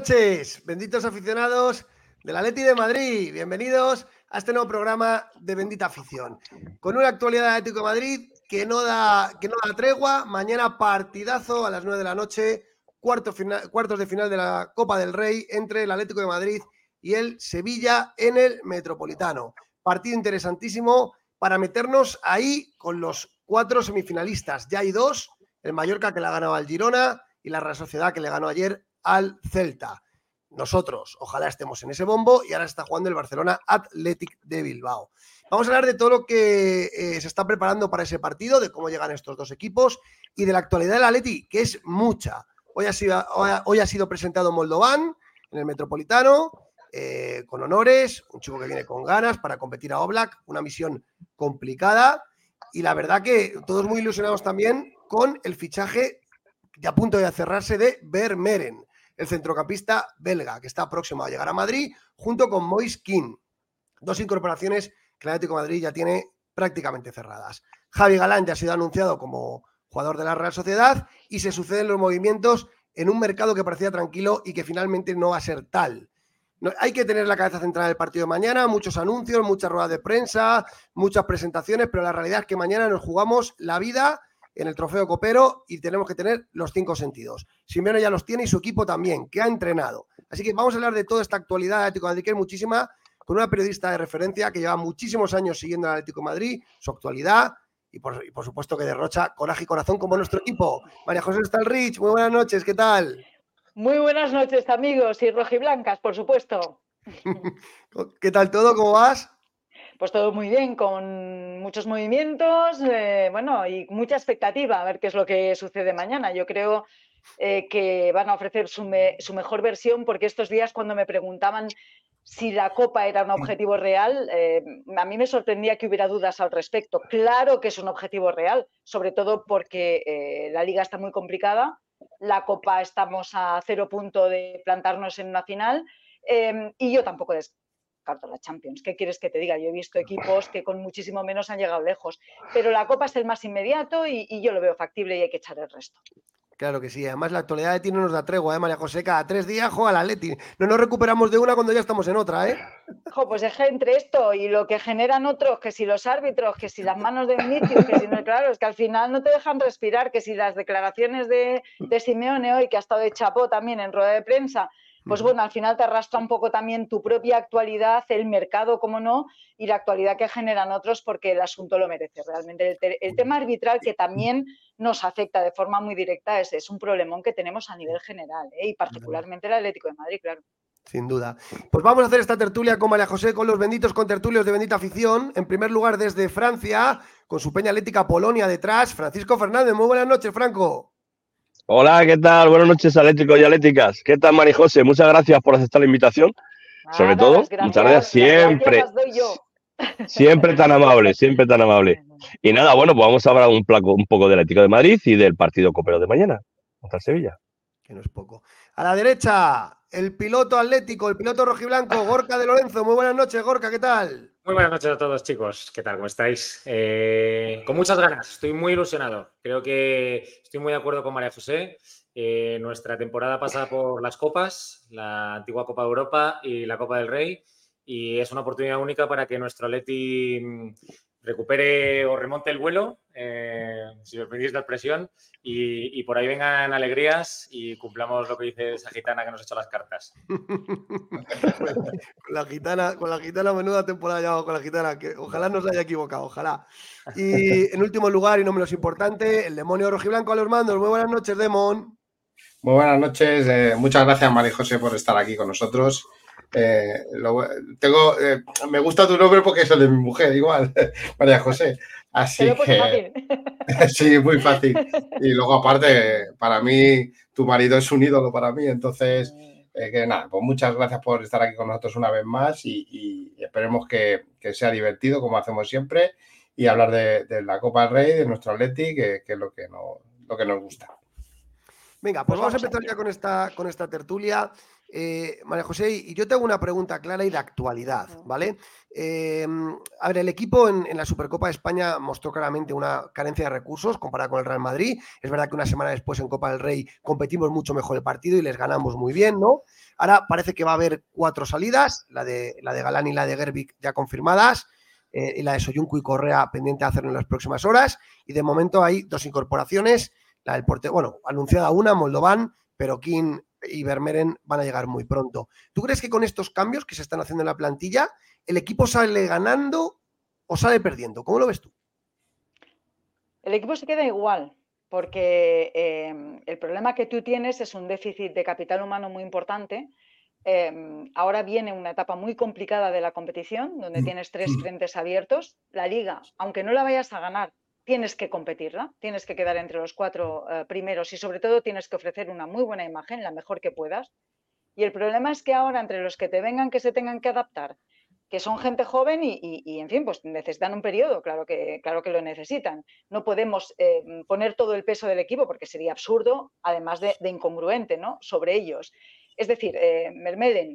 Noches, benditos aficionados de la Leti de Madrid. Bienvenidos a este nuevo programa de Bendita Afición. Con una actualidad de Atlético de Madrid que no, da, que no da tregua. Mañana partidazo a las 9 de la noche, cuartos de final de la Copa del Rey entre el Atlético de Madrid y el Sevilla en el Metropolitano. Partido interesantísimo para meternos ahí con los cuatro semifinalistas. Ya hay dos, el Mallorca que le ha ganado al Girona y la Real Sociedad que le ganó ayer al Celta. Nosotros, ojalá estemos en ese bombo y ahora está jugando el Barcelona Athletic de Bilbao. Vamos a hablar de todo lo que eh, se está preparando para ese partido, de cómo llegan estos dos equipos y de la actualidad del Atleti, que es mucha. Hoy ha sido, presentado Moldovan en el Metropolitano, eh, con honores, un chico que viene con ganas para competir a Oblak, una misión complicada y la verdad que todos muy ilusionados también con el fichaje ya a punto de cerrarse de Vermeeren, el centrocampista belga, que está próximo a llegar a Madrid, junto con Mois King. Dos incorporaciones que el Atlético Madrid ya tiene prácticamente cerradas. Javi Galán ya ha sido anunciado como jugador de la Real Sociedad y se suceden los movimientos en un mercado que parecía tranquilo y que finalmente no va a ser tal. hay que tener la cabeza centrada en el partido de mañana, muchos anuncios, muchas ruedas de prensa, muchas presentaciones, pero la realidad es que mañana nos jugamos la vida en el trofeo copero y tenemos que tener los cinco sentidos. Simeone ya los tiene y su equipo también, que ha entrenado. Así que vamos a hablar de toda esta actualidad de Atlético de Madrid, que es muchísima, con una periodista de referencia que lleva muchísimos años siguiendo al Atlético de Madrid, su actualidad y por, supuesto que derrocha coraje y corazón como nuestro equipo. María José Stalrich, muy buenas noches, ¿qué tal? Muy buenas noches, amigos, y rojiblancas, por supuesto. ¿Qué tal todo? ¿Cómo vas? Pues todo muy bien, con muchos movimientos, eh, bueno, y mucha expectativa a ver qué es lo que sucede mañana. Yo creo eh, que van a ofrecer su, mejor versión porque estos días cuando me preguntaban si la Copa era un objetivo real, eh, a mí me sorprendía que hubiera dudas al respecto. Claro que es un objetivo real, sobre todo porque la liga está muy complicada, la Copa estamos a cero punto de plantarnos en una final y yo tampoco la Champions. ¿Qué quieres que te diga? Yo he visto equipos que con muchísimo menos han llegado lejos, pero la Copa es el más inmediato y, yo lo veo factible y hay que echar el resto. Claro que sí, además la actualidad de ti no nos da tregua, ¿eh, María José? Cada tres días juega la Leti. No nos recuperamos de una cuando ya estamos en otra, ¿eh? pues dejé entre esto y lo que generan otros, que si los árbitros, que si las manos de Vinicius, que si no, claro, es que al final no te dejan respirar, que si las declaraciones de, de Simeone hoy, que ha estado de chapó también en rueda de prensa, pues bueno, al final te arrastra un poco también tu propia actualidad, el mercado, como no, y la actualidad que generan otros porque el asunto lo merece realmente. El, tema arbitral que también nos afecta de forma muy directa es, es un problemón que tenemos a nivel general ¿eh? y particularmente el Atlético de Madrid, claro. Sin duda. Pues vamos a hacer esta tertulia con María José, con los benditos contertulios de Bendita Afición. En primer lugar, desde Francia, con su peña atlética Polonia detrás, Francisco Fernández. Muy buenas noches, Franco. Hola, ¿qué tal? Buenas noches, atléticos y atléticas. ¿Qué tal, Mari José? Muchas gracias por aceptar la invitación. Sobre todo, muchas gracias siempre. Siempre tan amable, siempre tan amable. Y nada, bueno, pues vamos a hablar un, un poco del Atlético de Madrid y del partido copero de mañana contra Sevilla. Que no es poco. A la derecha, el piloto atlético, el piloto rojiblanco, Gorka de Lorenzo. Muy buenas noches, Gorka, ¿qué tal? Muy buenas noches a todos, chicos. ¿Qué tal? ¿Cómo estáis? Eh, con muchas ganas, estoy muy ilusionado. Creo que estoy muy de acuerdo con María José. Eh, nuestra temporada pasa por las copas, la antigua Copa de Europa y la Copa del Rey. Y es una oportunidad única para que nuestro Atleti recupere o remonte el vuelo, eh, si os permitís la expresión, y, por ahí vengan alegrías y cumplamos lo que dice esa gitana que nos ha hecho las cartas. con la gitana, con la gitana, menuda temporada llevamos con la gitana, que ojalá no se haya equivocado, ojalá. Y en último lugar, y no menos importante, el demonio rojiblanco a los mandos. Muy buenas noches, Demon. Muy buenas noches, eh, muchas gracias María José por estar aquí con nosotros. Eh, tengo, eh, me gusta tu nombre porque es el de mi mujer, igual, María José. Así que. sí, muy fácil. Y luego, aparte, para mí, tu marido es un ídolo para mí. Entonces, eh, que nada, pues muchas gracias por estar aquí con nosotros una vez más y, esperemos que, sea divertido, como hacemos siempre, y hablar de, la Copa del Rey, de nuestro Atleti, que, es lo que, no, lo que nos gusta. Venga, pues, pues vamos, a empezar ya con esta, con esta tertulia. Eh, María José, y yo te hago una pregunta clara y de actualidad, ¿vale? Em, a ver, el equipo en, la Supercopa de España mostró claramente una carencia de recursos comparada con el Real Madrid. Es verdad que una semana después en Copa del Rey competimos mucho mejor el partido y les ganamos muy bien, ¿no? Ahora parece que va a haber cuatro salidas, la de, la de Galán y la de Gerbic ya confirmadas. Eh, y la de Soyuncu y Correa pendiente de hacerlo en las próximas horas. Y de momento hay dos incorporaciones, la del portero, bueno, anunciada una, Moldovan, pero King y Vermeeren van a llegar muy pronto. ¿Tú crees que con estos cambios que se están haciendo en la plantilla, el equipo sale ganando o sale perdiendo? ¿Cómo lo ves tú? El equipo se queda igual, porque eh, el problema que tú tienes es un déficit de capital humano muy importante Em, ahora viene una etapa muy complicada de la competición, donde mm, tienes tres mm. frentes abiertos. La liga, aunque no la vayas a ganar, tienes que competirla, tienes que quedar entre los cuatro eh, primeros y sobre todo tienes que ofrecer una muy buena imagen, la mejor que puedas. Y el problema es que ahora entre los que te vengan que se tengan que adaptar, que son gente joven y, en fin, pues necesitan un periodo, claro que, claro que lo necesitan. No podemos eh, poner todo el peso del equipo porque sería absurdo, además de, de incongruente, ¿no? Sobre ellos. Es decir, eh,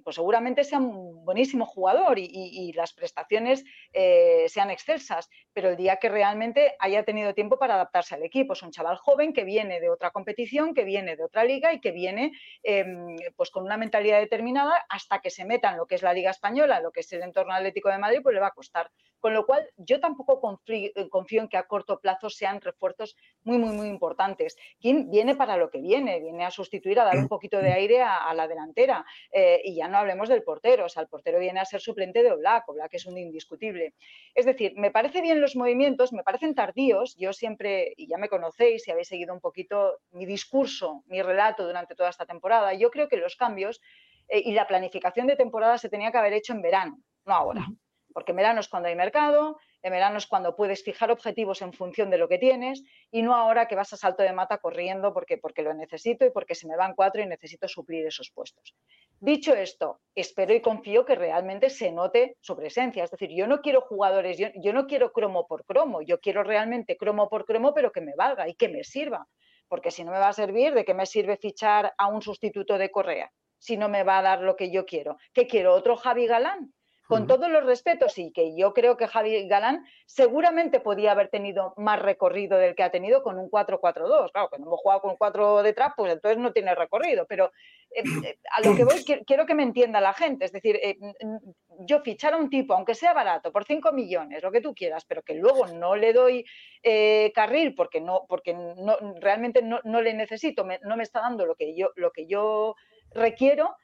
pues seguramente sea un buenísimo jugador y, las prestaciones eh, sean excelsas, pero el día que realmente haya tenido tiempo para adaptarse al equipo. Es un chaval joven que viene de otra competición, que viene de otra liga y que viene em, pues con una mentalidad determinada hasta que se meta en lo que es la Liga Española, lo que es el entorno atlético de Madrid, pues le va a costar. Con lo cual, yo tampoco eh, confío en que a corto plazo sean refuerzos muy, muy, muy importantes. ¿Quién viene para lo que viene? Viene a sustituir, a dar un poquito de aire a, la delantera. Eh, y ya no hablemos del portero. O sea, el portero viene a ser suplente de Oblak. Oblak es un indiscutible. Es decir, me parece bien los movimientos, me parecen tardíos. Yo siempre, y ya me conocéis y habéis seguido un poquito mi discurso, mi relato durante toda esta temporada, yo creo que los cambios eh, y la planificación de temporada se tenía que haber hecho en verano, no ahora porque en verano es cuando hay mercado, en verano es cuando puedes fijar objetivos en función de lo que tienes y no ahora que vas a salto de mata corriendo porque, porque lo necesito y porque se me van cuatro y necesito suplir esos puestos. Dicho esto, espero y confío que realmente se note su presencia. Es decir, yo no quiero jugadores, yo, yo no quiero cromo por cromo, yo quiero realmente cromo por cromo, pero que me valga y que me sirva. Porque si no me va a servir, ¿de qué me sirve fichar a un sustituto de Correa? Si no me va a dar lo que yo quiero. ¿Qué quiero? ¿Otro Javi Galán? Con todos los respetos y que yo creo que Javi Galán seguramente podía haber tenido más recorrido del que ha tenido con un 4-4-2. Claro, que no hemos jugado con un 4 detrás, pues entonces no tiene recorrido. Pero eh, eh, a lo que voy, quiero que me entienda la gente. Es decir, eh, yo fichar a un tipo, aunque sea barato, por 5 millones, lo que tú quieras, pero que luego no le doy carril porque no, porque no, realmente no, le necesito, no me está dando lo que yo, lo que yo requiero,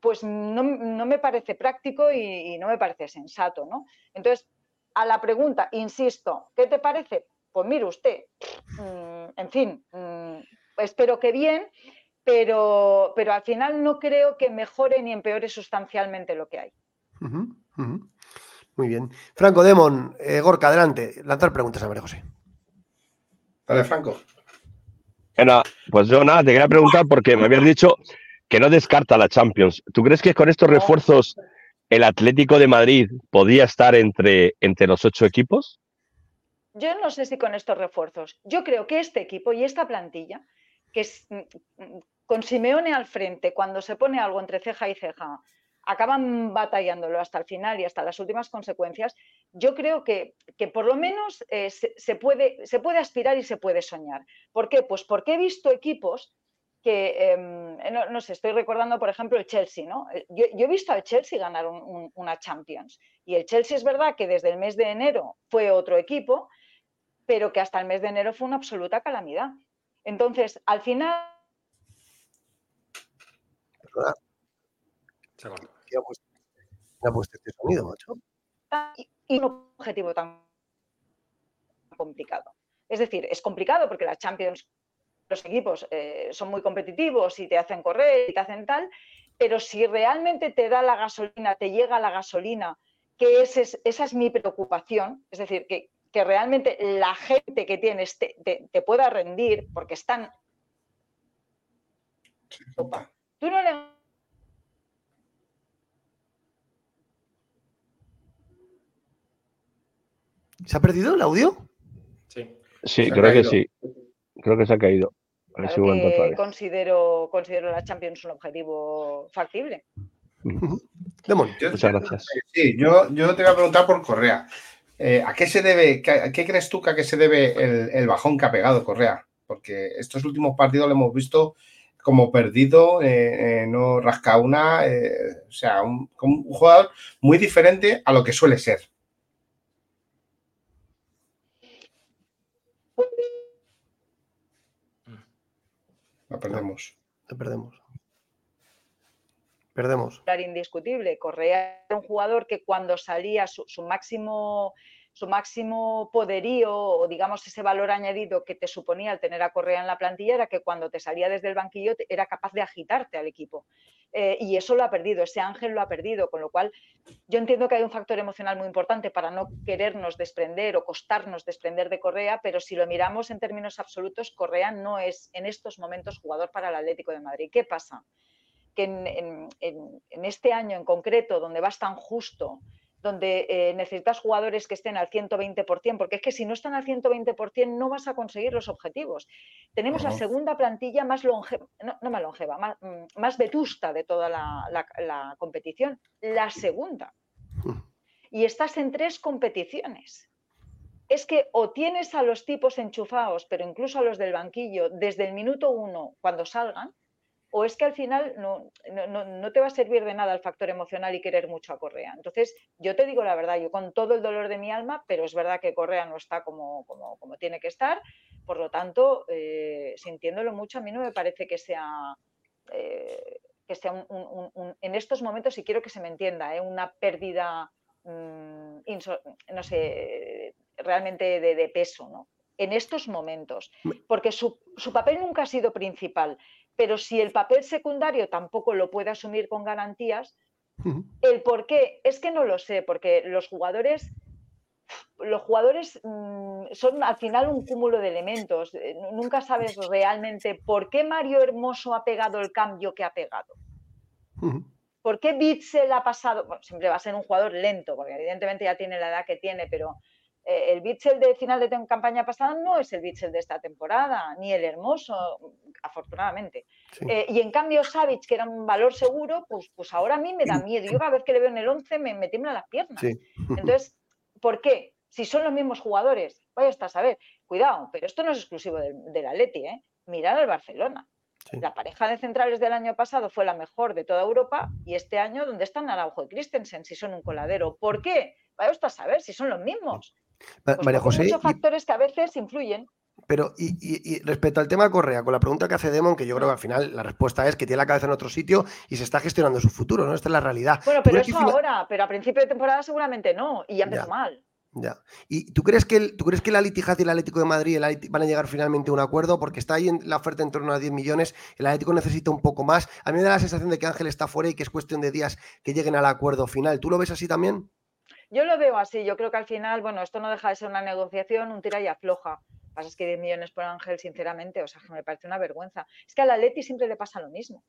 pues no, me parece práctico y, no me parece sensato, ¿no? Entonces, a la pregunta, insisto, ¿qué te parece? Pues mire usted, mm, en fin, mm, espero que bien, pero, pero al final no creo que mejore ni empeore sustancialmente lo que hay. Muy bien. Franco Demon, eh, Gorka, adelante. Lanzar preguntas a María José. Dale, Franco. Bueno, pues yo nada, te quería preguntar porque me habías dicho que no descarta la Champions. ¿Tú crees que con estos refuerzos el Atlético de Madrid podía estar entre, entre los ocho equipos? Yo no sé si con estos refuerzos. Yo creo que este equipo y esta plantilla, que es, mm, mm, con Simeone al frente, cuando se pone algo entre ceja y ceja, acaban batallándolo hasta el final y hasta las últimas consecuencias, yo creo que, por lo menos eh, se, puede, se puede aspirar y se puede soñar. ¿Por qué? Pues porque he visto equipos que, em, eh, no, sé, estoy recordando, por ejemplo, el Chelsea, ¿no? Eh, yo, he visto al Chelsea ganar una Champions y el Chelsea es verdad que desde el mes de enero fue otro equipo, pero que hasta el mes de enero fue una absoluta calamidad. Entonces, al final... este sonido, macho? Y un objetivo tan complicado. Es decir, es complicado porque la Champions los equipos eh, son muy competitivos y te hacen correr y te hacen tal, pero si realmente te da la gasolina, te llega la gasolina, que esa es mi preocupación, es decir, que, realmente la gente que tienes te, pueda rendir porque están... Tú no le... ¿Se ha perdido el audio? Sí. Sí, creo que sí. Creo que se ha caído. Considero, considero la Champions un objetivo factible. Muchas gracias. Sí, yo, yo te voy a preguntar por Correa. Eh, ¿A qué se debe, qué, crees tú que a qué se debe el, bajón que ha pegado Correa? Porque estos últimos partidos lo hemos visto como perdido, eh, eh, no rasca una, o sea, un, un, jugador muy diferente a lo que suele ser. La perdemos. La perdemos. Perdemos. Indiscutible. Correa era un jugador que cuando salía su, máximo su máximo poderío o digamos ese valor añadido que te suponía el tener a Correa en la plantilla era que cuando te salía desde el banquillo era capaz de agitarte al equipo. Eh, y eso lo ha perdido, ese ángel lo ha perdido, con lo cual yo entiendo que hay un factor emocional muy importante para no querernos desprender o costarnos desprender de Correa, pero si lo miramos en términos absolutos, Correa no es en estos momentos jugador para el Atlético de Madrid. ¿Qué pasa? que en, este año en concreto, donde vas tan justo, donde eh, necesitas jugadores que estén al 120%, porque es que si no están al 120% no vas a conseguir los objetivos. Tenemos la segunda plantilla más longeva, no, más longeva, mm, más, vetusta de toda la, competición, la segunda. Y estás en tres competiciones. Es que o tienes a los tipos enchufados, pero incluso a los del banquillo, desde el minuto uno, cuando salgan, o es que al final no, no, te va a servir de nada el factor emocional y querer mucho a Correa. Entonces, yo te digo la verdad, yo con todo el dolor de mi alma, pero es verdad que Correa no está como, como, tiene que estar, por lo tanto, eh, sintiéndolo mucho, a mí no me parece que sea... Eh, que sea un, en estos momentos, y quiero que se me entienda, ¿eh? una pérdida, mm, no sé, realmente de, de peso, ¿no? en estos momentos, porque su, su, papel nunca ha sido principal pero si el papel secundario tampoco lo puede asumir con garantías, el por qué es que no lo sé, porque los jugadores, los jugadores mm, son al final un cúmulo de elementos. Eh, nunca sabes realmente por qué Mario Hermoso ha pegado el cambio que ha pegado. ¿Por qué Bitzel ha pasado? siempre va a ser un jugador lento, porque evidentemente ya tiene la edad que tiene, pero eh, el Bitzel de final de campaña pasada no es el Bitzel de esta temporada, ni el hermoso, afortunadamente. Eh, y en cambio, Savic, que era un valor seguro, pues, pues ahora a mí me da miedo. Yo cada vez que le veo en el 11 me, me tiemblan las piernas. Entonces, ¿por qué? Si son los mismos jugadores, vaya hasta a saber. Cuidado, pero esto no es exclusivo del, del Atleti, ¿eh? Mirar al Barcelona. La pareja de centrales del año pasado fue la mejor de toda Europa y este año, ¿dónde están Araujo y Christensen si son un coladero? ¿Por qué? Vaya hasta a saber si son los mismos. Pues María José. Hay muchos factores que a veces influyen. Pero, y, respecto al tema Correa, con la pregunta que hace Demon, que yo creo que al final la respuesta es que tiene la cabeza en otro sitio y se está gestionando su futuro, ¿no? Esta es la realidad. Bueno, pero eso ahora, pero a principio de temporada seguramente no, y ya empezó mal. Ya. ¿Y tú crees que el, tú crees que la Litijaz y el Atlético de Madrid van a llegar finalmente a un acuerdo? Porque está ahí en la oferta en torno a 10 millones, el Atlético necesita un poco más. A mí me da la sensación de que Ángel está fuera y que es cuestión de días que lleguen al acuerdo final. ¿Tú lo ves así también? Yo lo veo así, yo creo que al final, bueno, esto no deja de ser una negociación, un tira y afloja. Lo que pasa es que 10 millones por Ángel, sinceramente, o sea, que me parece una vergüenza. Es que a la Leti siempre le pasa lo mismo.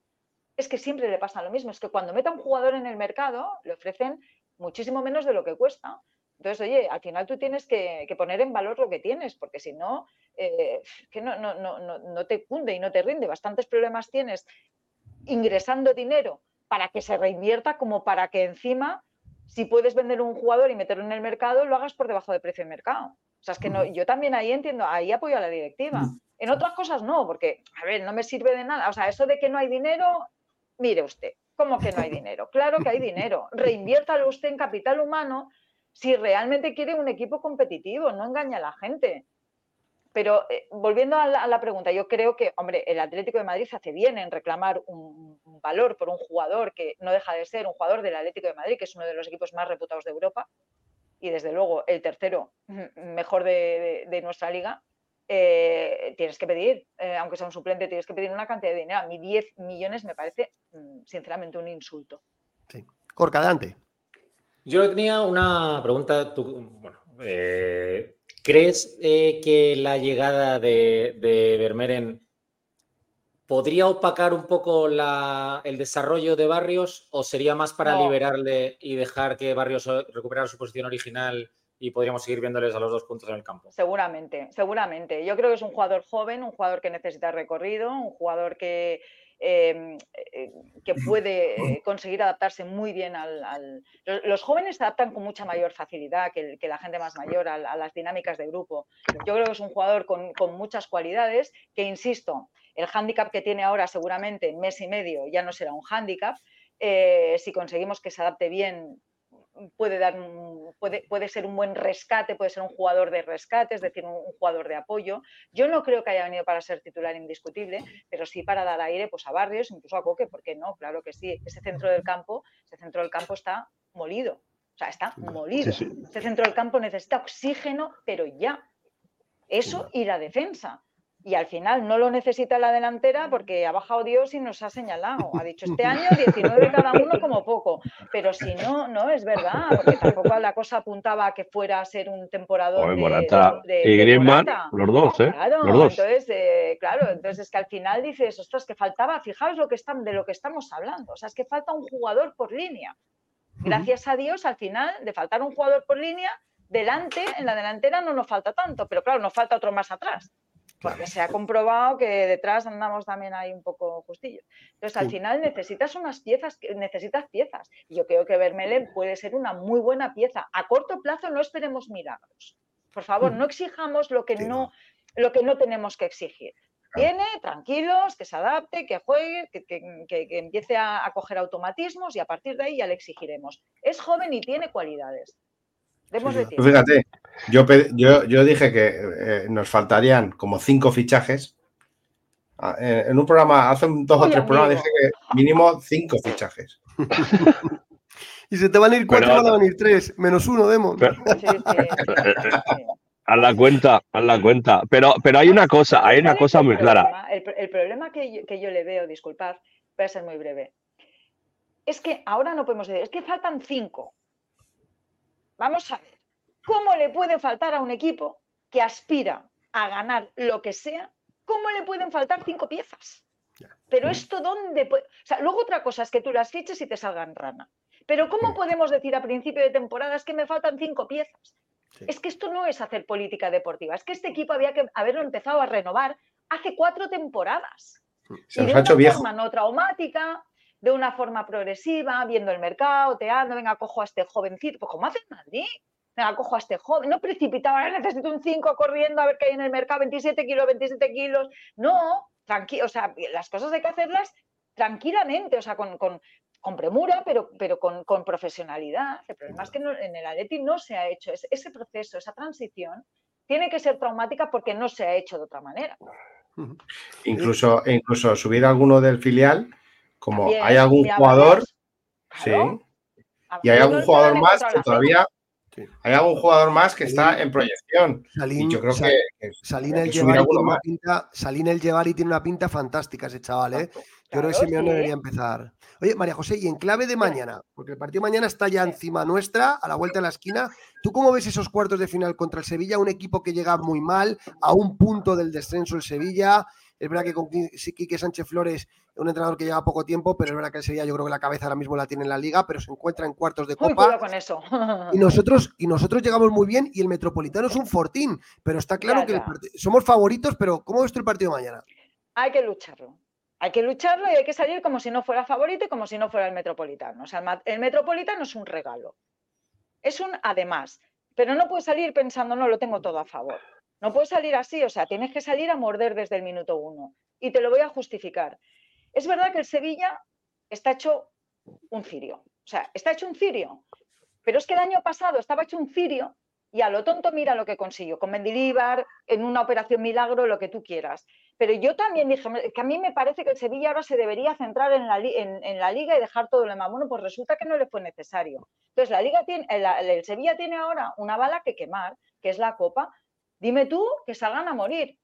Es que siempre le pasa lo mismo. Es que cuando meta un jugador en el mercado, le ofrecen muchísimo menos de lo que cuesta. Entonces, oye, al final tú tienes que, poner en valor lo que tienes, porque si no, eh, que no, no, no, no te cunde y no te rinde. Bastantes problemas tienes ingresando dinero para que se reinvierta como para que encima si puedes vender un jugador y meterlo en el mercado, lo hagas por debajo del precio de mercado. O sea, es que no, yo también ahí entiendo, ahí apoyo a la directiva. En otras cosas no, porque, a ver, no me sirve de nada. O sea, eso de que no hay dinero, mire usted, ¿cómo que no hay dinero? Claro que hay dinero. Reinviértalo usted en capital humano si realmente quiere un equipo competitivo, no engaña a la gente. Pero eh, volviendo a la, pregunta, yo creo que, hombre, el Atlético de Madrid hace bien en reclamar un, valor por un jugador que no deja de ser un jugador del Atlético de Madrid, que es uno de los equipos más reputados de Europa y desde luego el tercero mejor de, nuestra liga. Eh, tienes que pedir, eh, aunque sea un suplente, tienes que pedir una cantidad de dinero. A mí 10 millones me parece, mm, sinceramente, un insulto. Sí. Corca, adelante. Yo tenía una pregunta, bueno, ¿Crees eh, que la llegada de, de Vermeeren podría opacar un poco el desarrollo de Barrios o sería más para liberarle y dejar que Barrios recuperara su posición original y podríamos seguir viéndoles a los dos puntos en el campo. Seguramente, seguramente. Yo creo que es un jugador joven, un jugador que necesita recorrido, un jugador que, eh, que puede conseguir adaptarse muy bien al, Los jóvenes se adaptan con mucha mayor facilidad que, la gente más mayor a, las dinámicas de grupo. Yo creo que es un jugador con, muchas cualidades que, insisto, el hándicap que tiene ahora seguramente en mes y medio ya no será un hándicap. Eh, si conseguimos que se adapte bien puede, dar puede, puede, ser un buen rescate, puede ser un jugador de rescate, es decir, un, jugador de apoyo. Yo no creo que haya venido para ser titular indiscutible, pero sí para dar aire pues, a Barrios, incluso a Coque, porque no, claro que sí. Ese centro del campo, ese centro del campo está molido. O sea, está molido. Ese centro del campo necesita oxígeno, pero ya. Eso y la defensa y al final no lo necesita la delantera porque ha bajado Dios y nos ha señalado. Ha dicho este año 19 cada uno como poco. Pero si no, no es verdad, porque tampoco la cosa apuntaba a que fuera a ser un temporador de, y Griezmann, los dos, ¿eh? Claro, los dos. entonces, eh, claro, entonces es que al final dices, ostras, que faltaba, fijaos lo que están, de lo que estamos hablando, o sea, es que falta un jugador por línea. Gracias a Dios, al final, de faltar un jugador por línea, delante, en la delantera no nos falta tanto, pero claro, nos falta otro más atrás porque se ha comprobado que detrás andamos también ahí un poco justillos. Entonces, al final necesitas unas piezas, necesitas piezas. Y yo creo que Vermelen puede ser una muy buena pieza. A corto plazo no esperemos milagros. Por favor, no exijamos lo que no, lo que no tenemos que exigir. Viene, tranquilos, que se adapte, que juegue, que, empiece a, a, coger automatismos y a partir de ahí ya le exigiremos. Es joven y tiene cualidades. Fíjate, yo, yo, dije que eh, nos faltarían como cinco fichajes. Ah, en un programa, hace dos o tres programas, dije que mínimo cinco fichajes. y se te van a ir cuatro, van a venir tres, menos uno, Demo. Haz la cuenta, haz la cuenta. Pero, pero hay una cosa, hay una cosa muy clara. El, problema que yo, que yo, le veo, disculpad, voy a ser muy breve, es que ahora no podemos decir, es que faltan cinco. Vamos a ver, ¿cómo le puede faltar a un equipo que aspira a ganar lo que sea? ¿Cómo le pueden faltar cinco piezas? Pero esto dónde puede... O sea, luego otra cosa es que tú las fiches y te salgan rana. Pero ¿cómo podemos decir a principio de temporada es que me faltan cinco piezas? Es que esto no es hacer política deportiva, es que este equipo había que haberlo empezado a renovar hace cuatro temporadas. Se nos ha hecho viejo. no traumática, de una forma progresiva, viendo el mercado, teando, venga, cojo a este jovencito, pues como hace Madrid, venga, cojo a este joven, no precipitaba, necesito un 5 corriendo a ver qué hay en el mercado, 27 kilos, 27 kilos, no, tranquilo, o sea, las cosas hay que hacerlas tranquilamente, o sea, con, premura, pero, pero con, profesionalidad. El problema es que en el Atleti no se ha hecho ese, proceso, esa transición, tiene que ser traumática porque no se ha hecho de otra manera. Incluso, incluso subir alguno del filial como hay algún jugador, sí, y hay algún jugador más que todavía hay algún jugador más que está en proyección. y yo creo que, Salina, el tiene una pinta, Salina el tiene una pinta fantástica ese chaval, ¿eh? Yo creo que Simeone debería empezar. Oye, María José, y en clave de mañana, porque el partido de mañana está ya encima nuestra, a la vuelta de la esquina. ¿Tú cómo ves esos cuartos de final contra el Sevilla? Un equipo que llega muy mal, a un punto del descenso el Sevilla. Es verdad que con Quique Sánchez Flores, un entrenador que lleva poco tiempo, pero es verdad que el Sevilla yo creo que la cabeza ahora mismo la tiene en la liga, pero se encuentra en cuartos de copa. con eso. y nosotros, y nosotros llegamos muy bien y el Metropolitano es un fortín, pero está claro que somos favoritos, pero ¿cómo ves tú el partido mañana? Hay que lucharlo. Hay que lucharlo y hay que salir como si no fuera favorito y como si no fuera el Metropolitano. O sea, el Metropolitano es un regalo. Es un además. Pero no puedes salir pensando, no, lo tengo todo a favor. No puedes salir así, o sea, tienes que salir a morder desde el minuto uno. Y te lo voy a justificar. Es verdad que el Sevilla está hecho un cirio. O sea, está hecho un cirio. Pero es que el año pasado estaba hecho un cirio y a lo tonto mira lo que consiguió con Mendilibar, en una operación milagro, lo que tú quieras. Pero yo también dije que a mí me parece que el Sevilla ahora se debería centrar en la, en, la liga y dejar todo lo demás. Bueno, pues resulta que no le fue necesario. Entonces, la liga tiene, el Sevilla tiene ahora una bala que quemar, que es la Copa, Dime tú que salgan a morir,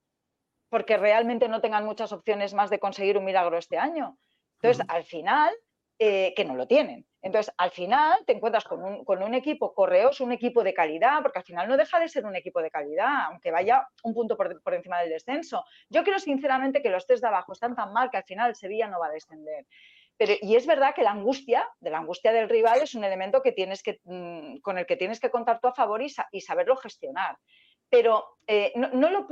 porque realmente no tengan muchas opciones más de conseguir un milagro este año. Entonces, al final, eh, que no lo tienen. Entonces, al final te encuentras con un, equipo correos, un equipo de calidad, porque al final no deja de ser un equipo de calidad, aunque vaya un punto por, por encima del descenso. Yo creo sinceramente que los tres de abajo están tan mal que al final Sevilla no va a descender. Pero, y es verdad que la angustia, de la angustia del rival, es un elemento que tienes que, mm, con el que tienes que contar tú a favor y, y saberlo gestionar pero eh, no, lo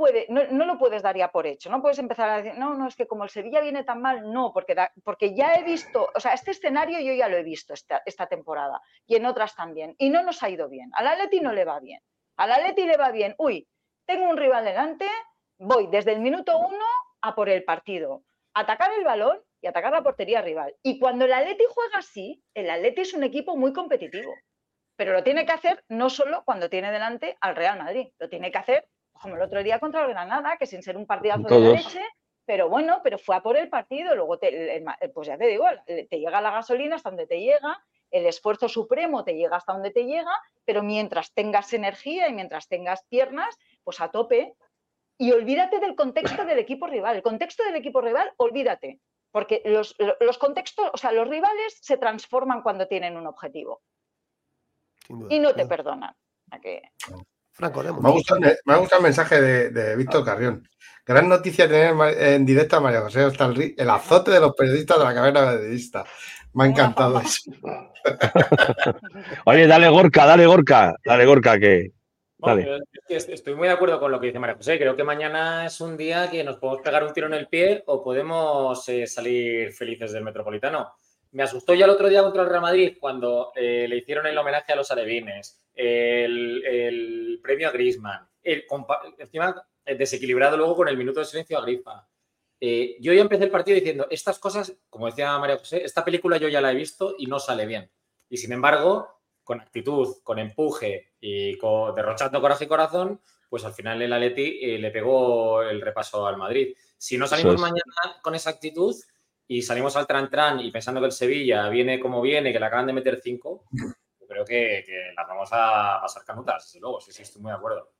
puedes dar ya por hecho. No puedes empezar a decir, no, no, es que como el Sevilla viene tan mal, no, porque, porque ya he visto, o sea, este escenario yo ya lo he visto esta, esta, temporada y en otras también, y no nos ha ido bien. Al Atleti no le va bien. Al Atleti le va bien, uy, tengo un rival delante, voy desde el minuto uno a por el partido, atacar el balón y atacar la portería rival. Y cuando el Atleti juega así, el Atleti es un equipo muy competitivo pero lo tiene que hacer no solo cuando tiene delante al Real Madrid, lo tiene que hacer como el otro día contra el Granada, que sin ser un partidazo de leche, pero bueno, pero fue a por el partido, luego te, pues ya te digo, te llega la gasolina hasta donde te llega, el esfuerzo supremo te llega hasta donde te llega, pero mientras tengas energía y mientras tengas piernas, pues a tope. Y olvídate del contexto del equipo rival. El contexto del equipo rival, olvídate. Porque los, los contextos, o sea, los rivales se transforman cuando tienen un objetivo y no te perdonan. Franco, me, gusta, me gusta el mensaje de, Víctor ah. Carrión. Gran noticia tener en directo a María José el, el azote de los periodistas de la cadena periodista. Me ha encantado eso. Oye, dale Gorka, dale Gorka, dale Gorka, que. estoy muy de acuerdo con lo que dice María José. Creo que mañana es un día que nos podemos pegar un tiro en el pie o podemos eh, salir felices del Metropolitano. Me asustó ya el otro día contra el Real Madrid cuando eh, le hicieron el homenaje a los alevines, el, premio a Grisman, encima eh, desequilibrado luego con el minuto de silencio a Grifa. Eh, yo ya empecé el partido diciendo, estas cosas, como decía María José, esta película yo ya la he visto y no sale bien. Y sin embargo, con actitud, con empuje y con, derrochando coraje y corazón, pues al final el Atleti le pegó el repaso al Madrid. Si no salimos mañana con esa actitud, y salimos al tran tran y pensando que el Sevilla viene como viene, que le acaban de meter cinco, creo que, que las vamos a pasar canutas, desde luego, sí, estoy muy de acuerdo.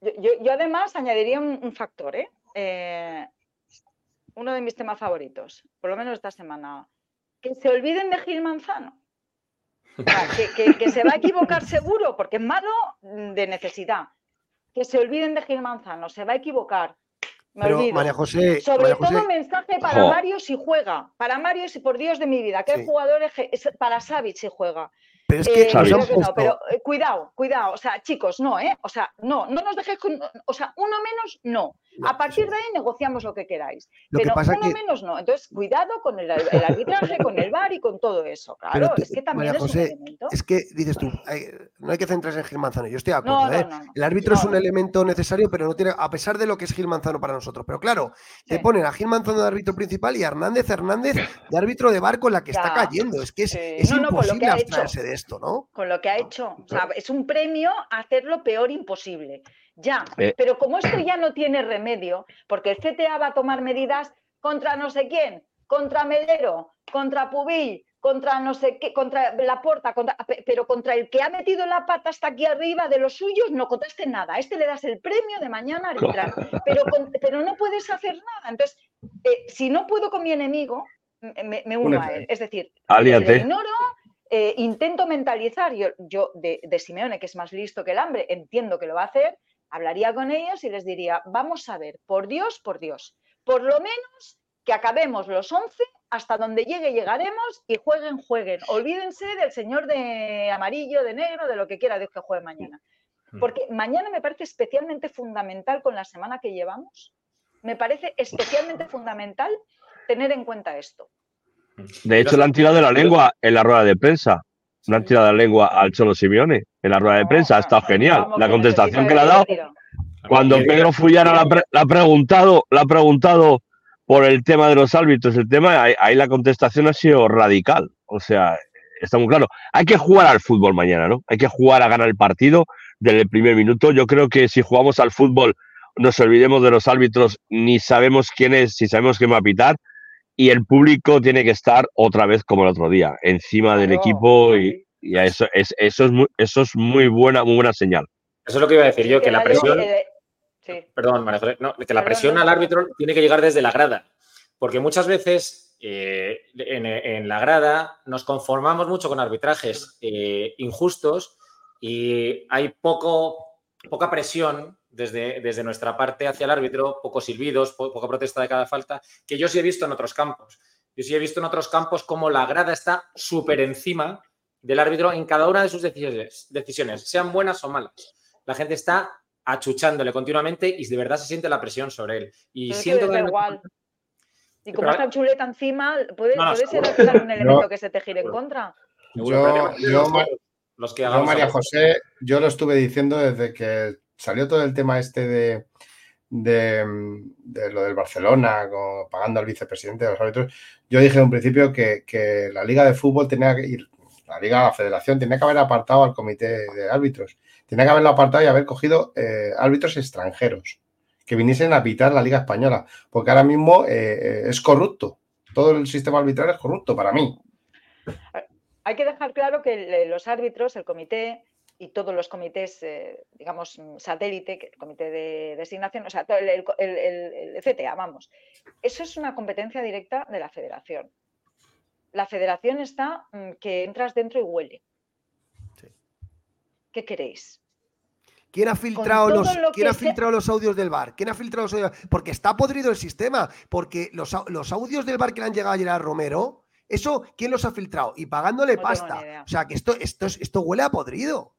Yo, además añadiría un, factor, ¿eh? ¿eh? uno de mis temas favoritos, por lo menos esta semana, que se olviden de Gil Manzano. que, que, se va a equivocar seguro, porque es malo de necesidad. Que se olviden de Gil Manzano, se va a equivocar, pero María José. Sobre todo mensaje para Mario si juega. Para Mario, si por Dios de mi vida, que jugador es para Savic si juega. Pero es que, eh, no, pero eh, cuidado, cuidado, o sea, chicos, no, ¿eh? O sea, no, no nos dejéis con, o sea, uno menos, no. A partir de ahí negociamos lo que queráis. pero uno menos no. Entonces, cuidado con el, arbitraje, con el VAR y con todo eso. Claro, es que también es un elemento. Es que dices tú, no hay que centrarse en Gil Manzano. Yo estoy de acuerdo, ¿eh? El árbitro es un elemento necesario, pero no tiene, a pesar de lo que es Gil Manzano para nosotros. Pero claro, te ponen a Gil Manzano de árbitro principal y a Hernández Hernández de árbitro de barco en la que está cayendo. Es que es, imposible abstraerse de esto, ¿no? Con lo que ha hecho. O sea, es un premio a hacer lo peor imposible. Ya. Eh. Pero como esto ya no tiene remedio, porque el CTA va a tomar medidas contra no sé quién, contra Medero, contra Pubil, contra no sé qué, contra la porta, pero contra el que ha metido la pata hasta aquí arriba de los suyos, no contaste nada. A este le das el premio de mañana arbitral, pero, pero no puedes hacer nada. Entonces, eh, si no puedo con mi enemigo, me, uno a él. Es decir, le ignoro, eh, intento mentalizar, yo, yo de, Simeone, que es más listo que el hambre, entiendo que lo va a hacer, hablaría con ellos y les diría, vamos a ver, por Dios, por Dios, por lo menos que acabemos los 11, hasta donde llegue llegaremos y jueguen, jueguen. Olvídense del señor de amarillo, de negro, de lo que quiera Dios que juegue mañana. Mm. Porque mañana me parece especialmente fundamental con la semana que llevamos, me parece especialmente fundamental tener en cuenta esto. De hecho, le han tirado de la lengua en la rueda de prensa. Le han tirado de la lengua al Cholo Simeone en la rueda de prensa. Ha estado genial. La contestación que le ha dado. Cuando Pedro Fullana la, ha preguntado, ha preguntado por el tema de los árbitros, el tema, ahí, la contestación ha sido radical. O sea, está muy claro. Hay que jugar al fútbol mañana, ¿no? Hay que jugar a ganar el partido desde el primer minuto. Yo creo que si jugamos al fútbol, nos olvidemos de los árbitros, ni sabemos quién es, si sabemos quién va a pitar y el público tiene que estar otra vez como el otro día, encima del equipo y, eso, es, eso, es muy, eso es muy buena, muy buena señal. Eso es lo que iba a decir yo, que la presión... Perdón, que la presión al árbitro tiene que llegar desde la grada, porque muchas veces eh, en, la grada nos conformamos mucho con arbitrajes eh, injustos y hay poco, poca presión desde, nuestra parte hacia el árbitro, pocos silbidos, poca protesta de cada falta, que yo sí he visto en otros campos. Yo sí he visto en otros campos cómo la grada está súper encima del árbitro en cada una de sus decisiones, decisiones, sean buenas o malas. La gente está achuchándole continuamente y de verdad se siente la presión sobre él. Y siento que igual. Y como está chuleta encima, puede, ser un elemento que se te gire en contra. Yo, los que María José, yo lo estuve diciendo desde que salió todo el tema este de, lo del Barcelona, pagando al vicepresidente de los árbitros. Yo dije en un principio que, la Liga de Fútbol tenía que ir, la Liga, la Federación, tenía que haber apartado al comité de árbitros. Tenía que haberlo apartado y haber cogido eh, árbitros extranjeros que viniesen a pitar la Liga Española, porque ahora mismo eh, eh, es corrupto. Todo el sistema arbitral es corrupto para mí. Hay que dejar claro que los árbitros, el comité y todos los comités, digamos, satélite, el comité de designación, o sea, el, el, CTA, vamos, eso es una competencia directa de la federación. La federación está mm, que entras dentro y huele. ¿Qué queréis? ¿Quién ha filtrado, los, ha filtrado los audios del bar? ¿Quién ha filtrado los audios? Porque está podrido el sistema. Porque los, audios del bar que le han llegado ayer a Romero, eso, ¿quién los ha filtrado? Y pagándole pasta. O sea, que esto, esto, esto huele a podrido.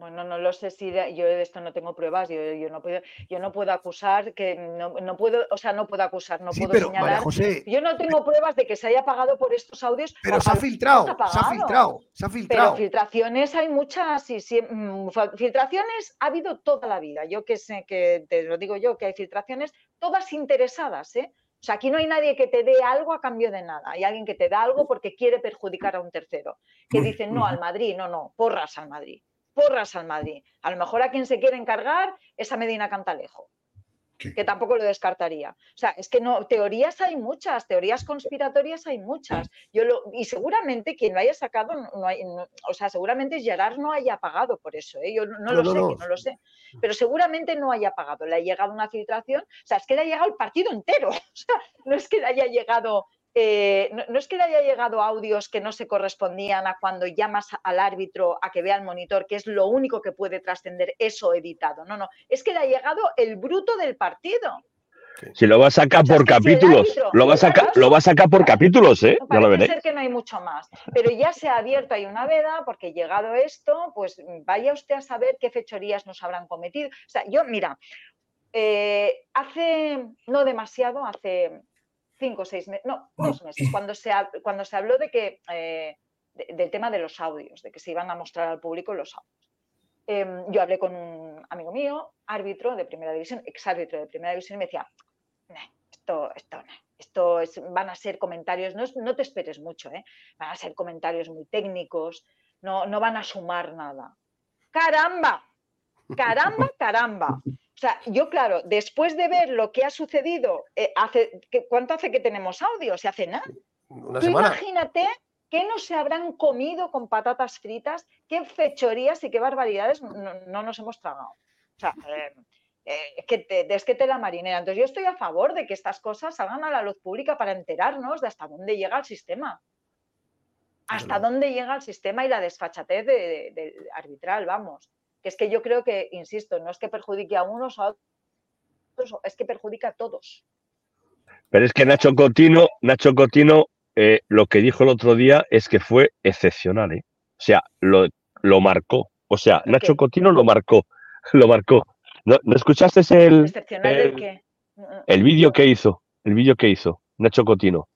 Bueno, no lo sé si yo de esto no tengo pruebas, yo, no puedo, yo no puedo acusar que no, puedo, o sea, no puedo acusar, no puedo señalar. yo no tengo pruebas de que se haya pagado por estos audios. Pero se ha filtrado, se ha filtrado, se ha filtrado. Pero filtraciones hay muchas y mm, filtraciones ha habido toda la vida. Yo que sé que te lo digo yo que hay filtraciones todas interesadas, ¿eh? O sea, aquí no hay nadie que te dé algo a cambio de nada. Hay alguien que te da algo porque quiere perjudicar a un tercero. Que dicen, no, al Madrid, no, no, porras al Madrid porras al Madrid. A lo mejor a quien se quiere encargar es a Medina Cantalejo, que tampoco lo descartaría. O sea, es que no, teorías hay muchas, teorías conspiratorias hay muchas. Yo lo, y seguramente quien lo haya sacado, no hay, o sea, seguramente Gerard no haya pagado por eso. ¿eh? Yo no, lo sé, no lo sé. Pero seguramente no haya pagado. Le ha llegado una filtración, o sea, es que le ha llegado el partido entero. O sea, no es que le haya llegado eh, no, es que le haya llegado audios que no se correspondían a cuando llamas al árbitro a que vea el monitor, que es lo único que puede trascender eso editado. No, no, es que le ha llegado el bruto del partido. Si lo va a sacar por capítulos, lo va a sacar, lo va a sacar por capítulos, ¿eh? Ya lo ser que no hay mucho más. Pero ya se ha abierto, hay una veda, porque llegado esto, pues vaya usted a saber qué fechorías nos habrán cometido. O sea, yo, mira, eh, hace no demasiado, hace cinco o seis meses, no, dos meses, cuando se, cuando se habló de que, eh, del tema de los audios, de que se iban a mostrar al público los audios. Em, yo hablé con un amigo mío, árbitro de primera división, exárbitro de primera división, y me decía, esto, esto, esto es, van a ser comentarios, no, no, te esperes mucho, ¿eh? van a ser comentarios muy técnicos, no, no van a sumar nada. ¡Caramba! ¡Caramba, caramba! O sea, yo, claro, después de ver lo que ha sucedido, eh, hace, ¿cuánto hace que tenemos audio? ¿Se hace nada? Una imagínate qué no se habrán comido con patatas fritas, qué fechorías y qué barbaridades no, nos hemos tragado. O sea, eh, eh, es, que te, es que te la marinera. Entonces, yo estoy a favor de que estas cosas salgan a la luz pública para enterarnos de hasta dónde llega el sistema. Hasta dónde llega el sistema y la desfachatez de arbitral, vamos que es que yo creo que, insisto, no es que perjudique a unos o a otros, es que perjudica a todos. Pero es que Nacho Cotino, Nacho Cotino, eh, lo que dijo el otro día es que fue excepcional, ¿eh? O sea, lo, lo marcó. O sea, Nacho Cotino lo marcó, lo marcó. ¿No, escuchaste el, ¿Excepcional el, vídeo que hizo? El vídeo que hizo Nacho Cotino.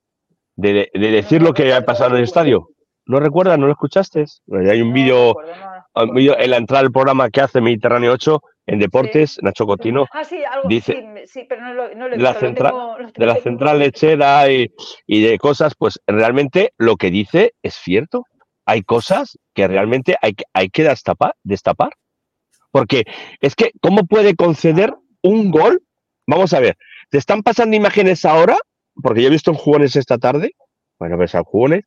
De, decir lo que ha pasado en el estadio. ¿No recuerdas? ¿No lo escuchaste? Hay un vídeo en la entrada del programa que hace Mediterráneo 8 en deportes, Nacho Cotino ah, sí, algo, dice sí, pero no lo, no de, la central, de la central lechera y, y, de cosas, pues realmente lo que dice es cierto. Hay cosas que realmente hay, hay que destapar, destapar. Porque es que, ¿cómo puede conceder un gol? Vamos a ver, te están pasando imágenes ahora, porque yo he visto en jugones esta tarde, bueno, ves a jugones,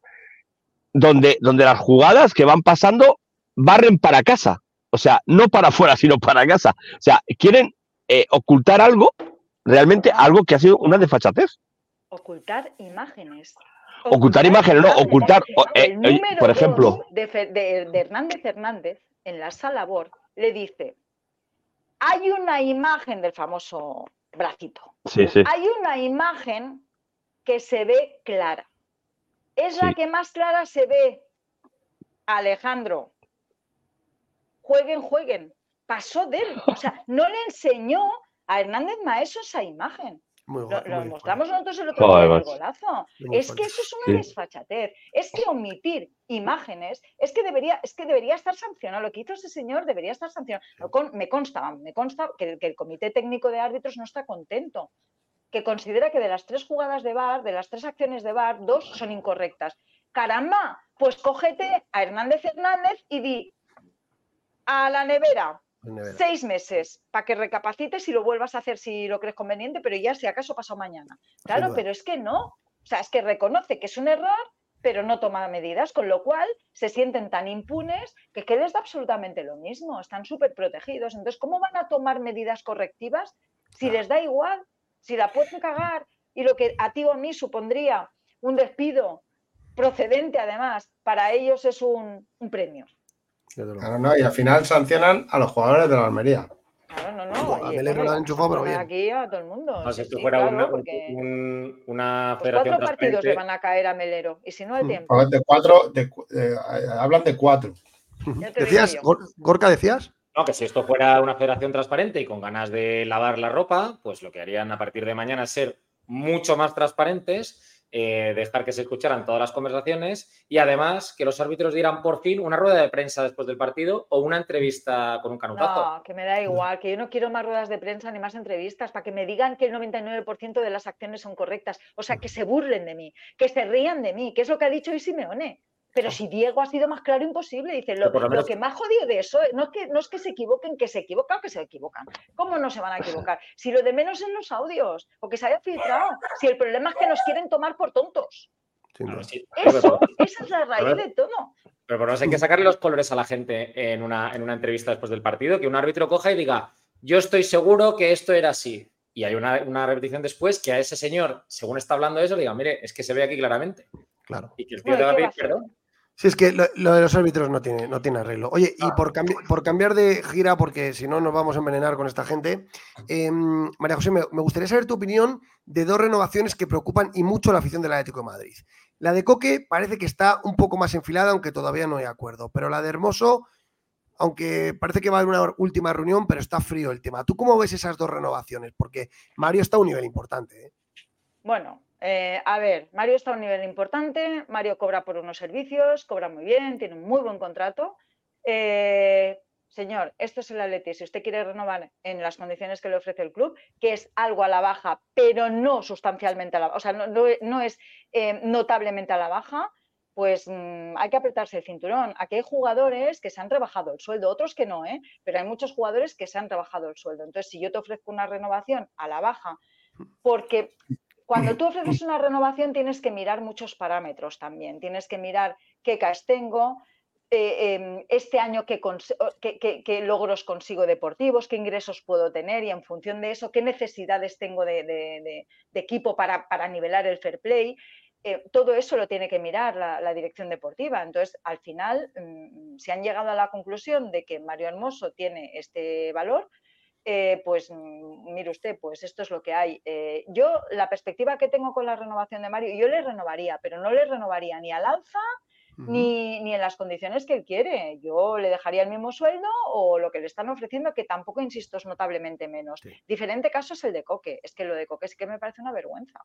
donde, donde las jugadas que van pasando barren para casa. O sea, no para afuera, sino para casa. O sea, quieren eh, ocultar algo, realmente algo que ha sido una desfachatez. Ocultar imágenes. Ocultar, imágenes, no, ocultar, eh, por ejemplo. De, de, Hernández Hernández, en la sala BOR, le dice, hay una imagen del famoso bracito. Sí, sí. Hay una imagen que se ve clara. es la que más clara se ve. Alejandro, jueguen, jueguen. Pasó de él. O sea, no le enseñó a Hernández Maeso esa imagen lo, mostramos nosotros el otro día el golazo. Es que eso es una desfachatez. Es que omitir imágenes es que debería, es que debería estar sancionado. Lo que hizo ese señor debería estar sancionado. me consta, me consta que, el Comité Técnico de Árbitros no está contento. Que considera que de las tres jugadas de VAR, de las tres acciones de VAR, dos son incorrectas. Caramba, pues cógete a Hernández Hernández y di a la nevera, Seis meses para que recapacites y lo vuelvas a hacer si lo crees conveniente, pero ya si acaso pasó mañana. Claro, pero es que no. O sea, es que reconoce que es un error, pero no toma medidas, con lo cual se sienten tan impunes que, que les da absolutamente lo mismo, están súper protegidos. Entonces, ¿cómo van a tomar medidas correctivas si les da igual, si la pueden cagar y lo que a ti o a mí supondría un despido procedente además, para ellos es un premio? Claro, no, y al final sancionan a los jugadores de la Almería. Claro, no, no. A han enchufado, pero bien. Aquí a todo el mundo. No, si esto fuera una, un, una pues cuatro partidos le van a caer a Melero, y si no, el mm. tiempo. De cuatro, de, eh, hablan de cuatro. ¿Decías, Gorka, decías? No, que si esto fuera una federación transparente y con ganas de lavar la ropa, pues lo que harían a partir de mañana es ser mucho más transparentes eh, dejar que se escucharan todas las conversaciones y además que los árbitros dieran por fin una rueda de prensa después del partido o una entrevista con un canutazo. Que me da igual, que yo no quiero más ruedas de prensa ni más entrevistas para que me digan que el 99% de las acciones son correctas. O sea, que se burlen de mí, que se rían de mí, que es lo que ha dicho hoy. Pero si Diego ha sido más claro imposible, dice, lo, que más jodido de eso no es, que, no es que se equivoquen, que se equivocan, que se equivocan. ¿Cómo no se van a equivocar? Si lo de menos en los audios, o que se haya filtrado, si el problema es que nos quieren tomar por tontos. Eso, esa es la raíz de todo. Pero por lo hay que sacarle los colores a la gente en una, en una entrevista después del partido, que un árbitro coja y diga, yo estoy seguro que esto era así. Y hay una, una repetición después que a ese señor, según está hablando de eso, le diga, mire, es que se ve aquí claramente. Claro. Y que el tío te va a pedir perdón. Sí, es que lo, de los árbitros no tiene, no tiene arreglo. Oye, y por, por cambiar de gira, porque si no nos vamos a envenenar con esta gente, em, María José, me, gustaría saber tu opinión de dos renovaciones que preocupan y mucho a la afición del Atlético de Madrid. La de Coque parece que está un poco más enfilada, aunque todavía no hay acuerdo. Pero la de Hermoso, aunque parece que va a haber una última reunión, pero está frío el tema. ¿Tú cómo ves esas dos renovaciones? Porque Mario está a un nivel importante. ¿eh? Bueno, eh, a ver, Mario está a un nivel importante, Mario cobra por unos servicios, cobra muy bien, tiene un muy buen contrato. Eh, señor, esto es el Atleti, si usted quiere renovar en las condiciones que le ofrece el club, que es algo a la baja, pero no sustancialmente a la baja, o sea, no, es eh, notablemente a la baja, pues mm, hay que apretarse el cinturón. Aquí hay jugadores que se han rebajado el sueldo, otros que no, ¿eh? pero hay muchos jugadores que se han rebajado el sueldo. Entonces, si yo te ofrezco una renovación a la baja, porque cuando tú ofreces una renovación tienes que mirar muchos parámetros también. Tienes que mirar qué CAS tengo, eh, em, este año qué, logros consigo deportivos, qué ingresos puedo tener y en función de eso, qué necesidades tengo de, equipo para, nivelar el fair play. Eh, todo eso lo tiene que mirar la, dirección deportiva. Entonces, al final, mm, se han llegado a la conclusión de que Mario Hermoso tiene este valor, eh, pues mm, mire usted, pues esto es lo que hay. Eh, yo, la perspectiva que tengo con la renovación de Mario, yo le renovaría, pero no le renovaría ni al alza ni, ni, en las condiciones que él quiere. Yo le dejaría el mismo sueldo o lo que le están ofreciendo, que tampoco, insisto, es notablemente menos. Diferente caso es el de Coque. Es que lo de Coque sí que me parece una vergüenza.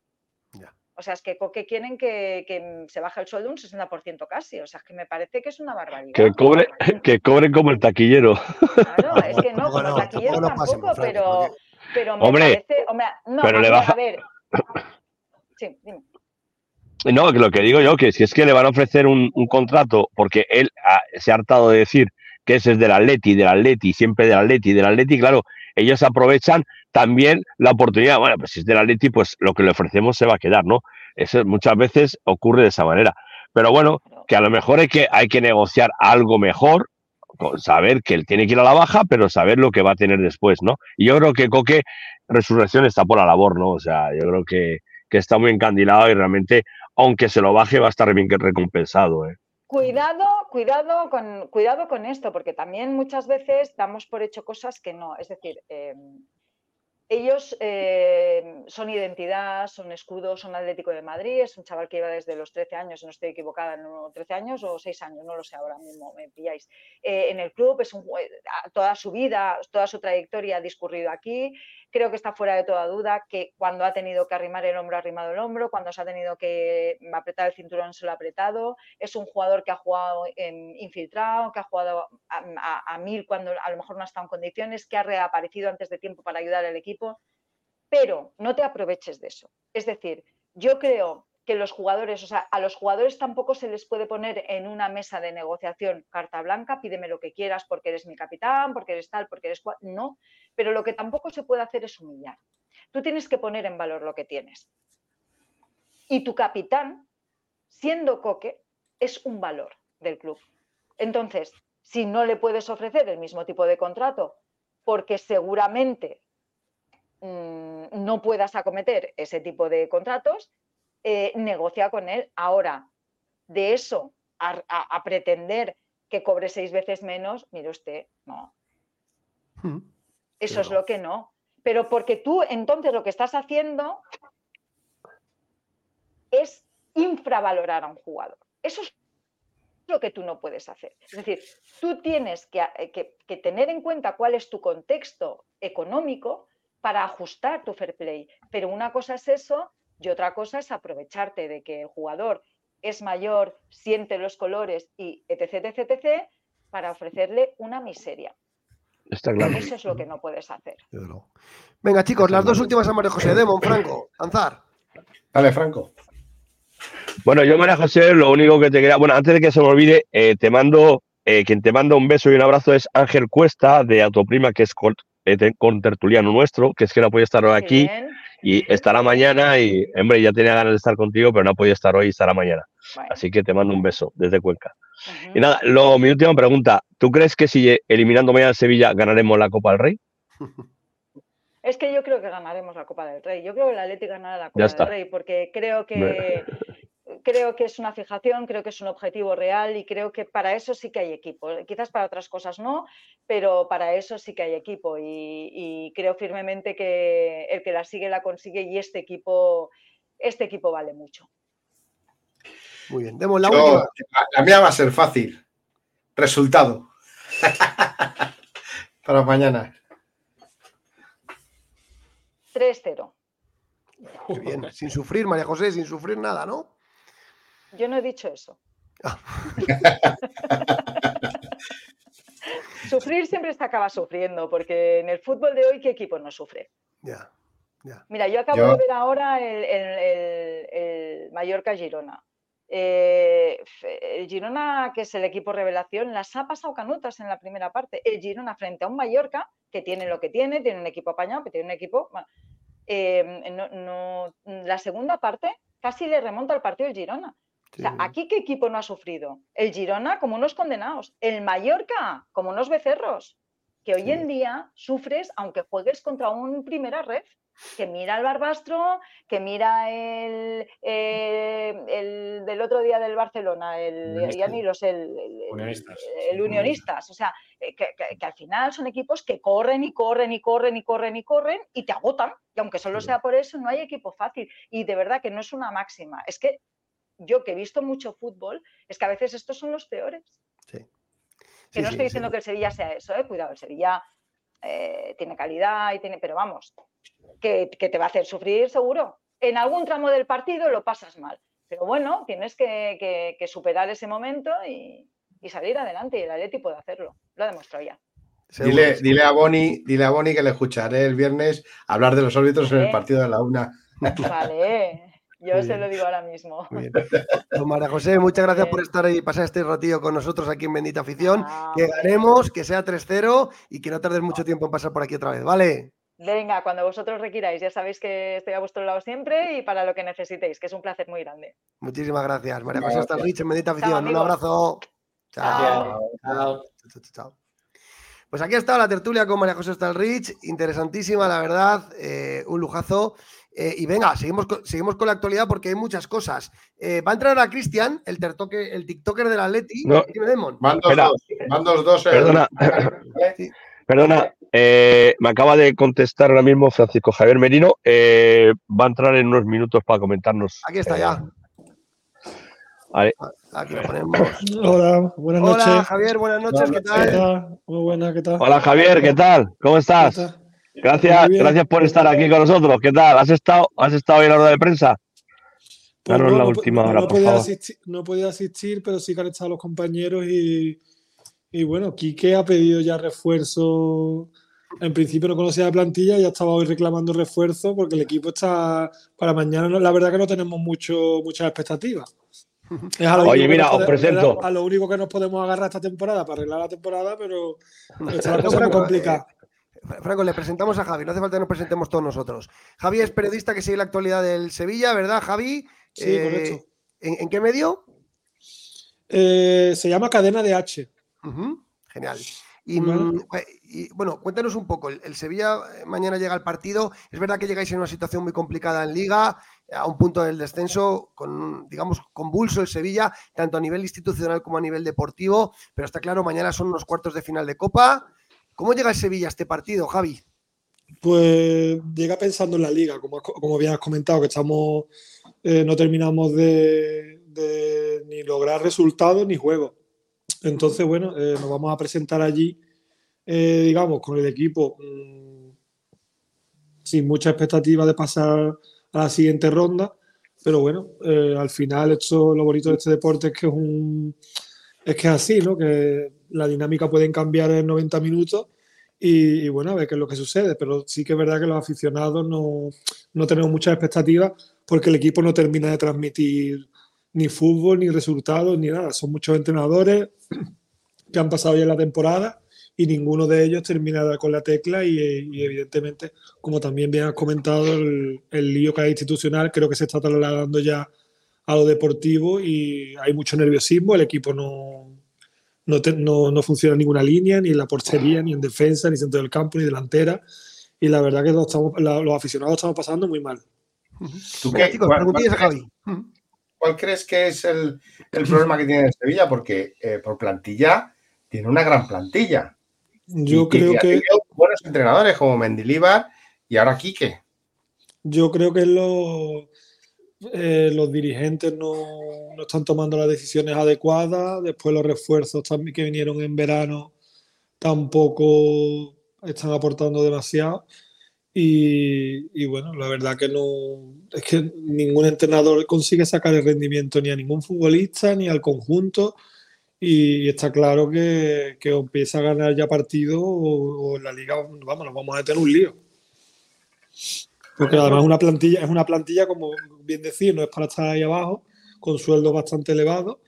O sea, es que Coque quieren que, se baje el sueldo un 60% casi. O sea, es que me parece que es una barbaridad. Que cobre, que cobre como el taquillero. Claro, es que no, como el taquillero tampoco, pero, pero me hombre, parece. Hombre, no, pero le baja... a ver. Sí, dime. No, que lo que digo yo, que si es que le van a ofrecer un, contrato, porque él se ha hartado de decir que ese es del Atleti, del Atleti, siempre del Atleti, del Atleti, claro, ellos aprovechan también la oportunidad. Bueno, pues si es del Atleti, pues lo que le ofrecemos se va a quedar, ¿no? Eso muchas veces ocurre de esa manera. Pero bueno, que a lo mejor hay que, hay que negociar algo mejor, saber que él tiene que ir a la baja, pero saber lo que va a tener después, ¿no? Y yo creo que Coque Resurrección está por la labor, ¿no? O sea, yo creo que, que está muy encandilado y realmente, aunque se lo baje, va a estar bien recompensado, ¿eh? Cuidado, cuidado con, cuidado con esto, porque también muchas veces damos por hecho cosas que no. Es decir, em, ellos eh, son identidad, son escudo, son Atlético de Madrid, es un chaval que lleva desde los 13 años, no estoy equivocada, no, 13 años o 6 años, no lo sé ahora mismo, me pilláis. Eh, en el club es un, toda su vida, toda su trayectoria ha discurrido aquí, creo que está fuera de toda duda que cuando ha tenido que arrimar el hombro, ha arrimado el hombro, cuando se ha tenido que apretar el cinturón, se lo ha apretado, es un jugador que ha jugado infiltrado, que ha jugado a mil cuando a lo mejor no ha estado en condiciones, que ha reaparecido antes de tiempo para ayudar al equipo pero no te aproveches de eso. Es decir, yo creo que los jugadores, o sea, a los jugadores tampoco se les puede poner en una mesa de negociación carta blanca, pídeme lo que quieras porque eres mi capitán, porque eres tal, porque eres no, pero lo que tampoco se puede hacer es humillar. Tú tienes que poner en valor lo que tienes. Y tu capitán, siendo coque, es un valor del club. Entonces, si no le puedes ofrecer el mismo tipo de contrato, porque seguramente Mm, no puedas acometer ese tipo de contratos, eh, negocia con él. Ahora, de eso a, pretender que cobre seis veces menos, mire usted, no. Hmm, eso es lo que no. Pero porque tú entonces lo que estás haciendo es infravalorar a un jugador. Eso es lo que tú no puedes hacer. Es decir, tú tienes que tener en cuenta cuál es tu contexto económico para ajustar tu fair play. Pero una cosa es eso y otra cosa es aprovecharte de que el jugador es mayor, siente los colores y etc, etc, etc, para ofrecerle una miseria. Está claro. Eso es lo que no puedes hacer. Venga, chicos, las dos últimas a María José. Demon, Franco, lanzar. Dale, Franco. Bueno, yo, María José, lo único que te quería. Bueno, antes de que se me olvide, eh, te mando. Eh, quien te manda un beso y un abrazo es Ángel Cuesta de Autoprima, que es eh, con tertuliano nuestro, que es que no puede estar aquí y estará mañana y, hombre, ya tenía ganas de estar contigo, pero no podía estar hoy y estará mañana. Así que te mando un beso desde Cuenca. Y nada, lo, mi última pregunta, ¿tú crees que si eliminando mañana Sevilla ganaremos la Copa del Rey? Es que yo creo que ganaremos la Copa del Rey. Yo creo que el Atleti ganará la Copa del Rey porque creo que creo que es una fijación, creo que es un objetivo real y creo que para eso sí que hay equipo. Quizás para otras cosas no, pero para eso sí que hay equipo y, creo firmemente que el que la sigue la consigue y este equipo, este equipo vale mucho. Muy bien, demos la última. La mía va a ser fácil. Resultado. para mañana. 3-0. bien, sin sufrir, María José, sin sufrir nada, ¿no? Yo no he dicho eso. Ah. Sufrir siempre se acaba sufriendo, porque en el fútbol de hoy, ¿qué equipo no sufre? Ya, Mira, yo acabo de ver ahora el, Mallorca-Girona. Eh, el Girona, que es el equipo revelación, las ha pasado canutas en la primera parte. El Girona frente a un Mallorca que tiene lo que tiene, tiene un equipo apañado, que tiene un equipo. Eh, la segunda parte casi le remonta al partido el Girona. ¿Aquí qué equipo no ha sufrido? El Girona como unos condenados, el Mallorca como unos becerros, que hoy en día sufres aunque juegues contra un primera red, que mira el Barbastro, que mira el, del otro día del Barcelona, el, ya ni los, el, el, Unionistas. O sea, eh, que, que, al final son equipos que corren y corren y corren y corren y corren y te agotan. Y aunque solo sea por eso, no hay equipo fácil. Y de verdad que no es una máxima. Es que yo que he visto mucho fútbol, es que a veces estos son los peores. Sí. que no estoy diciendo que el Sevilla sea eso, ¿eh? cuidado, el Sevilla eh, tiene calidad y tiene, pero vamos, que, te va a hacer sufrir seguro. En algún tramo del partido lo pasas mal, pero bueno, tienes que, superar ese momento y, salir adelante y el Atleti puede hacerlo, lo ha demostrado ya. Dile, dile, a Boni, dile a Boni que le escucharé el viernes hablar de los árbitros en el partido de la una. Vale. Yo se lo digo ahora mismo. Pues María José, muchas gracias por estar ahí y pasar este ratillo con nosotros aquí en Bendita Afición. Ah, que ganemos, que sea 3-0 y que no tardes mucho tiempo en pasar por aquí otra vez, ¿vale? Venga, cuando vosotros requiráis, ya sabéis que estoy a vuestro lado siempre y para lo que necesitéis, que es un placer muy grande. Muchísimas gracias. María José hasta Rich en Bendita Afición. un abrazo. Chao. Chao. Chao. Pues aquí ha estado la tertulia con María José Stalrich, interesantísima, la verdad, eh, un lujazo. Eh, y venga, seguimos con, seguimos con la actualidad porque hay muchas cosas. Eh, va a entrar a Cristian, el, el TikToker del Atleti. No. Van dos, dos, Perdona. Perdona. Eh, me acaba de contestar ahora mismo Francisco Javier Merino. Eh, va a entrar en unos minutos para comentarnos. Aquí está ya. Vale. Aquí lo ponemos. Hola, buenas noches. Hola, Javier, buenas noches, ¿qué tal? Muy buenas, ¿qué tal? Hola, Javier, ¿qué tal? ¿Cómo estás? Gracias, gracias por estar aquí con nosotros. ¿Qué tal? ¿Has estado, has estado en la hora de prensa? Pues no, la última hora, no, podía Asistir, no podía asistir, pero sí que han estado los compañeros y, y bueno, Quique ha pedido ya refuerzo. En principio no conocía la plantilla, ya estaba hoy reclamando refuerzo porque el equipo está para mañana. La verdad que no tenemos mucho, muchas expectativas. Oye, mira, os presento. A lo único que nos podemos agarrar esta temporada para arreglar la temporada, pero está la cosa muy complicada. Franco, le presentamos a Javi, no hace falta que nos presentemos todos nosotros. Javi es periodista que sigue la actualidad del Sevilla, ¿verdad, Javi? Sí, eh, correcto. ¿en, qué medio? Eh, se llama Cadena de H. Genial. Mm, y, bueno, cuéntanos un poco. El, Sevilla eh, mañana llega al partido. Es verdad que llegáis en una situación muy complicada en Liga, a un punto del descenso, con, digamos, convulso el Sevilla, tanto a nivel institucional como a nivel deportivo. Pero está claro, mañana son unos cuartos de final de Copa. ¿Cómo llega el Sevilla a este partido, Javi? Pues llega pensando en la Liga, como, como bien has comentado, que estamos, eh, no terminamos de, ni lograr resultados ni juegos. Entonces, bueno, eh, nos vamos a presentar allí, eh, digamos, con el equipo mm, sin mucha expectativa de pasar a la siguiente ronda. Pero bueno, al final esto, lo bonito de este deporte es que es un es que es así, ¿no? Que la dinámica puede cambiar en 90 minutos y, bueno, a ver qué es lo que sucede. Pero sí que es verdad que los aficionados no, no tenemos muchas expectativas porque el equipo no termina de transmitir ni fútbol, ni resultados, ni nada. Son muchos entrenadores que han pasado ya la temporada y ninguno de ellos termina con la tecla y, evidentemente, como también bien has comentado, el, lío que hay institucional creo que se está trasladando ya a lo deportivo y hay mucho nerviosismo, el equipo no, no, no, funciona en ninguna línea, ni en la portería, ni en defensa, ni centro del campo, ni delantera. Y la verdad que los, estamos, los aficionados estamos pasando muy mal. ¿Tú qué? Javi. ¿Cuál crees que es el, problema que tiene Sevilla? Porque eh, por plantilla tiene una gran plantilla. Yo creo que. Buenos entrenadores como Mendilibar y ahora Quique. Yo creo que eh, los dirigentes no, están tomando las decisiones adecuadas. Después, los refuerzos también que vinieron en verano tampoco están aportando demasiado. Y, bueno, la verdad que no es que ningún entrenador consigue sacar el rendimiento ni a ningún futbolista ni al conjunto. Y, está claro que, que, empieza a ganar ya partido o, la liga, vamos, nos vamos a tener un lío. Porque además una plantilla, es una plantilla, como bien decir, no es para estar ahí abajo, con sueldos bastante elevados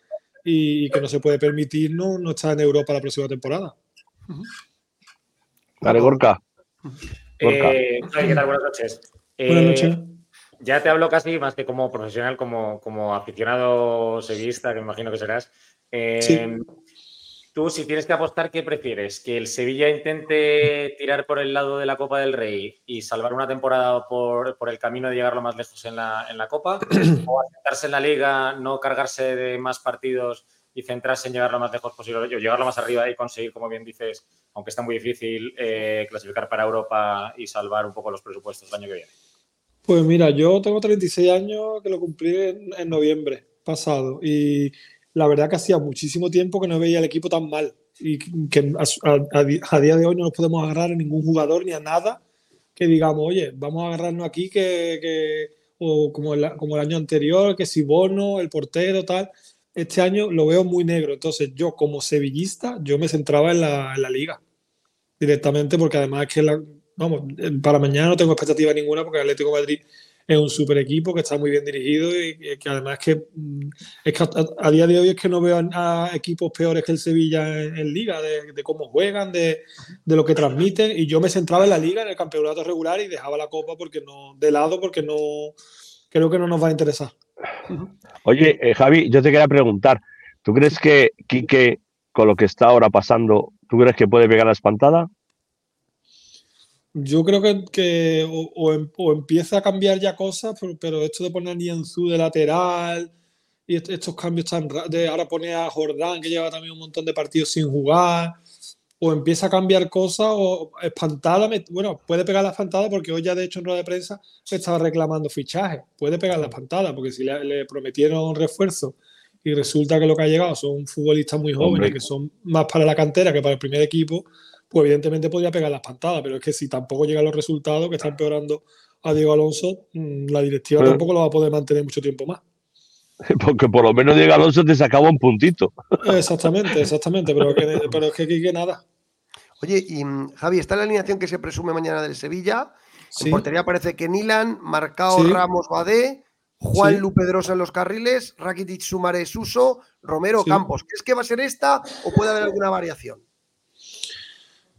y, que no se puede permitir no, no estar en Europa la próxima temporada. Dale, Gorka. Eh, ¿Qué tal? Buenas noches. Buenas noches. Eh, ya te hablo casi más que como profesional, como, como aficionado sevillista, que me imagino que serás. Eh, tú, si tienes que apostar, ¿qué prefieres? ¿Que el Sevilla intente tirar por el lado de la Copa del Rey y salvar una temporada por, el camino de llegar lo más lejos en la, en la Copa? ¿O asentarse en la Liga, no cargarse de más partidos y centrarse en llegar lo más lejos posible, llegar lo más arriba y conseguir, como bien dices, aunque está muy difícil, eh, clasificar para Europa y salvar un poco los presupuestos el año que viene? Pues mira, yo tengo 36 años que lo cumplí en, noviembre pasado y la verdad que hacía muchísimo tiempo que no veía el equipo tan mal y que a, día de hoy no nos podemos agarrar a ningún jugador ni a nada que digamos, oye, vamos a agarrarnos aquí que, o como el, como el año anterior, que si Bono, el portero, tal este año lo veo muy negro. Entonces, yo como sevillista, yo me centraba en la, liga directamente, porque además es que, vamos, para mañana no tengo expectativa ninguna, porque el Atlético de Madrid es un super equipo que está muy bien dirigido y que además que, mm, es que a, día de hoy es que no veo a, equipos peores que el Sevilla en, liga, de, cómo juegan, de, lo que transmiten. Y yo me centraba en la liga, en el campeonato regular y dejaba la copa porque no, de lado porque no creo que no nos va a interesar. Oye, eh, Javi, yo te quería preguntar, ¿tú crees que Quique, con lo que está ahora pasando, ¿tú crees que puede pegar la espantada? Yo creo que, em, o, empieza a cambiar ya cosas, pero, esto de poner a Nianzú de lateral y estos cambios tan de ahora pone a Jordán, que lleva también un montón de partidos sin jugar, o empieza a cambiar cosas o espantada, bueno, puede pegar la espantada porque hoy ya de hecho en rueda de prensa estaba reclamando fichaje, puede pegar la espantada porque si le, prometieron refuerzo y resulta que lo que ha llegado son futbolistas muy jóvenes que son más para la cantera que para el primer equipo, pues evidentemente podría pegar la espantada, pero es que si tampoco llegan los resultados que está empeorando a Diego Alonso, mm, la directiva tampoco lo va a poder mantener mucho tiempo más. Porque por lo menos Diego Alonso te sacaba un puntito. Exactamente, exactamente, pero, pero es que aquí que nada. Oye, y mm, Javi, está la alineación que se presume mañana del Sevilla. En portería parece que Nilan, Marcao Ramos Badé, Juan Lupedrosa en los carriles, Rakitic Sumare Suso, Romero Campos. ¿Crees que va a ser esta o puede haber alguna variación?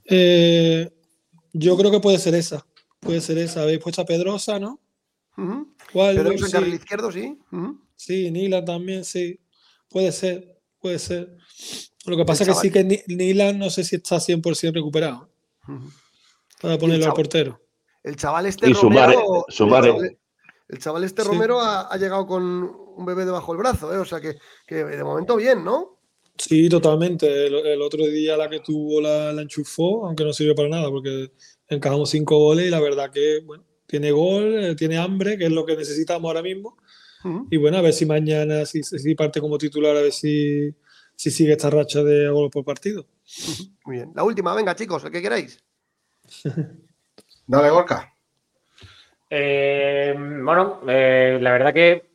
Eh, yo creo que puede ser esa. Puede ser esa. Habéis puesto a Pedrosa, ¿no? Pedrosa en carril izquierdo, sí. Sí, Nilan también, sí. Puede ser, puede ser. Lo que pasa es que sí que Nilan no sé si está 100% recuperado. Para ponerlo al portero. El chaval este Romero. El, chaval este Romero ha, llegado con un bebé debajo del brazo, ¿eh? o sea que, de momento bien, ¿no? Sí, totalmente. El, otro día la que tuvo la, enchufó, aunque no sirvió para nada, porque encajamos cinco goles y la verdad que bueno, tiene gol, eh, tiene hambre, que es lo que necesitamos ahora mismo. Y bueno, a ver si mañana, si, si parte como titular, a ver si, si sigue esta racha de goles por partido. Muy bien. La última, venga, chicos, el que queráis. Dale, Gorka. Eh, bueno, eh, la verdad que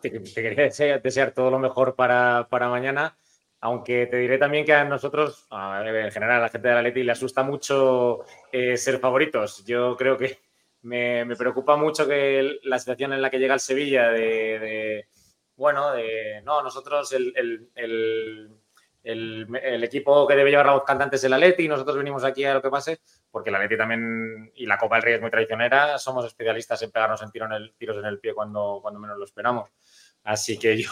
te, quería desear, todo lo mejor para, mañana, aunque te diré también que a nosotros, en general a la gente de la Leti le asusta mucho eh, ser favoritos. Yo creo que me, preocupa mucho que la situación en la que llega el Sevilla de bueno, de, no, nosotros el, equipo que debe llevar a los cantantes es el Atleti y nosotros venimos aquí a lo que pase, porque el Atleti también y la Copa del Rey es muy traicionera, somos especialistas en pegarnos en, tiro en el, tiros en el pie cuando, cuando menos lo esperamos. Así que yo,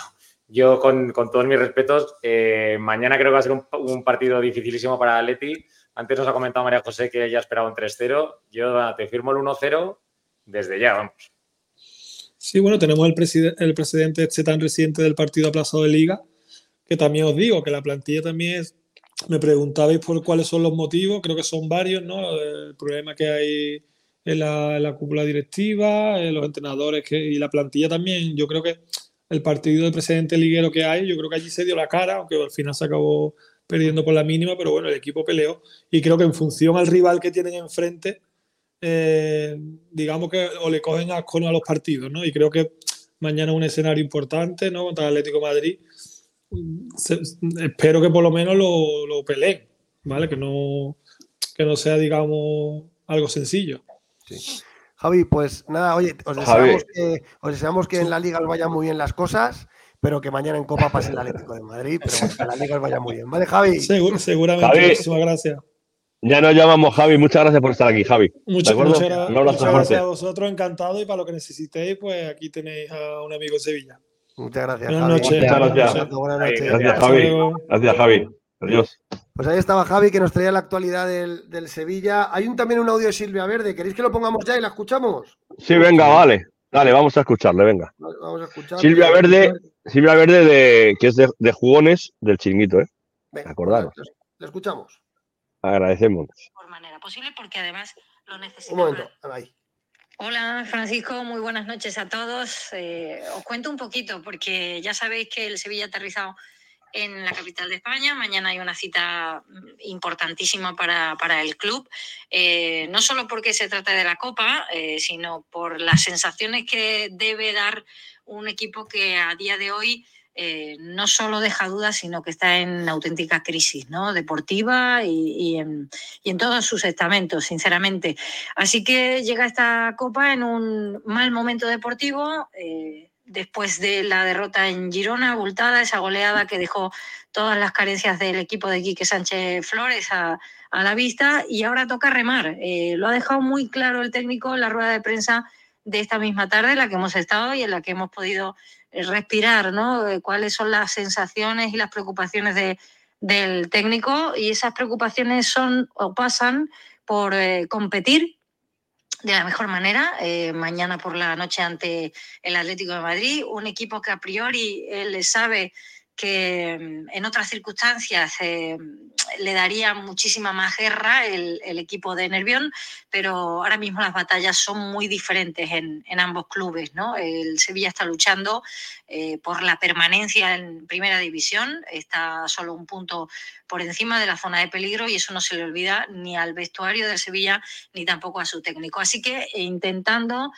yo con, todos mis respetos, eh, mañana creo que va a ser un, partido dificilísimo para el Atleti. Antes nos ha comentado María José que ella esperaba un 3-0. Yo te firmo el 1-0 desde ya, vamos. Sí, bueno, tenemos el, el presidente este tan reciente del partido aplazado de liga, que también os digo que la plantilla también es, me preguntabais por cuáles son los motivos, creo que son varios, ¿no? El problema que hay en la, cúpula directiva, en los entrenadores que, y la plantilla también, yo creo que el partido del presidente liguero que hay, yo creo que allí se dio la cara, aunque al final se acabó perdiendo por la mínima, pero bueno, el equipo peleó y creo que en función al rival que tienen enfrente, eh, digamos que o le cogen asco a los partidos, ¿no? Y creo que mañana es un escenario importante, ¿no? Contra el Atlético Madrid. Espero que por lo menos lo, lo peleen, ¿vale? Que no, que no sea, digamos, algo sencillo. Javi, pues nada, oye, os deseamos, que, os deseamos que en la liga os vayan muy bien las cosas, pero que mañana en Copa pase el Atlético de Madrid, pero que en la liga os vaya muy bien. ¿Vale, Javi? seguramente, muchísimas gracias. Ya nos llamamos Javi. Muchas gracias por estar aquí, Javi. Muchas, gracias a vosotros, encantado. Y para lo que necesitéis, pues aquí tenéis a un amigo en Sevilla. Muchas gracias. Buenas noches. gracias. Buenas noches. Gracias, Javi. Gracias, Javi. Adiós. Pues ahí estaba Javi que nos traía la actualidad del, Sevilla. Hay un, también un audio de Silvia Verde. ¿Queréis que lo pongamos ya y la escuchamos? Sí, venga, vale. Dale, vamos a escucharle, venga. Vamos a escuchar. Silvia Verde, Silvia Verde de, que es de, jugones del chinguito, ¿eh? Venga, Acordaros. Le escuchamos. Agradecemos. Por manera posible, porque además lo necesitamos. Un momento, ahí. Hola Francisco, muy buenas noches a todos. Eh, os cuento un poquito porque ya sabéis que el Sevilla ha aterrizado en la capital de España. Mañana hay una cita importantísima para, el club, eh, no solo porque se trata de la Copa, eh, sino por las sensaciones que debe dar un equipo que a día de hoy eh, no solo deja dudas, sino que está en auténtica crisis ¿no? deportiva y, en, todos sus estamentos, sinceramente. Así que llega esta copa en un mal momento deportivo. Eh, después de la derrota en Girona, abultada, esa goleada que dejó todas las carencias del equipo de Quique Sánchez Flores a, la vista, y ahora toca remar. Eh, lo ha dejado muy claro el técnico en la rueda de prensa de esta misma tarde, en la que hemos estado y en la que hemos podido respirar, ¿no? Eh, cuáles son las sensaciones y las preocupaciones de, del técnico y esas preocupaciones son o pasan por eh, competir de la mejor manera eh, mañana por la noche ante el Atlético de Madrid, un equipo que a priori él sabe que mm, en otras circunstancias eh, le daría muchísima más guerra el, equipo de Nervión, pero ahora mismo las batallas son muy diferentes en, ambos clubes. ¿no? El Sevilla está luchando eh, por la permanencia en primera división, está solo un punto por encima de la zona de peligro y eso no se le olvida ni al vestuario del Sevilla ni tampoco a su técnico. Así que eh, intentando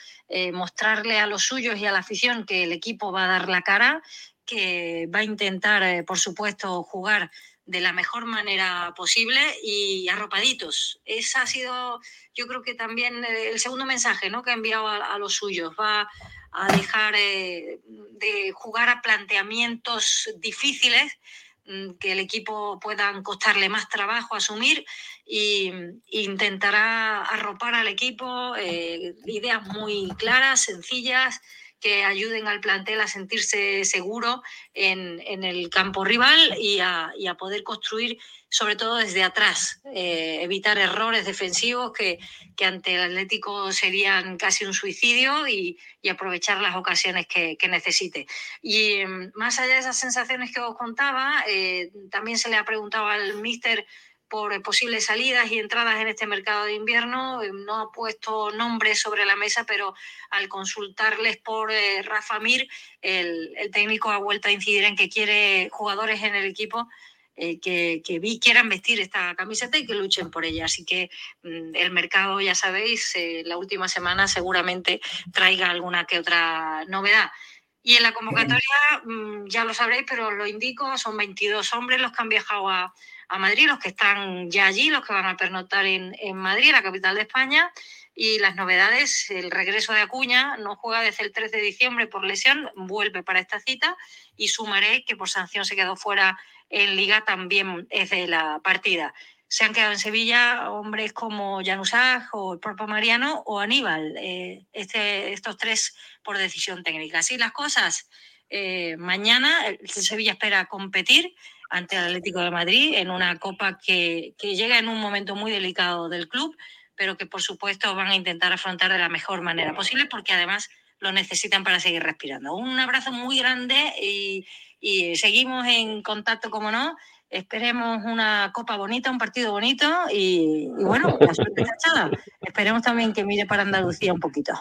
mostrarle a los suyos y a la afición que el equipo va a dar la cara que va a intentar, eh, por supuesto, jugar de la mejor manera posible y arropaditos. Ese ha sido, yo creo que también eh, el segundo mensaje ¿no? que ha enviado a, los suyos. Va a dejar eh, de jugar a planteamientos difíciles mm, que el equipo puedan costarle más trabajo asumir y, intentará arropar al equipo ideas muy claras, sencillas, que ayuden al plantel a sentirse seguro en, el campo rival y a, poder construir sobre todo desde atrás, eh, evitar errores defensivos que, ante el Atlético serían casi un suicidio y, aprovechar las ocasiones que, necesite. Y mm, más allá de esas sensaciones que os contaba, eh, también se le ha preguntado al míster por posibles salidas y entradas en este mercado de invierno. Eh, no ha puesto nombres sobre la mesa, pero al consultarles por eh, Rafa Mir, el, técnico ha vuelto a incidir en que quiere jugadores en el equipo eh, que, que quieran vestir esta camiseta y que luchen por ella. Así que mm, el mercado, ya sabéis, la última semana seguramente traiga alguna que otra novedad. Y en la convocatoria, mm, ya lo sabréis, pero lo indico, son 22 hombres los que han viajado a, a Madrid, los que están ya allí, los que van a pernoctar en, en Madrid, la capital de España. Y las novedades, el regreso de Acuña, no juega desde el 3 de diciembre por lesión, vuelve para esta cita y sumaré que por sanción se quedó fuera en Liga también es de la partida. Se han quedado en Sevilla hombres como Januzaj o el propio Mariano o Aníbal, eh, este, estos tres por decisión técnica. Así las cosas, eh, mañana el Sevilla espera competir, ante el Atlético de Madrid en una copa que, llega en un momento muy delicado del club, pero que por supuesto van a intentar afrontar de la mejor manera posible porque además lo necesitan para seguir respirando. Un abrazo muy grande y, seguimos en contacto, como no. Esperemos una copa bonita, un partido bonito y, bueno, la suerte echada. Esperemos también que mire para Andalucía un poquito.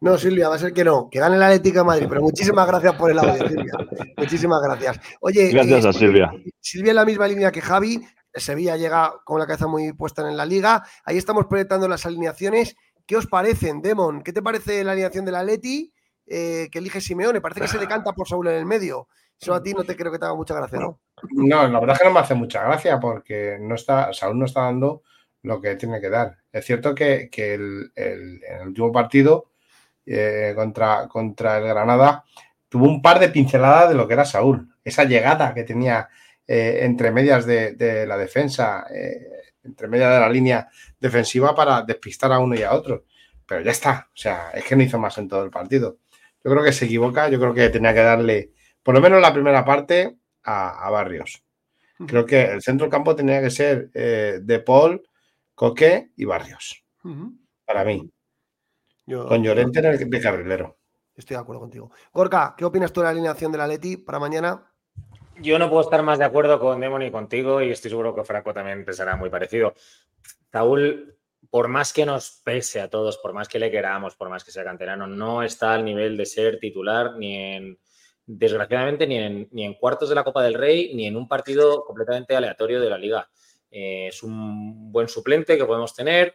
No, Silvia, va a ser que no, que gane la Atlético de Madrid, pero muchísimas gracias por el audio, Silvia. Muchísimas gracias. Oye, gracias a eh, Silvia. Silvia en la misma línea que Javi, Sevilla llega con la cabeza muy puesta en la liga. Ahí estamos proyectando las alineaciones. ¿Qué os parecen, Demon? ¿Qué te parece la alineación del Atleti eh, que elige Simeone? Parece que se decanta por Saúl en el medio. Eso a ti no te creo que te haga mucha gracia, ¿no? No, la verdad es que no me hace mucha gracia porque no está, Saúl no está dando lo que tiene que dar. Es cierto que, el, en el último partido eh, contra, contra el Granada, tuvo un par de pinceladas de lo que era Saúl. Esa llegada que tenía eh, entre medias de, la defensa, eh, entre medias de la línea defensiva para despistar a uno y a otro. Pero ya está, o sea, es que no hizo más en todo el partido. Yo creo que se equivoca, yo creo que tenía que darle, por lo menos la primera parte, a, Barrios. Creo que el centro del campo tenía que ser De Paul, Coque y Barrios. Para mí. Con Llorente de carrilero. Estoy de acuerdo contigo. Gorka, ¿qué opinas tú de la alineación de la Leti para mañana? Yo no puedo estar más de acuerdo con Demon y contigo y estoy seguro que Franco también pensará muy parecido. Saúl, por más que nos pese a todos, por más que le queramos, por más que sea canterano, no está al nivel de ser titular ni en, desgraciadamente, ni en, ni en cuartos de la Copa del Rey, ni en un partido completamente aleatorio de la liga. Eh, es un buen suplente que podemos tener,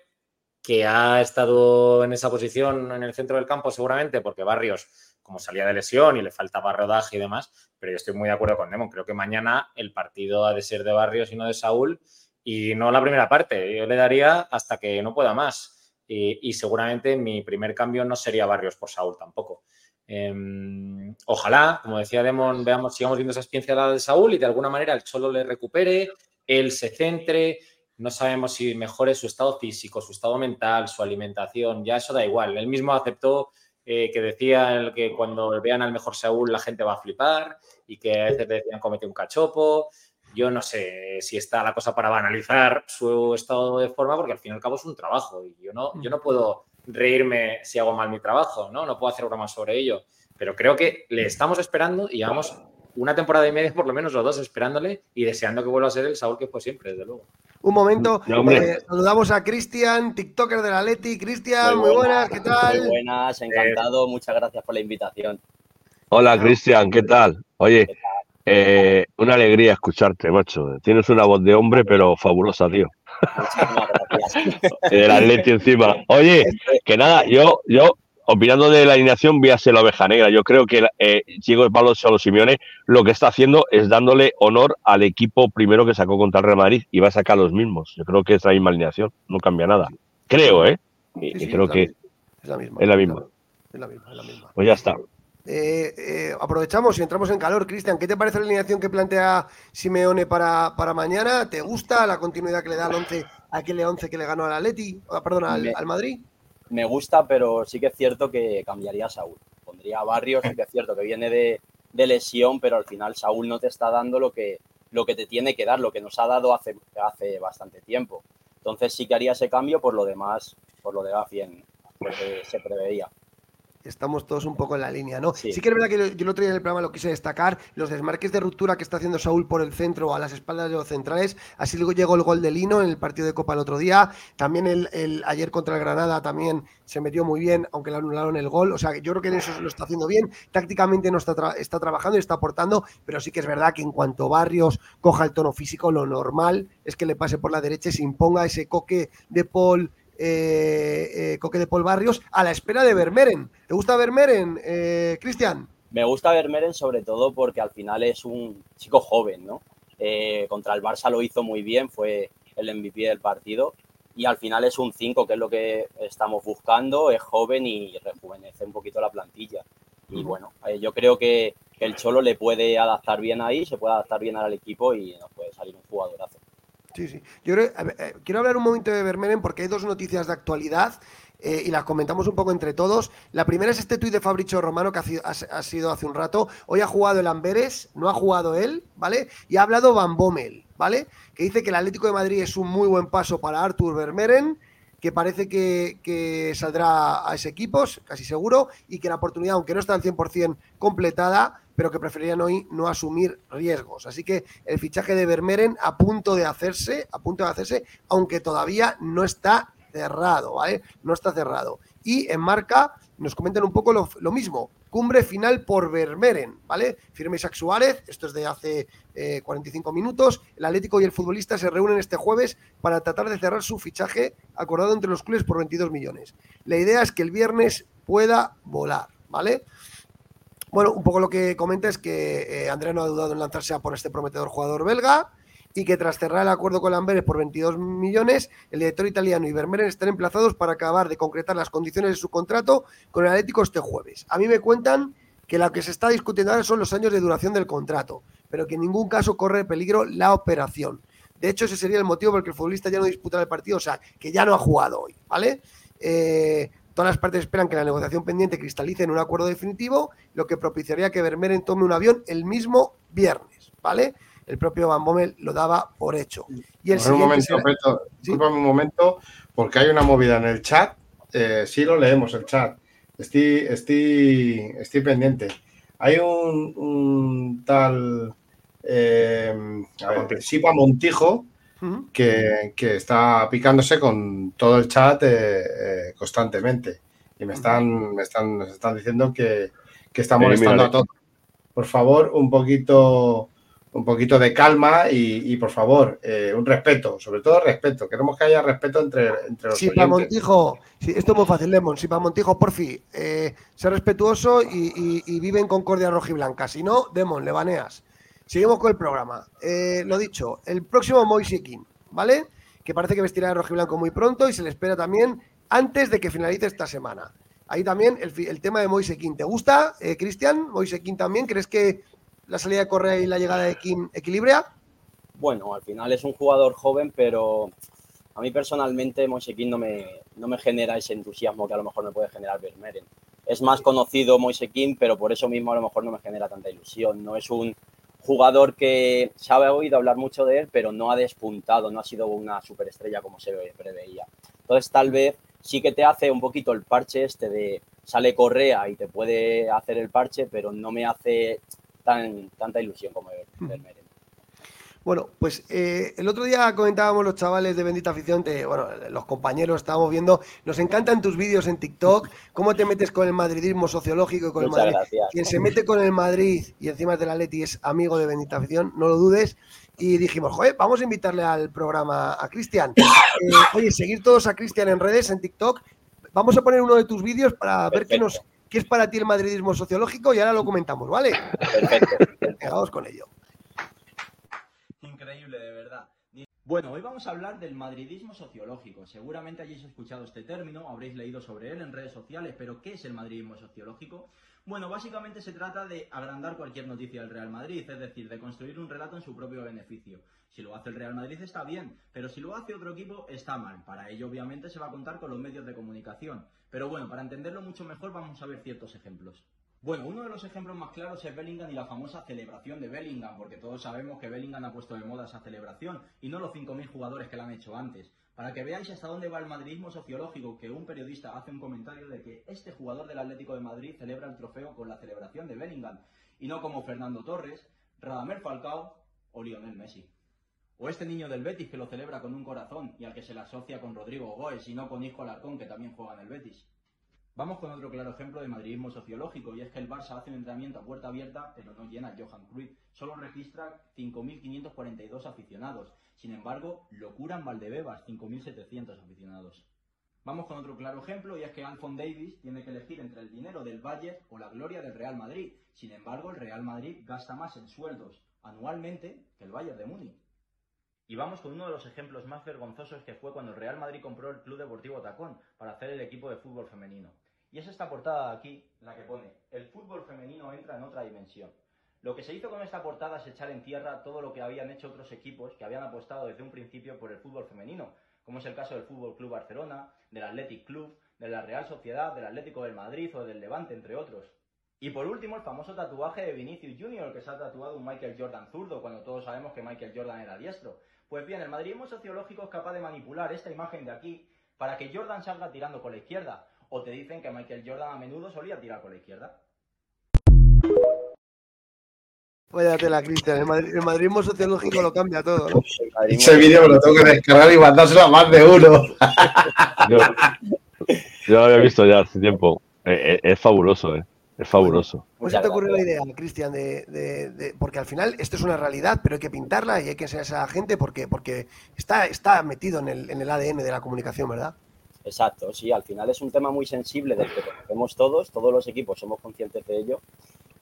que ha estado en esa posición en el centro del campo seguramente porque Barrios, como salía de lesión y le faltaba rodaje y demás, pero yo estoy muy de acuerdo con Demon. Creo que mañana el partido ha de ser de Barrios y no de Saúl y no la primera parte. Yo le daría hasta que no pueda más. Y, seguramente mi primer cambio no sería Barrios por Saúl tampoco. Em, ojalá, como decía Demon, veamos, sigamos viendo esa experiencia de Saúl y de alguna manera el Cholo le recupere, él se centre, no sabemos si mejore su estado físico, su estado mental, su alimentación, ya eso da igual. Él mismo aceptó eh, que decía que cuando vean al mejor Saúl la gente va a flipar y que a veces decían comete un cachopo. Yo no sé si está la cosa para banalizar su estado de forma porque al fin y al cabo es un trabajo y yo no, yo no puedo reírme si hago mal mi trabajo, ¿no? No puedo hacer bromas sobre ello, pero creo que le estamos esperando y llevamos una temporada y media por lo menos los dos esperándole y deseando que vuelva a ser el Saúl que fue siempre, desde luego. Un momento, eh, saludamos a Cristian, TikToker de la Leti. Cristian, muy, buenas, ¿qué tal? Muy buenas, encantado, muchas gracias por la invitación. Hola Cristian, ¿qué tal? Oye, eh, una alegría escucharte, macho. Tienes una voz de hombre, pero fabulosa, tío. Muchísimas gracias. El Atleti encima. Oye, que nada, yo, yo opinando de la alineación, voy a ser la oveja negra. Yo creo que eh, Diego Pablo Solo Simeone lo que está haciendo es dándole honor al equipo primero que sacó contra el Real Madrid y va a sacar los mismos. Yo creo que es la misma alineación, no cambia nada. Creo, ¿eh? Y, creo que es la misma. Es la misma. Es la misma, es la misma. Pues ya está. Eh, eh, aprovechamos y entramos en calor. Cristian, ¿qué te parece la alineación que plantea Simeone para, para mañana? ¿Te gusta la continuidad que le da al 11, aquel 11 que le ganó al Atleti, ah, perdón, al, al Madrid? Me gusta, pero sí que es cierto que cambiaría Saúl. Pondría a Barrios, sí que es cierto que viene de, lesión, pero al final Saúl no te está dando lo que, lo que te tiene que dar, lo que nos ha dado hace, hace bastante tiempo. Entonces sí que haría ese cambio, por lo demás, por lo demás bien, lo se preveía estamos todos un poco en la línea, ¿no? Sí, que es verdad que yo el otro día en el programa lo quise destacar, los desmarques de ruptura que está haciendo Saúl por el centro a las espaldas de los centrales, así luego llegó el gol de Lino en el partido de Copa el otro día, también el, ayer contra el Granada también se metió muy bien, aunque le anularon el gol, o sea, yo creo que en eso lo está haciendo bien, tácticamente no está, está trabajando y está aportando, pero sí que es verdad que en cuanto Barrios coja el tono físico, lo normal es que le pase por la derecha y se imponga ese coque de Paul eh, eh, Coque de Paul Barrios a la espera de Vermeeren. ¿Te gusta Vermeeren, eh, Cristian? Me gusta Vermeeren sobre todo porque al final es un chico joven, ¿no? contra el Barça lo hizo muy bien, fue el MVP del partido y al final es un 5, que es lo que estamos buscando, es joven y rejuvenece un poquito la plantilla. Y bueno, yo creo que, que, el Cholo le puede adaptar bien ahí, se puede adaptar bien al equipo y nos puede salir un jugadorazo. Sí, sí. Yo eh, quiero hablar un momento de Vermeeren porque hay dos noticias de actualidad eh, y las comentamos un poco entre todos. La primera es este tuit de Fabricio Romano que ha, sido hace un rato. Hoy ha jugado el Amberes, no ha jugado él, ¿vale? Y ha hablado Van Bommel, ¿vale? Que dice que el Atlético de Madrid es un muy buen paso para Artur Vermeeren que parece que, saldrá a ese equipo, casi seguro, y que la oportunidad, aunque no está al 100% completada, pero que preferirían hoy no asumir riesgos. Así que el fichaje de Vermeeren a punto de hacerse, a punto de hacerse, aunque todavía no está cerrado, ¿vale? No está cerrado. Y en marca nos comentan un poco lo, mismo. Cumbre final por Vermeeren, ¿vale? Firme Isaac Suárez, esto es de hace 45 eh, minutos. El Atlético y el futbolista se reúnen este jueves para tratar de cerrar su fichaje acordado entre los clubes por 22 millones. La idea es que el viernes pueda volar, ¿vale? Bueno, un poco lo que comenta es que eh, Andrea no ha dudado en lanzarse a por este prometedor jugador belga y que tras cerrar el acuerdo con Lamberes por 22 millones, el director italiano y Vermeeren están emplazados para acabar de concretar las condiciones de su contrato con el Atlético este jueves. A mí me cuentan que lo que se está discutiendo ahora son los años de duración del contrato, pero que en ningún caso corre peligro la operación. De hecho, ese sería el motivo por el que el futbolista ya no disputará el partido, o sea, que ya no ha jugado hoy, ¿vale? Eh, Todas las partes esperan que la negociación pendiente cristalice en un acuerdo definitivo, lo que propiciaría que Vermeeren tome un avión el mismo viernes, ¿vale? El propio Van Bommel lo daba por hecho. Y el un momento, un momento, porque hay una movida en el chat. Eh, sí lo leemos el chat. Estoy, estoy, estoy pendiente. Hay un, tal eh, Sipa Montijo que, está picándose con todo el chat eh, eh, constantemente. Y me están, me están, están diciendo que, que está molestando a todos. Por favor, un poquito, un poquito de calma y, por favor, eh, un respeto, sobre todo respeto. Queremos que haya respeto entre, entre los Sí, para Montijo, esto es muy fácil, Lemon. Si para Montijo, por fin, eh, sé respetuoso y, y, vive en concordia rojiblanca. Si no, Demon, le baneas. Seguimos con el programa. Eh, lo dicho, el próximo Moise ¿vale? Que parece que vestirá de rojo y blanco muy pronto y se le espera también antes de que finalice esta semana. Ahí también el, tema de Moise ¿Te gusta, eh, Cristian? Moise también. ¿Crees que la salida de Correa y la llegada de King equilibra? Bueno, al final es un jugador joven, pero a mí personalmente Moise no me, no me genera ese entusiasmo que a lo mejor me puede generar Vermeeren. Es más conocido Moise pero por eso mismo a lo mejor no me genera tanta ilusión. No es un jugador que se ha oído hablar mucho de él, pero no ha despuntado, no ha sido una superestrella como se preveía. Entonces, tal vez sí que te hace un poquito el parche este de sale Correa y te puede hacer el parche, pero no me hace tan, tanta ilusión como Vermeeren. Bueno, pues eh, el otro día comentábamos los chavales de Bendita Afición, bueno, los compañeros estábamos viendo, nos encantan tus vídeos en TikTok, cómo te metes con el madridismo sociológico y con el Madrid. Quien se mete con el Madrid y encima de la Leti es amigo de Bendita Afición, no lo dudes. Y dijimos, joder, vamos a invitarle al programa a Cristian. Eh, oye, seguir todos a Cristian en redes, en TikTok. Vamos a poner uno de tus vídeos para ver qué, nos, qué es para ti el madridismo sociológico y ahora lo comentamos, ¿vale? Perfecto. Vamos con ello. Bueno, hoy vamos a hablar del madridismo sociológico. Seguramente hayáis escuchado este término, habréis leído sobre él en redes sociales, pero ¿qué es el madridismo sociológico? Bueno, básicamente se trata de agrandar cualquier noticia del Real Madrid, es decir, de construir un relato en su propio beneficio. Si lo hace el Real Madrid está bien, pero si lo hace otro equipo está mal. Para ello, obviamente, se va a contar con los medios de comunicación. Pero bueno, para entenderlo mucho mejor vamos a ver ciertos ejemplos. Bueno, uno de los ejemplos más claros es Bellingham y la famosa celebración de Bellingham, porque todos sabemos que Bellingham ha puesto de moda esa celebración y no los 5.000 jugadores que la han hecho antes. Para que veáis hasta dónde va el madridismo sociológico, que un periodista hace un comentario de que este jugador del Atlético de Madrid celebra el trofeo con la celebración de Bellingham y no como Fernando Torres, Radamel Falcao o Lionel Messi. O este niño del Betis que lo celebra con un corazón y al que se le asocia con Rodrigo Goes y no con Isco Alarcón que también juega en el Betis. Vamos con otro claro ejemplo de madridismo sociológico, y es que el Barça hace un entrenamiento a puerta abierta, pero no llena Johan Cruyff. Solo registra 5.542 aficionados. Sin embargo, locura en Valdebebas, 5.700 aficionados. Vamos con otro claro ejemplo, y es que Alphon Davis tiene que elegir entre el dinero del Valle o la gloria del Real Madrid. Sin embargo, el Real Madrid gasta más en sueldos anualmente que el Bayern de Múnich. Y vamos con uno de los ejemplos más vergonzosos que fue cuando el Real Madrid compró el Club Deportivo Tacón para hacer el equipo de fútbol femenino. Y es esta portada de aquí la que pone, el fútbol femenino entra en otra dimensión. Lo que se hizo con esta portada es echar en tierra todo lo que habían hecho otros equipos que habían apostado desde un principio por el fútbol femenino, como es el caso del Fútbol Club Barcelona, del Athletic Club, de la Real Sociedad, del Atlético del Madrid o del Levante, entre otros. Y por último, el famoso tatuaje de Vinicius Junior, que se ha tatuado un Michael Jordan zurdo, cuando todos sabemos que Michael Jordan era diestro. Pues bien, el madridismo sociológico es capaz de manipular esta imagen de aquí para que Jordan salga tirando con la izquierda, o te dicen que Michael Jordan a menudo solía tirar con la izquierda. Vaya tela, Cristian. El, madridismo sociológico lo cambia todo, ¿no? Ese vídeo me lo tengo que descargar y mandárselo a más de uno. yo, lo había visto ya hace tiempo. Eh, eh, es fabuloso, ¿eh? Es fabuloso. ¿Cómo se te ocurre la idea, Cristian? De, porque al final esto es una realidad, pero hay que pintarla y hay que enseñar a la gente porque, porque está, está metido en el, en el ADN de la comunicación, ¿verdad? Exacto, sí, al final es un tema muy sensible del que conocemos todos, todos los equipos somos conscientes de ello,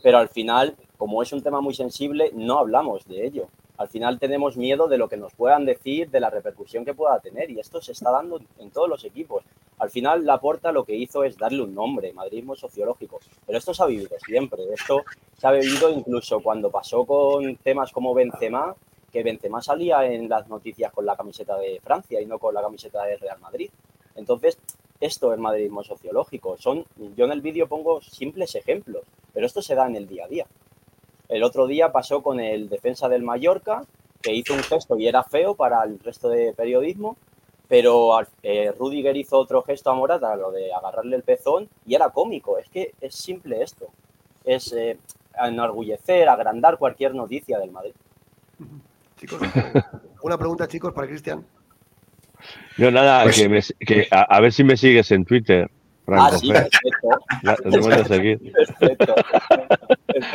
pero al final, como es un tema muy sensible, no hablamos de ello. Al final tenemos miedo de lo que nos puedan decir, de la repercusión que pueda tener, y esto se está dando en todos los equipos. Al final, Laporta lo que hizo es darle un nombre, madridismo sociológico, pero esto se ha vivido siempre, esto se ha vivido incluso cuando pasó con temas como Benzema, que Benzema salía en las noticias con la camiseta de Francia y no con la camiseta de Real Madrid. Entonces, esto es madridismo sociológico. Son, yo en el vídeo pongo simples ejemplos, pero esto se da en el día a día. El otro día pasó con el defensa del Mallorca, que hizo un gesto y era feo para el resto de periodismo, pero eh, Rudiger hizo otro gesto a Morata, lo de agarrarle el pezón, y era cómico. Es que es simple esto. Es eh, enorgullecer, agrandar cualquier noticia del Madrid. Chicos, una pregunta, chicos, para Cristian. Yo nada, pues que, a, ver si me sigues en Twitter. ah, sí, perfecto. seguir.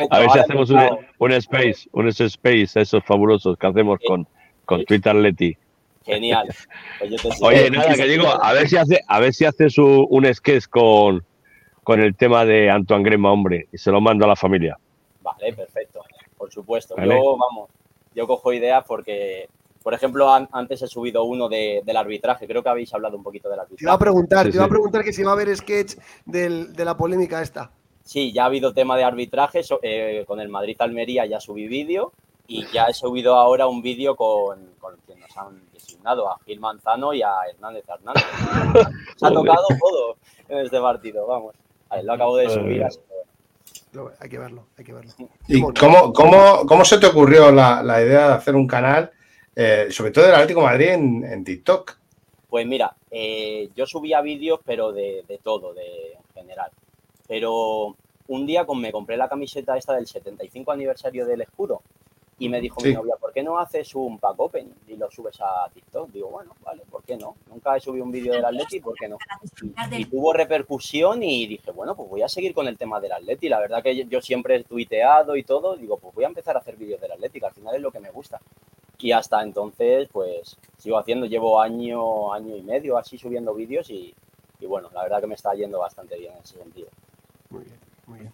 A ver si hacemos un, space, un space, esos fabulosos que hacemos con, con Twitter Leti. Genial. Pues Oye, nada, que digo, a ver si hace, a ver si haces un, sketch con, con el tema de Antoine Grema, hombre, y se lo mando a la familia. Vale, perfecto. Por supuesto. Yo, vamos, yo cojo ideas porque por ejemplo, antes he subido uno del arbitraje. Creo que habéis hablado un poquito del arbitraje. Te iba a preguntar, te iba a preguntar que si va a haber sketch de la polémica esta. Sí, ya ha habido tema de arbitraje. Eh, con el Madrid-Almería ya subí vídeo y ya he subido ahora un vídeo con, con quien nos han designado, a Gil Manzano y a Hernández Hernández. Se ha tocado todo en este partido, vamos. lo acabo de subir, así Hay que verlo, hay que verlo. ¿Y cómo, cómo, cómo se te ocurrió la, la idea de hacer un canal eh, sobre todo del Atlético Madrid en, TikTok. Pues mira, eh, yo subía vídeos, pero de, todo, de, en general. Pero un día con, me compré la camiseta esta del 75 aniversario del escudo y me dijo mi novia, ¿por qué no haces un pack open y lo subes a TikTok? Digo, bueno, vale, ¿por qué no? Nunca he subido un vídeo del Atleti, ¿por qué no? Y, tuvo repercusión y dije, bueno, pues voy a seguir con el tema del Atleti. La verdad que yo siempre he tuiteado y todo, digo, pues voy a empezar a hacer vídeos del Atleti, que al final es lo que me gusta. Y hasta entonces, pues sigo haciendo, llevo año, año y medio así subiendo vídeos y, bueno, la verdad que me está yendo bastante bien en ese sentido. Muy bien, muy bien.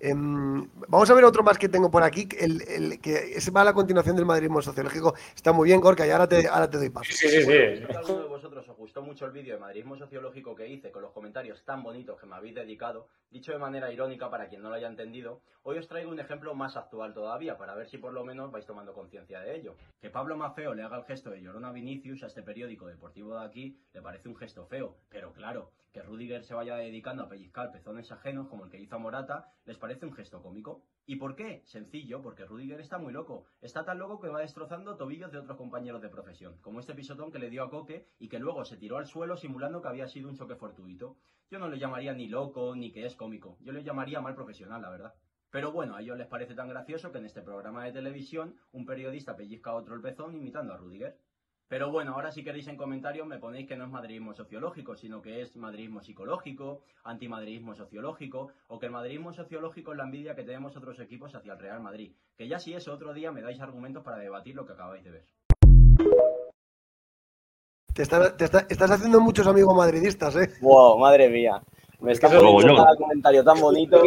Em, vamos a ver otro más que tengo por aquí, el, el, que va a la continuación del madridismo sociológico. Está muy bien, Gorka, y ahora te, ahora te doy paso. Sí, sí, sí. Si a alguno de vosotros os gustó mucho el vídeo de madridismo sociológico que hice con los comentarios tan bonitos que me habéis dedicado, dicho de manera irónica para quien no lo haya entendido, hoy os traigo un ejemplo más actual todavía para ver si por lo menos vais tomando conciencia de ello. Que Pablo Mafeo le haga el gesto de llorona a Vinicius a este periódico deportivo de aquí le parece un gesto feo, pero claro, que Rudiger se vaya dedicando a pellizcar pezones ajenos como el que hizo a Morata les parece un gesto cómico. ¿Y por qué? Sencillo, porque Rudiger está muy loco. Está tan loco que va destrozando tobillos de otros compañeros de profesión, como este pisotón que le dio a Coque y que luego se tiró al suelo simulando que había sido un choque fortuito. Yo no le llamaría ni loco ni que es cómico, yo le llamaría mal profesional, la verdad. Pero bueno, a ellos les parece tan gracioso que en este programa de televisión un periodista pellizca a otro el pezón imitando a Rudiger. Pero bueno, ahora si queréis en comentarios me ponéis que no es madridismo sociológico, sino que es madridismo psicológico, antimadridismo sociológico, o que el madridismo sociológico es la envidia que tenemos otros equipos hacia el Real Madrid. Que ya si eso otro día me dais argumentos para debatir lo que acabáis de ver. Te, estás haciendo muchos amigos madridistas, ¿eh? Wow, madre mía. Me está poniendo un comentario tan bonito.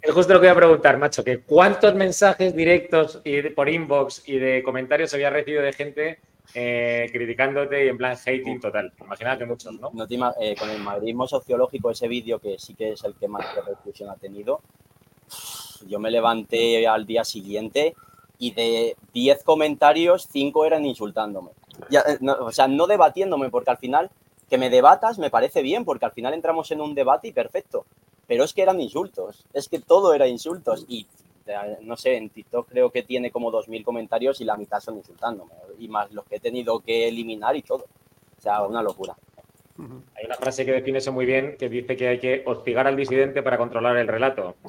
Es justo lo que voy a preguntar, macho, que cuántos mensajes directos y por inbox y de comentarios había recibido de gente eh, criticándote y en plan hating total. Imagínate muchos, ¿no? Eh, con el madridismo sociológico, ese vídeo que sí que es el que más repercusión ha tenido, yo me levanté al día siguiente y de 10 comentarios, 5 eran insultándome. Eh, o sea, no debatiéndome, porque al final que me debatas me parece bien, porque al final entramos en un debate y perfecto. Pero es que eran insultos, es que todo era insultos. Y no sé, en TikTok creo que tiene como 2.000 comentarios y la mitad son insultándome, y más los que he tenido que eliminar y todo. O sea, una locura. Hay una frase que define eso muy bien, que dice que hay que hostigar al disidente para controlar el relato.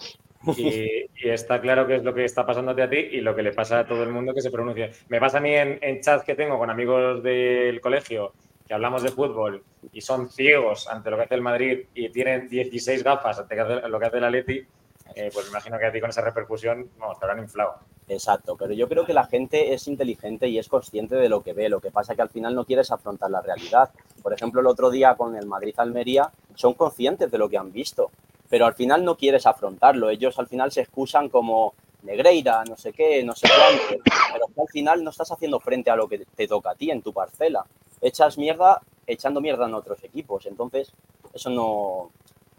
Y, está claro que es lo que está pasándote a ti y lo que le pasa a todo el mundo que se pronuncia. Me pasa a mí en, en chats que tengo con amigos del colegio que hablamos de fútbol y son ciegos ante lo que hace el Madrid y tienen 16 gafas ante lo que hace el Atleti eh, pues imagino que a ti con esa repercusión vamos, te habrán inflado. Exacto, pero yo creo que la gente es inteligente y es consciente de lo que ve. Lo que pasa es que al final no quieres afrontar la realidad. Por ejemplo, el otro día con el Madrid-Almería son conscientes de lo que han visto, pero al final no quieres afrontarlo. Ellos al final se excusan como Negreira, no sé qué, no sé cuánto, pero al final no estás haciendo frente a lo que te toca a ti en tu parcela. Echas mierda echando mierda en otros equipos. Entonces, eso no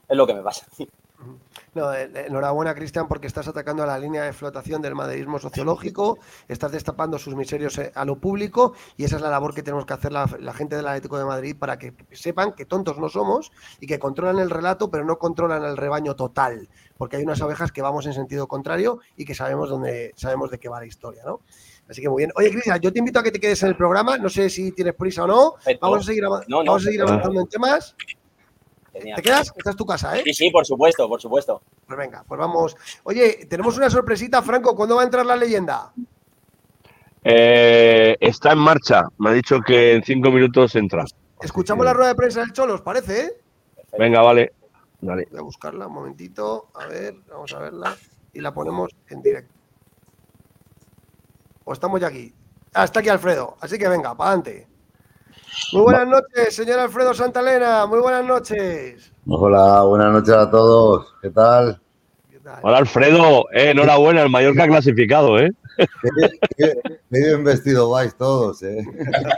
es lo que me pasa. No, eh, eh, enhorabuena, Cristian, porque estás atacando a la línea de flotación del madridismo sociológico, estás destapando sus miserios eh, a lo público y esa es la labor que tenemos que hacer la, gente del Atlético de Madrid para que sepan que tontos no somos y que controlan el relato, pero no controlan el rebaño total, porque hay unas abejas que vamos en sentido contrario y que sabemos dónde sabemos de qué va la historia, ¿no? Así que muy bien. Oye, Cristian, yo te invito a que te quedes en el programa. No sé si tienes prisa o no. Vamos a seguir, vamos a seguir avanzando en temas. ¿Te quedas? Esta es tu casa, ¿eh? Sí, sí, por supuesto, por supuesto. Pues venga, pues vamos. Oye, tenemos una sorpresita, Franco. ¿Cuándo va a entrar la leyenda? Eh, está en marcha. Me ha dicho que en cinco minutos entra. Escuchamos la rueda de prensa del Cholo, ¿os parece? Eh? Venga, vale. Voy a buscarla un momentito. A ver, vamos a verla. Y la ponemos en directo. O estamos ya aquí. Ah, está aquí Alfredo. Así que venga, para adelante. Muy buenas noches, señor Alfredo Santalena. Muy buenas noches. Hola, buenas noches a todos. ¿Qué tal? Hola, Alfredo. Eh, enhorabuena, el mayor que ha clasificado, ¿eh? Qué, bien vestido vais todos, ¿eh?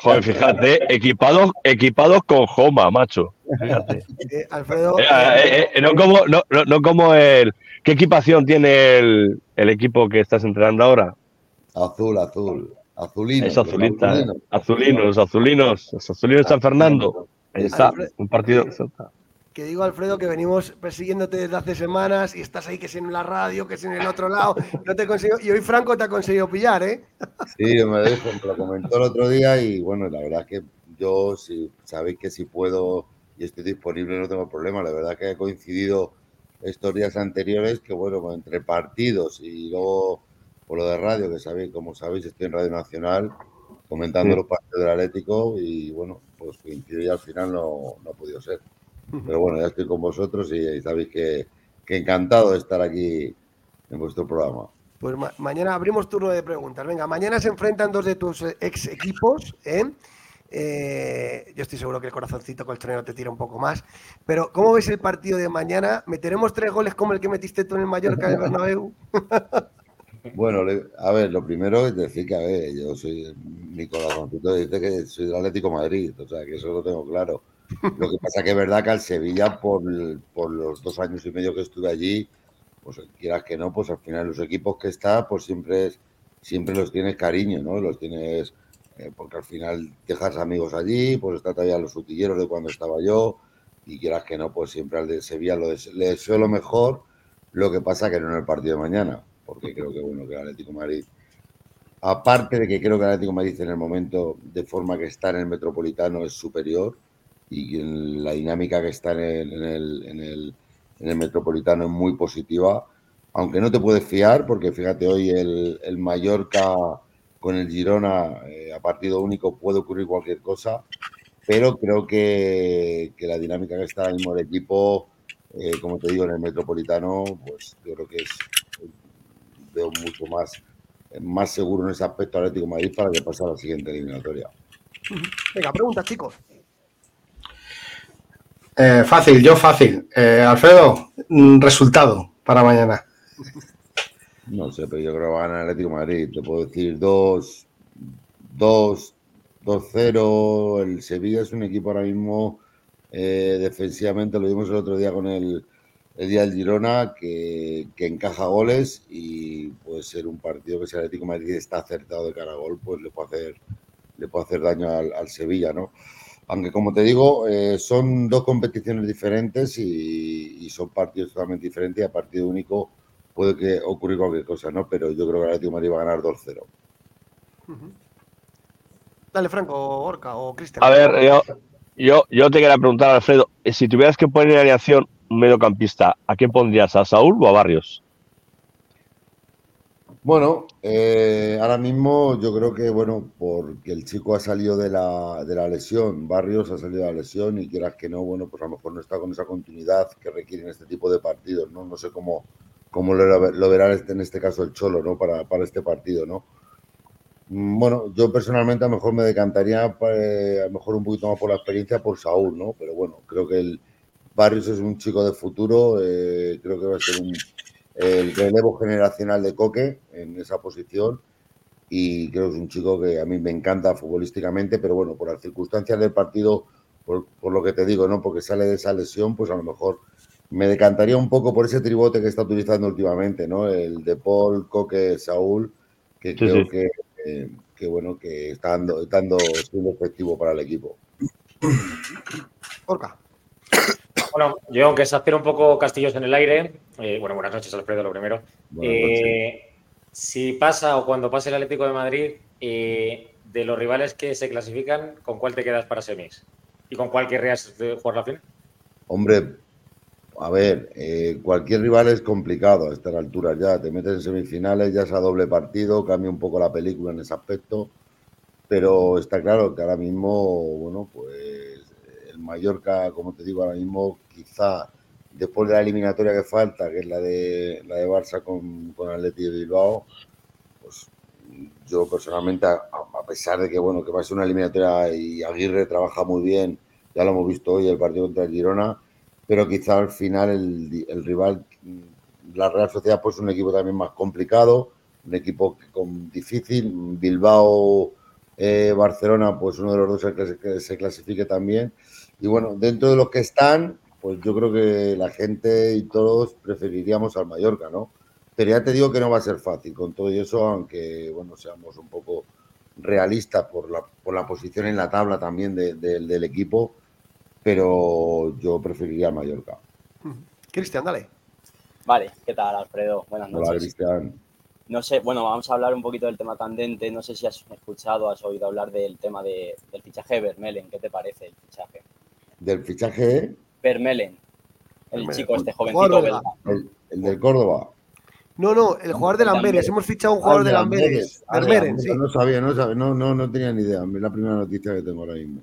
Joder, fíjate, equipados, equipados con Joma, macho. Fíjate. Eh, Alfredo. Eh, eh, no, como, no, no, como el. ¿Qué equipación tiene el, el equipo que estás entrenando ahora? Azul, azul. Azulinos. Es azulita. Azulinos, azulinos. Azulinos San Fernando. Ahí está. Un partido. Que digo, Alfredo, que venimos persiguiéndote desde hace semanas y estás ahí, que es en la radio, que es en el otro lado. No te consigo, y hoy Franco te ha conseguido pillar, ¿eh? Sí, me dijo, me lo comentó el otro día y bueno, la verdad es que yo, si sabéis que si puedo y estoy disponible, no tengo problema. La verdad que he coincidido estos días anteriores que, bueno, entre partidos y luego por lo de radio, que sabéis, como sabéis, estoy en Radio Nacional comentando los partidos del Atlético y, bueno, pues coincidió y al final no, no ha podido ser. Pero bueno, ya estoy con vosotros y, sabéis que, encantado de estar aquí en vuestro programa. Pues mañana abrimos turno de preguntas. Venga, mañana se enfrentan dos de tus ex equipos, ¿eh? Eh, yo estoy seguro que el corazoncito colchonero te tira un poco más. Pero, ¿cómo ves el partido de mañana? ¿Meteremos tres goles como el que metiste tú en el Mallorca del Bernabéu? Bueno, a ver, lo primero es decir que, a ver, yo soy, mi corazoncito dice que soy del Atlético Madrid, o sea, que eso lo tengo claro. Lo que pasa que es verdad que al Sevilla, por, por los dos años y medio que estuve allí, pues quieras que no, pues al final los equipos que está, pues siempre, siempre los tienes cariño, ¿no? Los tienes eh, porque al final dejas amigos allí, pues está todavía los utilleros de cuando estaba yo, y quieras que no, pues siempre al de Sevilla lo le deseo lo mejor, lo que pasa que no en el partido de mañana, porque creo que bueno que el Atlético Madrid, aparte de que creo que el Atlético Madrid en el momento de forma que está en el Metropolitano es superior, y la dinámica que está en el, en el, en el, Metropolitano es muy positiva, aunque no te puedes fiar, porque fíjate hoy el, el Mallorca con el Girona eh, a partido único puede ocurrir cualquier cosa, pero creo que, la dinámica que está ahora mismo el equipo, eh, como te digo, en el Metropolitano, pues yo creo que es, veo mucho más, más seguro en ese aspecto Atlético de Madrid para que pase a la siguiente eliminatoria. Venga, preguntas, chicos. Eh, fácil, yo fácil. Alfredo, resultado para mañana. No sé, pero yo creo que va a ganar Atlético Madrid. Te puedo decir 2, 2, 2-0. El Sevilla es un equipo ahora mismo eh, defensivamente, lo vimos el otro día con el, el día del Girona, que, que, encaja goles y puede ser un partido que si el Atlético Madrid está acertado de cara a gol, pues le puede hacer, le puede hacer daño al, al Sevilla, ¿no? Aunque como te digo, eh, son dos competiciones diferentes y, y, son partidos totalmente diferentes y a partido único puede que ocurrir cualquier cosa, ¿no? Pero yo creo que el Atlético Madrid va a ganar 2-0. Dale, Franco, Orca o Cristian. A ver, yo, yo, te quería preguntar, Alfredo, si tuvieras que poner en alineación un mediocampista, ¿a quién pondrías? ¿A Saúl o a Barrios? Bueno, eh, ahora mismo yo creo que, bueno, porque el chico ha salido de la, de la lesión, Barrios ha salido de la lesión y quieras que no, bueno, pues a lo mejor no está con esa continuidad que requieren este tipo de partidos, ¿no? No sé cómo, como lo, verá este, en este caso el Cholo, ¿no? Para, para este partido, ¿no? Mm, bueno, yo personalmente a lo mejor me decantaría eh, a lo mejor un poquito más por la experiencia por Saúl, ¿no? Pero bueno, creo que el Barrios es un chico de futuro, eh, creo que va a ser un, el relevo generacional de Coque en esa posición y creo que es un chico que a mí me encanta futbolísticamente, pero bueno, por las circunstancias del partido, por, por lo que te digo, ¿no? Porque sale de esa lesión, pues a lo mejor me decantaría un poco por ese tribote que está utilizando últimamente, ¿no? El de Paul, Coque, Saúl, que creo Que, bueno, que está dando, dando siendo efectivo para el equipo. Orca. Bueno, yo aunque se hacer un poco castillos en el aire, eh, bueno, buenas noches Alfredo, lo primero. Eh, si pasa o cuando pase el Atlético de Madrid, eh, de los rivales que se clasifican, ¿con cuál te quedas para semis? ¿Y con cuál querrías jugar la final? Hombre, a ver, eh, cualquier rival es complicado a estas alturas ya. Te metes en semifinales, ya es a doble partido, cambia un poco la película en ese aspecto. Pero está claro que ahora mismo, bueno, pues el Mallorca, como te digo, ahora mismo quizá después de la eliminatoria que falta, que es la de la de Barça con, con Atleti de Bilbao, pues yo personalmente, a, pesar de que bueno, que va a ser una eliminatoria y Aguirre trabaja muy bien, ya lo hemos visto hoy el partido contra el Girona, pero quizá al final el, rival, la Real Sociedad, pues un equipo también más complicado, un equipo con, difícil, Bilbao, eh, Barcelona, pues uno de los dos que se clasifique también. Y bueno, dentro de los que están, pues yo creo que la gente y todos preferiríamos al Mallorca, ¿no? Pero ya te digo que no va a ser fácil con todo eso, aunque, bueno, seamos un poco realistas por la, por la posición en la tabla también del equipo pero yo preferiría Mallorca. Cristian, dale. Vale, ¿qué tal, Alfredo? Buenas noches. Hola, Cristian. No sé, bueno, vamos a hablar un poquito del tema candente. No sé si has escuchado, has oído hablar del tema de, del fichaje Vermelen. ¿Qué te parece el fichaje? ¿Del fichaje? Vermelen. El chico este jovencito El, el del Córdoba. No, no, el jugador de Lamberes. Hemos fichado un jugador de Lamberes. No sabía, no sabía, no, no, no tenía ni idea. Es la primera noticia que tengo ahora mismo.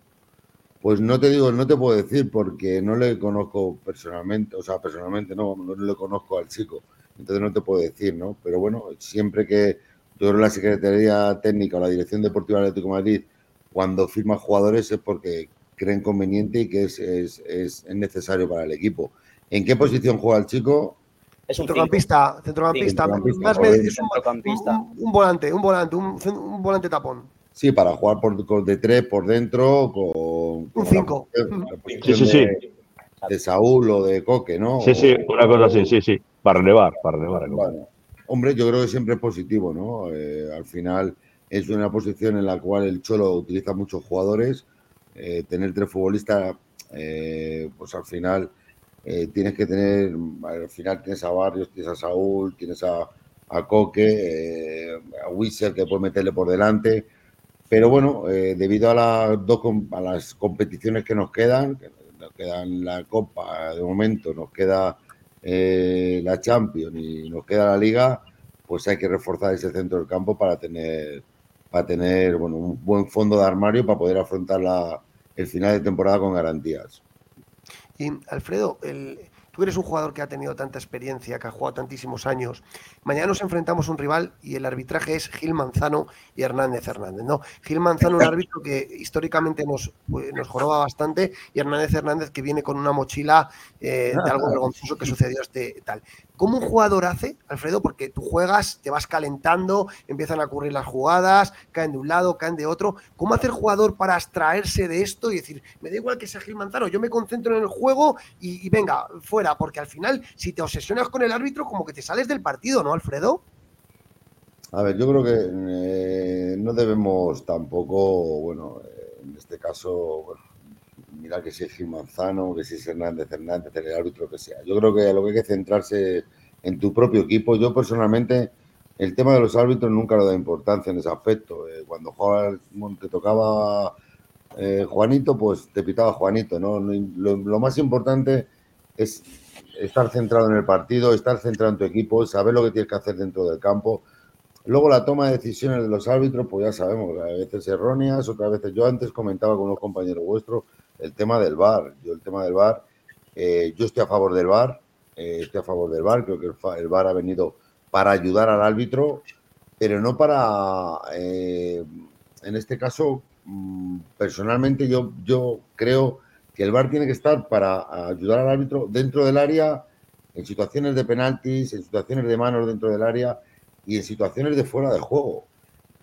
Pues no te digo, no te puedo decir porque no le conozco personalmente, o sea, personalmente no, no le conozco al chico. Entonces no te puedo decir, ¿no? Pero bueno, siempre que yo creo la Secretaría Técnica o la Dirección Deportiva del Atlético de Madrid, cuando firma jugadores es porque creen conveniente y que es, es, es necesario para el equipo. ¿En qué posición juega el chico? Es un centrocampista, centrocampista, más un, un, volante, un volante, un, volante tapón. Sí, para jugar por, de tres por dentro con. Un 5. Sí, sí, sí. De Saúl o de Coque, ¿no? Sí, sí, una cosa así, sí, sí. Para relevar, para relevar. hombre, yo creo que siempre es positivo, ¿no? Eh, al final es una posición en la cual el Cholo utiliza muchos jugadores. Eh, tener tres futbolistas, eh, pues al final eh, tienes que tener, al final tienes a Barrios, tienes a Saúl, tienes a, Coque, eh, a Wissel que puede meterle por delante. Pero bueno, debido a las dos a las competiciones que nos quedan, que nos quedan la Copa de momento, nos queda la Champions y nos queda la Liga, pues hay que reforzar ese centro del campo para tener para tener bueno, un buen fondo de armario para poder afrontar la, el final de temporada con garantías. Y Alfredo, el, tú eres un jugador que ha tenido tanta experiencia, que ha jugado tantísimos años. Mañana nos enfrentamos a un rival y el arbitraje es Gil Manzano y Hernández Hernández. ¿no? Gil Manzano, un árbitro que históricamente nos, pues, nos joroba bastante, y Hernández Hernández que viene con una mochila eh, de algo vergonzoso que sucedió este tal. ¿Cómo un jugador hace, Alfredo? Porque tú juegas, te vas calentando, empiezan a ocurrir las jugadas, caen de un lado, caen de otro. ¿Cómo hace el jugador para abstraerse de esto y decir, me da igual que sea Gil Manzano, yo me concentro en el juego y, venga, fuera? Porque al final, si te obsesionas con el árbitro, como que te sales del partido, ¿no, Alfredo? A ver, yo creo que eh, no debemos tampoco, bueno, eh, en este caso, mira que si es Gil Manzano, que si es Hernández Hernández, el árbitro que sea. Yo creo que lo que hay que centrarse en tu propio equipo. Yo personalmente, el tema de los árbitros nunca lo da importancia en ese aspecto. Eh, cuando te tocaba eh, Juanito, pues te pitaba Juanito. ¿no? Lo, más importante es estar centrado en el partido, estar centrado en tu equipo, saber lo que tienes que hacer dentro del campo. Luego la toma de decisiones de los árbitros, pues ya sabemos, a veces erróneas, otras veces yo antes comentaba con unos compañeros vuestros el tema del VAR. Yo el tema del VAR, eh, yo estoy a favor del VAR, eh, estoy a favor del VAR, creo que el, VAR ha venido para ayudar al árbitro, pero no para, eh, en este caso, mm, personalmente yo, yo creo que el VAR tiene que estar para ayudar al árbitro dentro del área, en situaciones de penaltis, en situaciones de manos dentro del área y en situaciones de fuera de juego.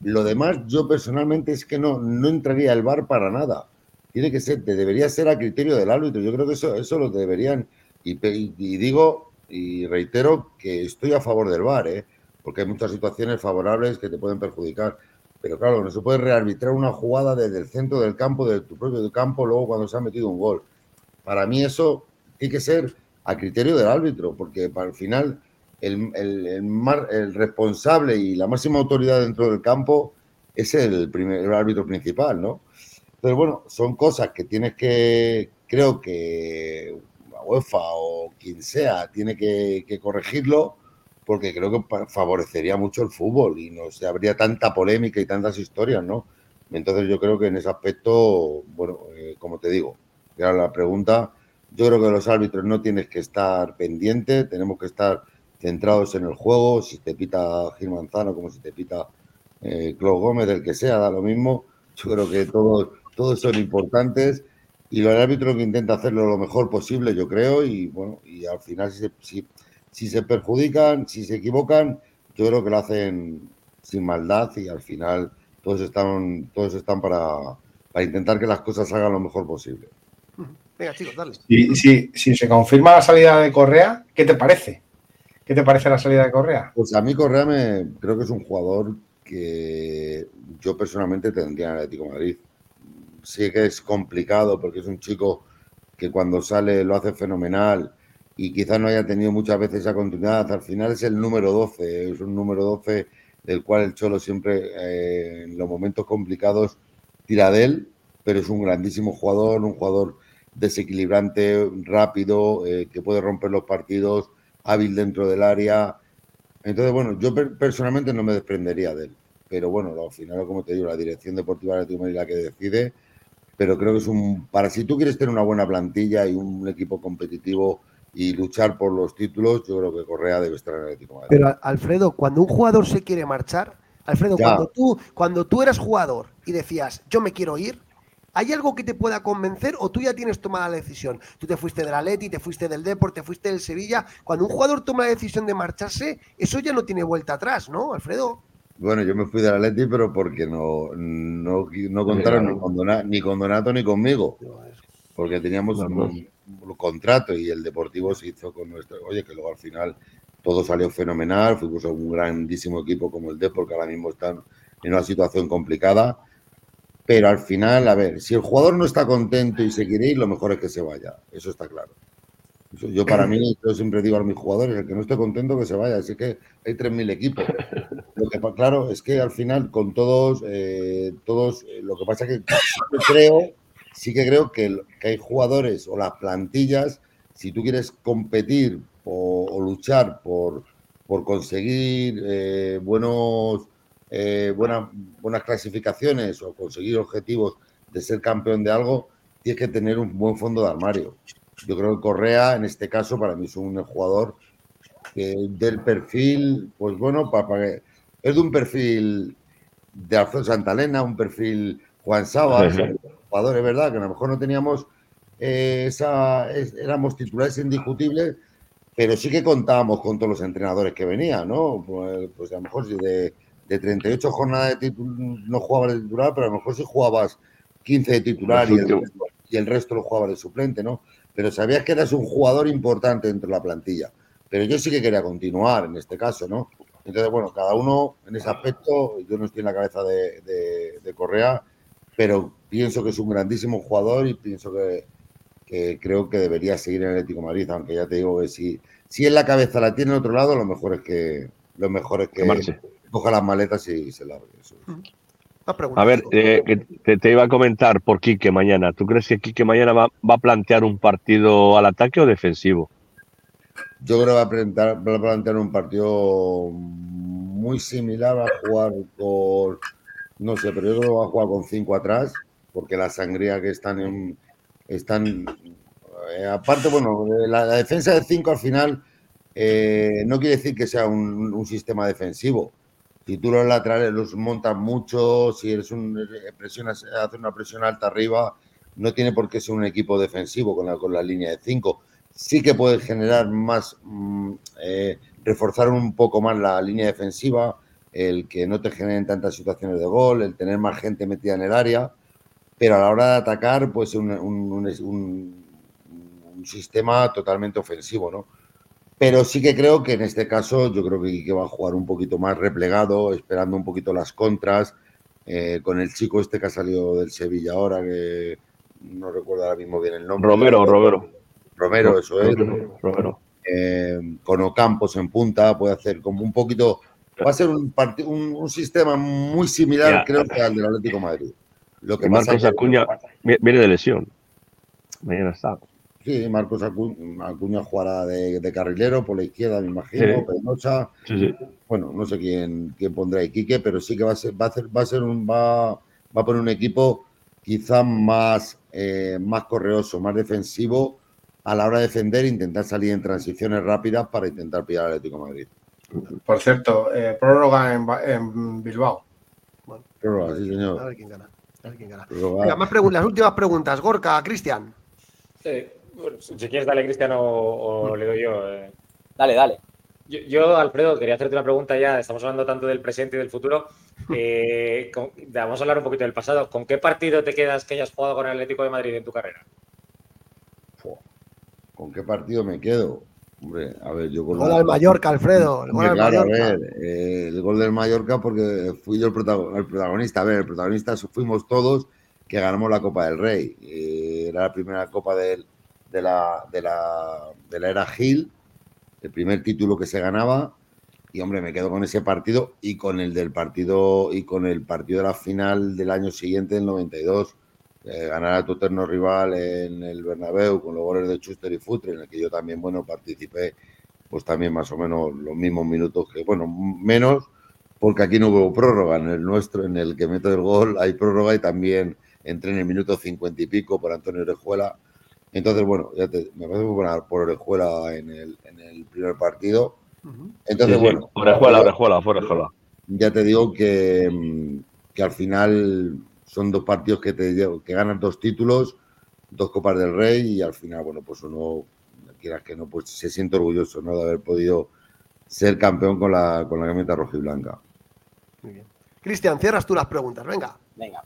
Lo demás, yo personalmente es que no, no entraría el VAR para nada tiene que ser, debería ser a criterio del árbitro. Yo creo que eso, eso lo deberían. Y, digo y reitero que estoy a favor del VAR, ¿eh? porque hay muchas situaciones favorables que te pueden perjudicar. Pero claro, no se puede rearbitrar una jugada desde el centro del campo, de tu propio campo, luego cuando se ha metido un gol. Para mí eso tiene que ser a criterio del árbitro, porque para el final el, el, el, responsable y la máxima autoridad dentro del campo es el, primer, el árbitro principal, ¿no? Entonces, bueno, son cosas que tienes que, creo que la UEFA o quien sea tiene que, corregirlo porque creo que favorecería mucho el fútbol y no se habría tanta polémica y tantas historias, ¿no? Entonces yo creo que en ese aspecto, bueno, eh, como te digo, era la pregunta, yo creo que los árbitros no tienes que estar pendientes, tenemos que estar centrados en el juego, si te pita Gil Manzano como si te pita eh, Gómez, el que sea, da lo mismo. Yo creo que todos todos son importantes y el árbitro que intenta hacerlo lo mejor posible, yo creo, y bueno, y al final si se, si, se perjudican, si se equivocan, yo creo que lo hacen sin maldad y al final todos están, todos están para, para intentar que las cosas salgan lo mejor posible. Venga, chicos, dale. Y si, si se confirma la salida de Correa, ¿qué te parece? ¿Qué te parece la salida de Correa? Pues a mí Correa me creo que es un jugador que yo personalmente tendría en Atlético Madrid sí que es complicado porque es un chico que cuando sale lo hace fenomenal y quizás no haya tenido muchas veces esa continuidad. Al final es el número 12, es un número 12 del cual el Cholo siempre eh, en los momentos complicados tira de él, pero es un grandísimo jugador, un jugador desequilibrante, rápido, eh, que puede romper los partidos, hábil dentro del área. Entonces, bueno, yo personalmente no me desprendería de él. Pero bueno, al final, como te digo, la dirección deportiva de la que decide. Pero creo que es un. Para si tú quieres tener una buena plantilla y un equipo competitivo y luchar por los títulos, yo creo que Correa debe estar en el Atlético Madrid. Pero Alfredo, cuando un jugador se quiere marchar, Alfredo, cuando tú, cuando tú eras jugador y decías, yo me quiero ir, ¿hay algo que te pueda convencer o tú ya tienes tomada la decisión? Tú te fuiste del Atleti, te fuiste del Deport, te fuiste del Sevilla. Cuando un jugador toma la decisión de marcharse, eso ya no tiene vuelta atrás, ¿no, Alfredo? Bueno, yo me fui del Atleti, pero porque no, no, contaron ni con, Donato, ni con Donato ni conmigo. Porque teníamos un, contrato y el Deportivo se hizo con nuestro. Oye, que luego al final todo salió fenomenal. Fuimos a un grandísimo equipo como el Deport, que ahora mismo están en una situación complicada. Pero al final, a ver, si el jugador no está contento y se quiere ir, lo mejor es que se vaya. Eso está claro. Yo para mí, yo siempre digo a mis jugadores, el que no esté contento que se vaya, así que hay 3.000 equipos. Lo que claro es que al final con todos, eh, todos, eh, lo que pasa es que creo, sí que creo que, hay jugadores o las plantillas, si tú quieres competir o, luchar por, por conseguir eh, buenos, buenas, buenas clasificaciones o conseguir objetivos de ser campeón de algo, tienes que tener un buen fondo de armario. Yo creo que Correa, en este caso, para mí es un jugador del perfil, pues bueno, para, es de un perfil de Alfonso Santalena, un perfil Juan Sabas, jugadores, ¿verdad? Que a lo mejor no teníamos eh, esa, éramos titulares indiscutibles, pero sí que contábamos con todos los entrenadores que venían, ¿no? Pues, pues a lo mejor si de, de 38 jornadas de no jugabas de titular, pero a lo mejor si jugabas 15 de titular y el, y el resto lo jugabas de suplente, ¿no? Pero sabías que eras un jugador importante dentro de la plantilla. Pero yo sí que quería continuar en este caso, ¿no? Entonces, bueno, cada uno en ese aspecto, yo no estoy en la cabeza de, Correa, pero pienso que es un grandísimo jugador y pienso que, creo que debería seguir en el Atlético Madrid, aunque ya te digo que si, si en la cabeza la tiene en otro lado, lo mejor es que lo mejor es que, coja las maletas y se largue. Eso. A ver, eh, te, iba a comentar por Quique mañana. ¿Tú crees que Quique mañana va, a plantear un partido al ataque o defensivo? Yo creo que va a plantear, va a plantear un partido muy similar a jugar con, no sé, pero yo creo que va a jugar con cinco atrás, porque la sangría que están en, están, eh, aparte, bueno, la, defensa de cinco al final eh, no quiere decir que sea un sistema defensivo si tú los laterales los montas mucho, si eres un presionas, haces una presión alta arriba, no tiene por qué ser un equipo defensivo con la, con la línea de 5. Sí que puedes generar más, mm, eh, reforzar un poco más la línea defensiva, el que no te generen tantas situaciones de gol, el tener más gente metida en el área, pero a la hora de atacar, pues un, un sistema totalmente ofensivo, ¿no? Pero sí que creo que en este caso yo creo que va a jugar un poquito más replegado, esperando un poquito las contras, eh, con el chico este que ha salido del Sevilla ahora, que no recuerdo ahora mismo bien el nombre. Romero, Romero. Romero, eso es. Romero. Eh, con Ocampos en punta, puede hacer como un poquito. Va a ser un, un, sistema muy similar, creo que al del Atlético Madrid. Lo que Marcos Acuña viene de lesión. Mañana está. Sí, Marcos Acuña, jugará de, carrilero por la izquierda, me imagino, Bueno, no sé quién, quién pondrá Iquique, pero sí que va a ser, va a ser, va a ser un, va, va a poner un equipo quizá más, eh, más correoso, más defensivo a la hora de defender, intentar salir en transiciones rápidas para intentar pillar al Atlético Madrid. Por cierto, eh, prórroga en, Bilbao. prórroga, sí, señor. A ver quién gana. A ver quién gana. las últimas preguntas. Gorka, Cristian. Sí si quieres, dale, Cristiano, o, le doy yo. Eh. Dale, dale. Yo, Alfredo, quería hacerte una pregunta ya. Estamos hablando tanto del presente y del futuro. Eh, vamos a hablar un poquito del pasado. ¿Con qué partido te quedas que hayas jugado con el Atlético de Madrid en tu carrera? ¿Con qué partido me quedo? Hombre, a ver, yo con el gol del Mallorca, Alfredo. El gol del Mallorca. A ver, eh, el gol del Mallorca porque fui yo el, protagonista. A ver, el protagonista fuimos todos que ganamos la Copa del Rey. era la primera Copa del, de la, de la, de la era Gil, el primer título que se ganaba. Y hombre, me quedo con ese partido y con el del partido y con el partido de la final del año siguiente, del 92, eh, ganar a tu eterno rival en el Bernabéu con los goles de Schuster y Futre, en el que yo también, bueno, participé, pues también más o menos los mismos minutos que, bueno, menos, porque aquí no hubo prórroga, en el nuestro, en el que meto el gol, hay prórroga y también entré en el minuto cincuenta y pico por Antonio Orejuela. Entonces, bueno, ya te, me parece por, por Orejuela en el, en el primer partido. Entonces, bueno. Orejuela, Orejuela, Orejuela. Ya te digo que, mm, que al final son dos partidos que te que ganan dos títulos, dos Copas del Rey y al final, bueno, pues uno, quieras que no, pues se siente orgulloso ¿no? de haber podido ser campeón con la, con la camiseta roja y blanca. Muy bien. Cristian, cierras tú las preguntas, venga. Venga.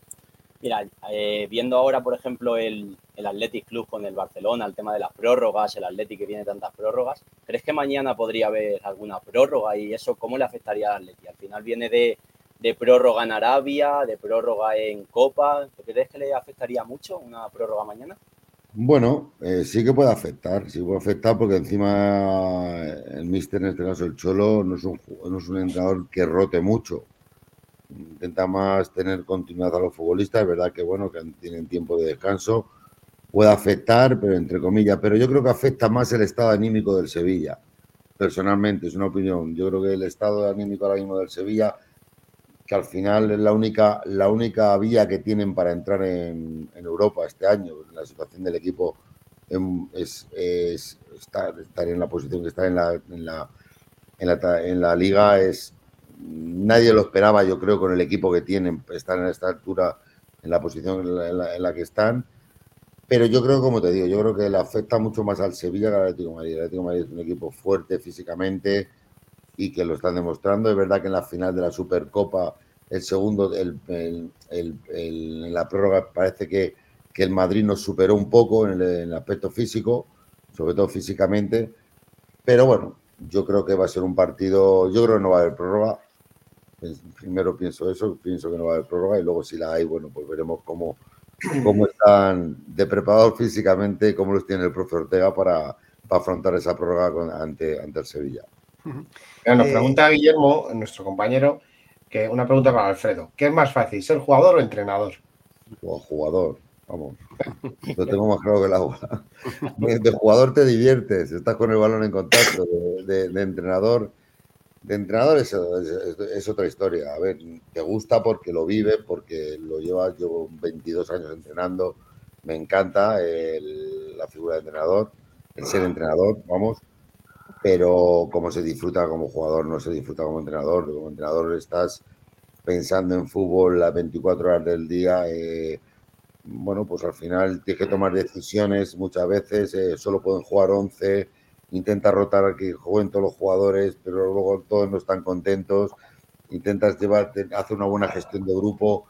Mira, eh, viendo ahora, por ejemplo, el, el Athletic Club con el Barcelona, el tema de las prórrogas, el Athletic que tiene tantas prórrogas, ¿crees que mañana podría haber alguna prórroga y eso cómo le afectaría al Athletic? Al final viene de, de prórroga en Arabia, de prórroga en Copa. ¿Crees que le afectaría mucho una prórroga mañana? Bueno, eh, sí que puede afectar, sí puede afectar porque encima el míster, en este caso el Cholo, no es un, no es un entrenador que rote mucho. Intenta más tener continuidad a los futbolistas, es verdad que bueno, que tienen tiempo de descanso, puede afectar, pero entre comillas, pero yo creo que afecta más el estado anímico del Sevilla, personalmente, es una opinión. Yo creo que el estado anímico ahora mismo del Sevilla que al final es la única, la única vía que tienen para entrar en, Europa este año. La situación del equipo es, estar, en la posición que está en la, en la, en la, liga. Es, nadie lo esperaba, yo creo, con el equipo que tienen, estar en esta altura, en la posición en la, que están. Pero yo creo, como te digo, yo creo que le afecta mucho más al Sevilla que al Atlético Madrid. El Atlético Madrid es un equipo fuerte físicamente, y que lo están demostrando. Es verdad que en la final de la Supercopa, el segundo, el, en la prórroga parece que, que, el Madrid nos superó un poco en el, aspecto físico, sobre todo físicamente. Pero bueno, yo creo que va a ser un partido, yo creo que no va a haber prórroga. Primero pienso eso, pienso que no va a haber prórroga y luego si la hay, bueno, pues veremos cómo, cómo están de preparados físicamente, cómo los tiene el profe Ortega para, para afrontar esa prórroga ante, ante el Sevilla. Nos eh, pregunta Guillermo, nuestro compañero, que una pregunta para Alfredo. ¿Qué es más fácil, ser jugador o entrenador? O jugador, vamos. Lo tengo más claro que el agua. De jugador te diviertes, estás con el balón en contacto. De, entrenador, de entrenador es, otra historia. A ver, te gusta porque lo vives, porque lo llevas, llevo 22 años entrenando. Me encanta la figura de entrenador, el ser entrenador, vamos pero como se disfruta como jugador, no se disfruta como entrenador. Como entrenador estás pensando en fútbol las 24 horas del día. Eh, bueno, pues al final tienes que tomar decisiones muchas veces, eh, solo pueden jugar 11, intenta rotar que jueguen todos los jugadores, pero luego todos no están contentos, intentas llevar, hacer una buena gestión de grupo,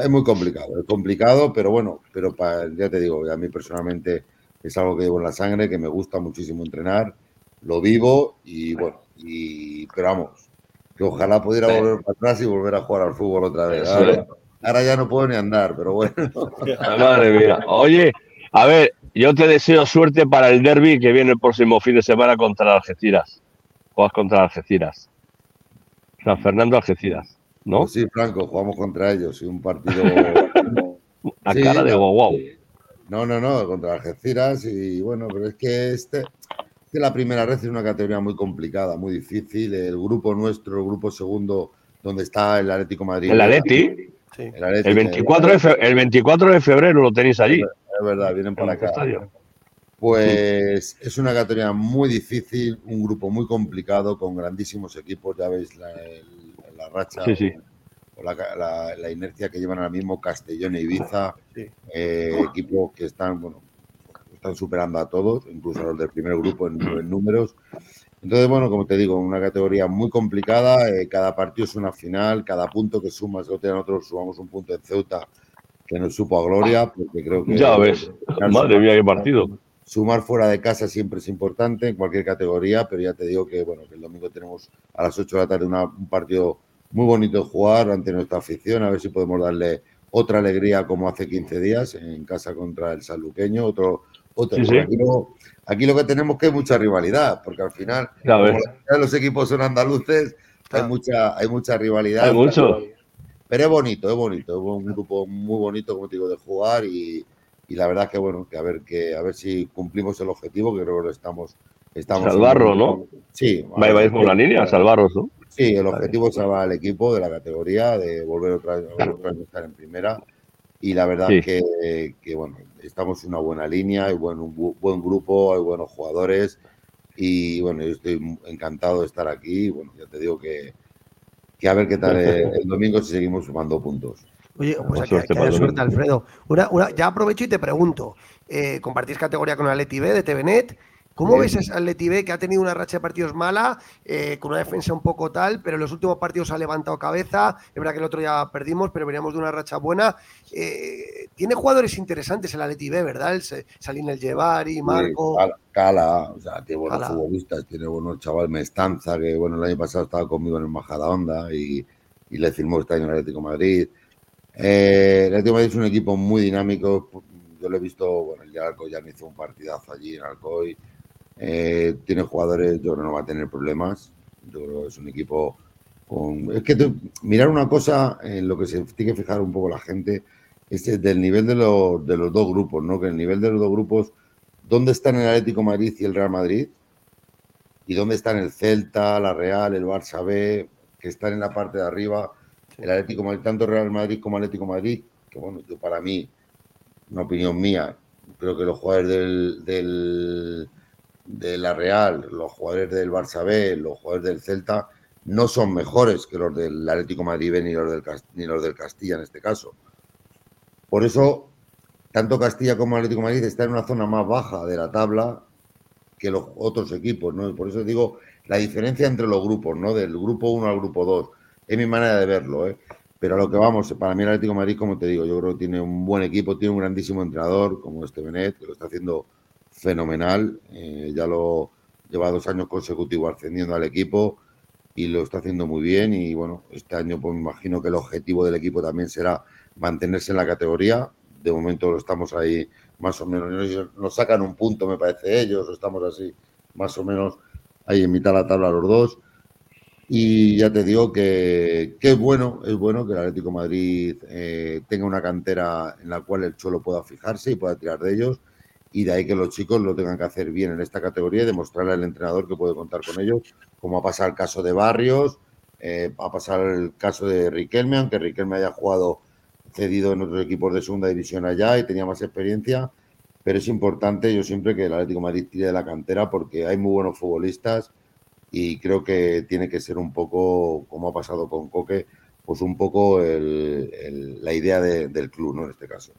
es muy complicado, es complicado, pero bueno, pero para, ya te digo, a mí personalmente es algo que llevo en la sangre, que me gusta muchísimo entrenar, lo vivo y bueno, y, pero vamos, que ojalá pudiera volver para atrás y volver a jugar al fútbol otra vez. Ahora, ya no puedo ni andar, pero bueno. Madre mía. Oye, a ver, yo te deseo suerte para el derby que viene el próximo fin de semana contra Algeciras. Juegas contra Algeciras. San Fernando Algeciras, ¿no? Pues sí, Franco, jugamos contra ellos y un partido. A cara de wow, No, no, no, contra Algeciras y bueno, pero es que este que la primera red es una categoría muy complicada, muy difícil. El grupo nuestro, el grupo segundo, donde está el Atlético Madrid. El Atleti. El, 24 de febrero, el 24 de febrero lo tenéis allí. Es verdad, vienen para acá. Pues es una categoría muy difícil, un grupo muy complicado, con grandísimos equipos. Ya veis la, la racha o la, la, inercia que llevan ahora mismo Castellón e Ibiza. Eh, equipos que están, bueno, están superando a todos, incluso a los del primer grupo en, números. Entonces, bueno, como te digo, una categoría muy complicada, eh, cada partido es una final, cada punto que sumas, nosotros sumamos un punto en Ceuta que nos supo a gloria, porque creo que... Ya ves, madre mía, qué partido. Sumar fuera de casa siempre es importante en cualquier categoría, pero ya te digo que, bueno, que el domingo tenemos a las 8 de la tarde un partido muy bonito de jugar ante nuestra afición, a ver si podemos darle otra alegría como hace 15 días en casa contra el saluqueño, otro Aquí, lo, que tenemos que es mucha rivalidad, porque al final, los equipos son andaluces, hay mucha, hay mucha rivalidad. Hay mucho. pero es bonito, es bonito, es un grupo muy bonito, como te digo, de jugar y, la verdad que bueno, que a ver que a ver si cumplimos el objetivo, que creo que lo estamos. estamos Salvarro, ¿no? Sí. Vais por la línea, salvarros, ¿no? Sí, el objetivo es salvar al equipo de la categoría, de volver otra vez, a estar en primera. Y la verdad que, que, bueno, estamos en una buena línea, hay buen, un buen grupo, hay buenos jugadores. Y bueno, yo estoy encantado de estar aquí. Bueno, ya te digo que, que a ver qué tal el, domingo si seguimos sumando puntos. Oye, pues aquí, hay suerte, Alfredo. ya aprovecho y te pregunto. Eh, ¿Compartís categoría con Atleti B de TVNet? ¿Cómo ves al Leti B que ha tenido una racha de partidos mala, eh, con una defensa un poco tal, pero en los últimos partidos ha levantado cabeza? Es verdad que el otro ya perdimos, pero veníamos de una racha buena. Eh, tiene jugadores interesantes el Atleti B, ¿verdad? El Salín el Llevari, Marco. Cala, o sea, tiene buenos futbolistas, tiene buenos chaval Mestanza, que bueno, el año pasado estaba conmigo en el Majada Onda y, le firmó este año en el Atlético Madrid. Eh, el Atlético Madrid es un equipo muy dinámico. Yo lo he visto, bueno, el Alcoy ya hizo un partidazo allí en Alcoy. Eh, tiene jugadores, yo creo que no va a tener problemas. Yo creo que es un equipo con. Es que mirar una cosa en lo que se tiene que fijar un poco la gente es del nivel de, los, de los dos grupos, ¿no? Que el nivel de los dos grupos, ¿dónde están el Atlético Madrid y el Real Madrid? ¿Y dónde están el Celta, la Real, el Barça B, que están en la parte de arriba? El Atlético Madrid, tanto Real Madrid como Atlético Madrid, que bueno, yo para mí, una opinión mía, creo que los jugadores del de la Real, los jugadores del Barça B, los jugadores del Celta, no son mejores que los del Atlético Madrid ni los del, ni los del Castilla en este caso. Por eso, tanto Castilla como Atlético Madrid están en una zona más baja de la tabla que los otros equipos, ¿no? por eso digo la diferencia entre los grupos, ¿no? Del grupo 1 al grupo 2. Es mi manera de verlo, ¿eh? Pero a lo que vamos, para mí el Atlético Madrid, como te digo, yo creo que tiene un buen equipo, tiene un grandísimo entrenador como este Benet, que lo está haciendo fenomenal. Eh, ya lo lleva dos años consecutivos ascendiendo al equipo y lo está haciendo muy bien. Y bueno, este año pues me imagino que el objetivo del equipo también será mantenerse en la categoría. De momento lo estamos ahí más o menos. Nos sacan un punto, me parece ellos, estamos así más o menos ahí en mitad de la tabla los dos. Y ya te digo que, es bueno, es bueno que el Atlético Madrid eh, tenga una cantera en la cual el Cholo pueda fijarse y pueda tirar de ellos y de ahí que los chicos lo tengan que hacer bien en esta categoría y demostrarle al entrenador que puede contar con ellos, como ha pasado el caso de Barrios, eh, ha pasado el caso de Riquelme, aunque Riquelme haya jugado cedido en otros equipos de segunda división allá y tenía más experiencia, pero es importante yo siempre que el Atlético Madrid tire de la cantera porque hay muy buenos futbolistas y creo que tiene que ser un poco, como ha pasado con Coque, pues un poco la idea del club, ¿no? En este caso.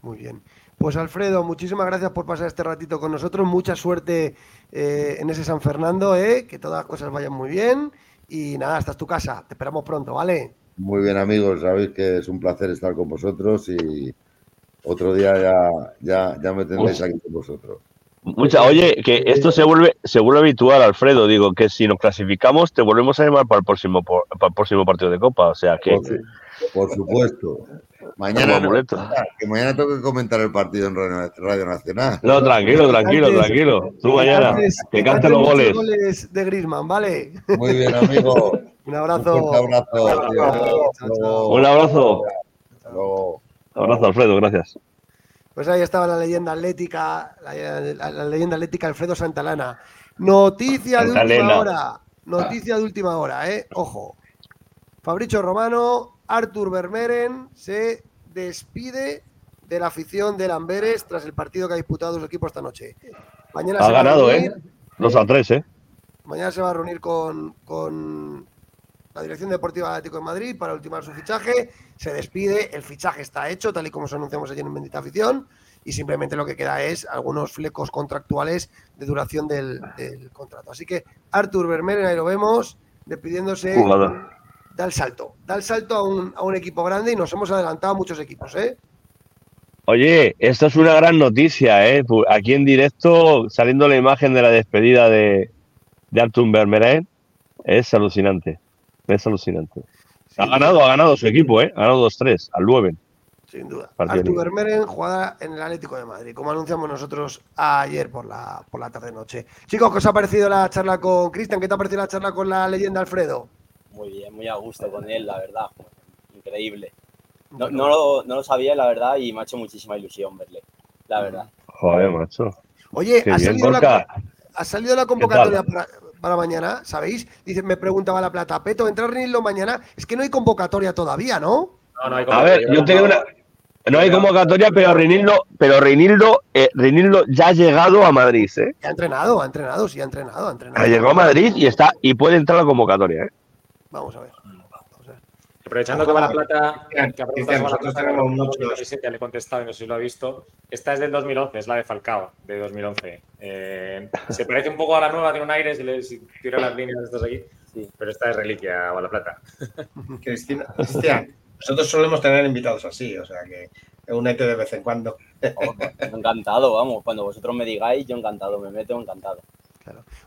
Muy bien. Pues Alfredo, muchísimas gracias por pasar este ratito con nosotros. Mucha suerte eh, en ese San Fernando, eh, que todas las cosas vayan muy bien. Y nada, esta es tu casa. Te esperamos pronto, ¿vale? Muy bien, amigos. Sabéis que es un placer estar con vosotros y otro día ya, ya, ya me tendréis aquí con vosotros. Mucha, oye, que esto se vuelve, se vuelve habitual, Alfredo. Digo que si nos clasificamos, te volvemos a llamar para el próximo, para el próximo partido de Copa. O sea que. Por supuesto. Mañana, que mañana tengo que comentar el partido en Radio Nacional. No, tranquilo, tranquilo, tranquilo. Tú mañana, que cante los goles. goles de Grisman, ¿vale? Muy bien, amigo. un abrazo. Un abrazo. Un abrazo. Un abrazo, Alfredo, gracias. Pues ahí estaba la leyenda atlética, la, leyenda atlética Alfredo Santalana. Noticia de última hora. Noticia de última hora, ¿eh? Ojo. Fabricio Romano Artur Vermeeren se despide de la afición de Lamberes tras el partido que ha disputado su equipo esta noche. Mañana ha ganado, ¿eh? 2 a 3, ¿eh? Mañana se va a reunir con, con la Dirección Deportiva Atlético de Madrid para ultimar su fichaje. Se despide, el fichaje está hecho, tal y como se anunciamos ayer en Bendita Afición, y simplemente lo que queda es algunos flecos contractuales de duración del, contrato. Así que Artur Vermeeren, ahí lo vemos, despidiéndose da el salto, da el salto a un, a un equipo grande y nos hemos adelantado a muchos equipos, ¿eh? Oye, esto es una gran noticia, ¿eh? Aquí en directo, saliendo la imagen de la despedida de, de Artur Vermeeren, es alucinante. Es alucinante. ha ganado, ha ganado su equipo, ¿eh? Ha ganado 2-3 al 9. Sin duda. Artur Vermeeren jugada en el Atlético de Madrid, como anunciamos nosotros ayer por la, por la tarde-noche. Chicos, ¿qué os ha parecido la charla con Cristian? ¿Qué te ha parecido la charla con la leyenda Alfredo? Muy bien, muy a gusto con él, la verdad. increíble. No, no, lo, sabía, la verdad, y me ha hecho muchísima ilusión verle, la verdad. Joder, macho. Oye, ha salido, la, ha salido, la, convocatoria para, mañana, ¿sabéis? Dice, me preguntaba la plata, Peto, ¿entra Rinildo mañana? Es que no hay convocatoria todavía, ¿no? No, no hay convocatoria. A ver, yo tengo una... No hay convocatoria, pero Reinildo, pero Reinildo, eh, ya ha llegado a Madrid, ¿eh? Ha entrenado, ha entrenado, sí, ha entrenado, ha entrenado. Ha llegado a Madrid y está y puede entrar a la convocatoria, ¿eh? Vamos a ver. Aprovechando que va la plata, que nosotros tenemos un que le he contestado y no sé si lo ha visto. Esta es del 2011, es la de Falcao, de 2011. Eh, se parece un poco a la nueva, tiene un aire, si, le, si tira las líneas de estos aquí. Sí, pero esta es reliquia o la plata. Cristina, Cristian, nosotros solemos tener invitados así, o sea que es un ET de vez en cuando. Oh, encantado, vamos. Cuando vosotros me digáis, yo encantado, me meto encantado.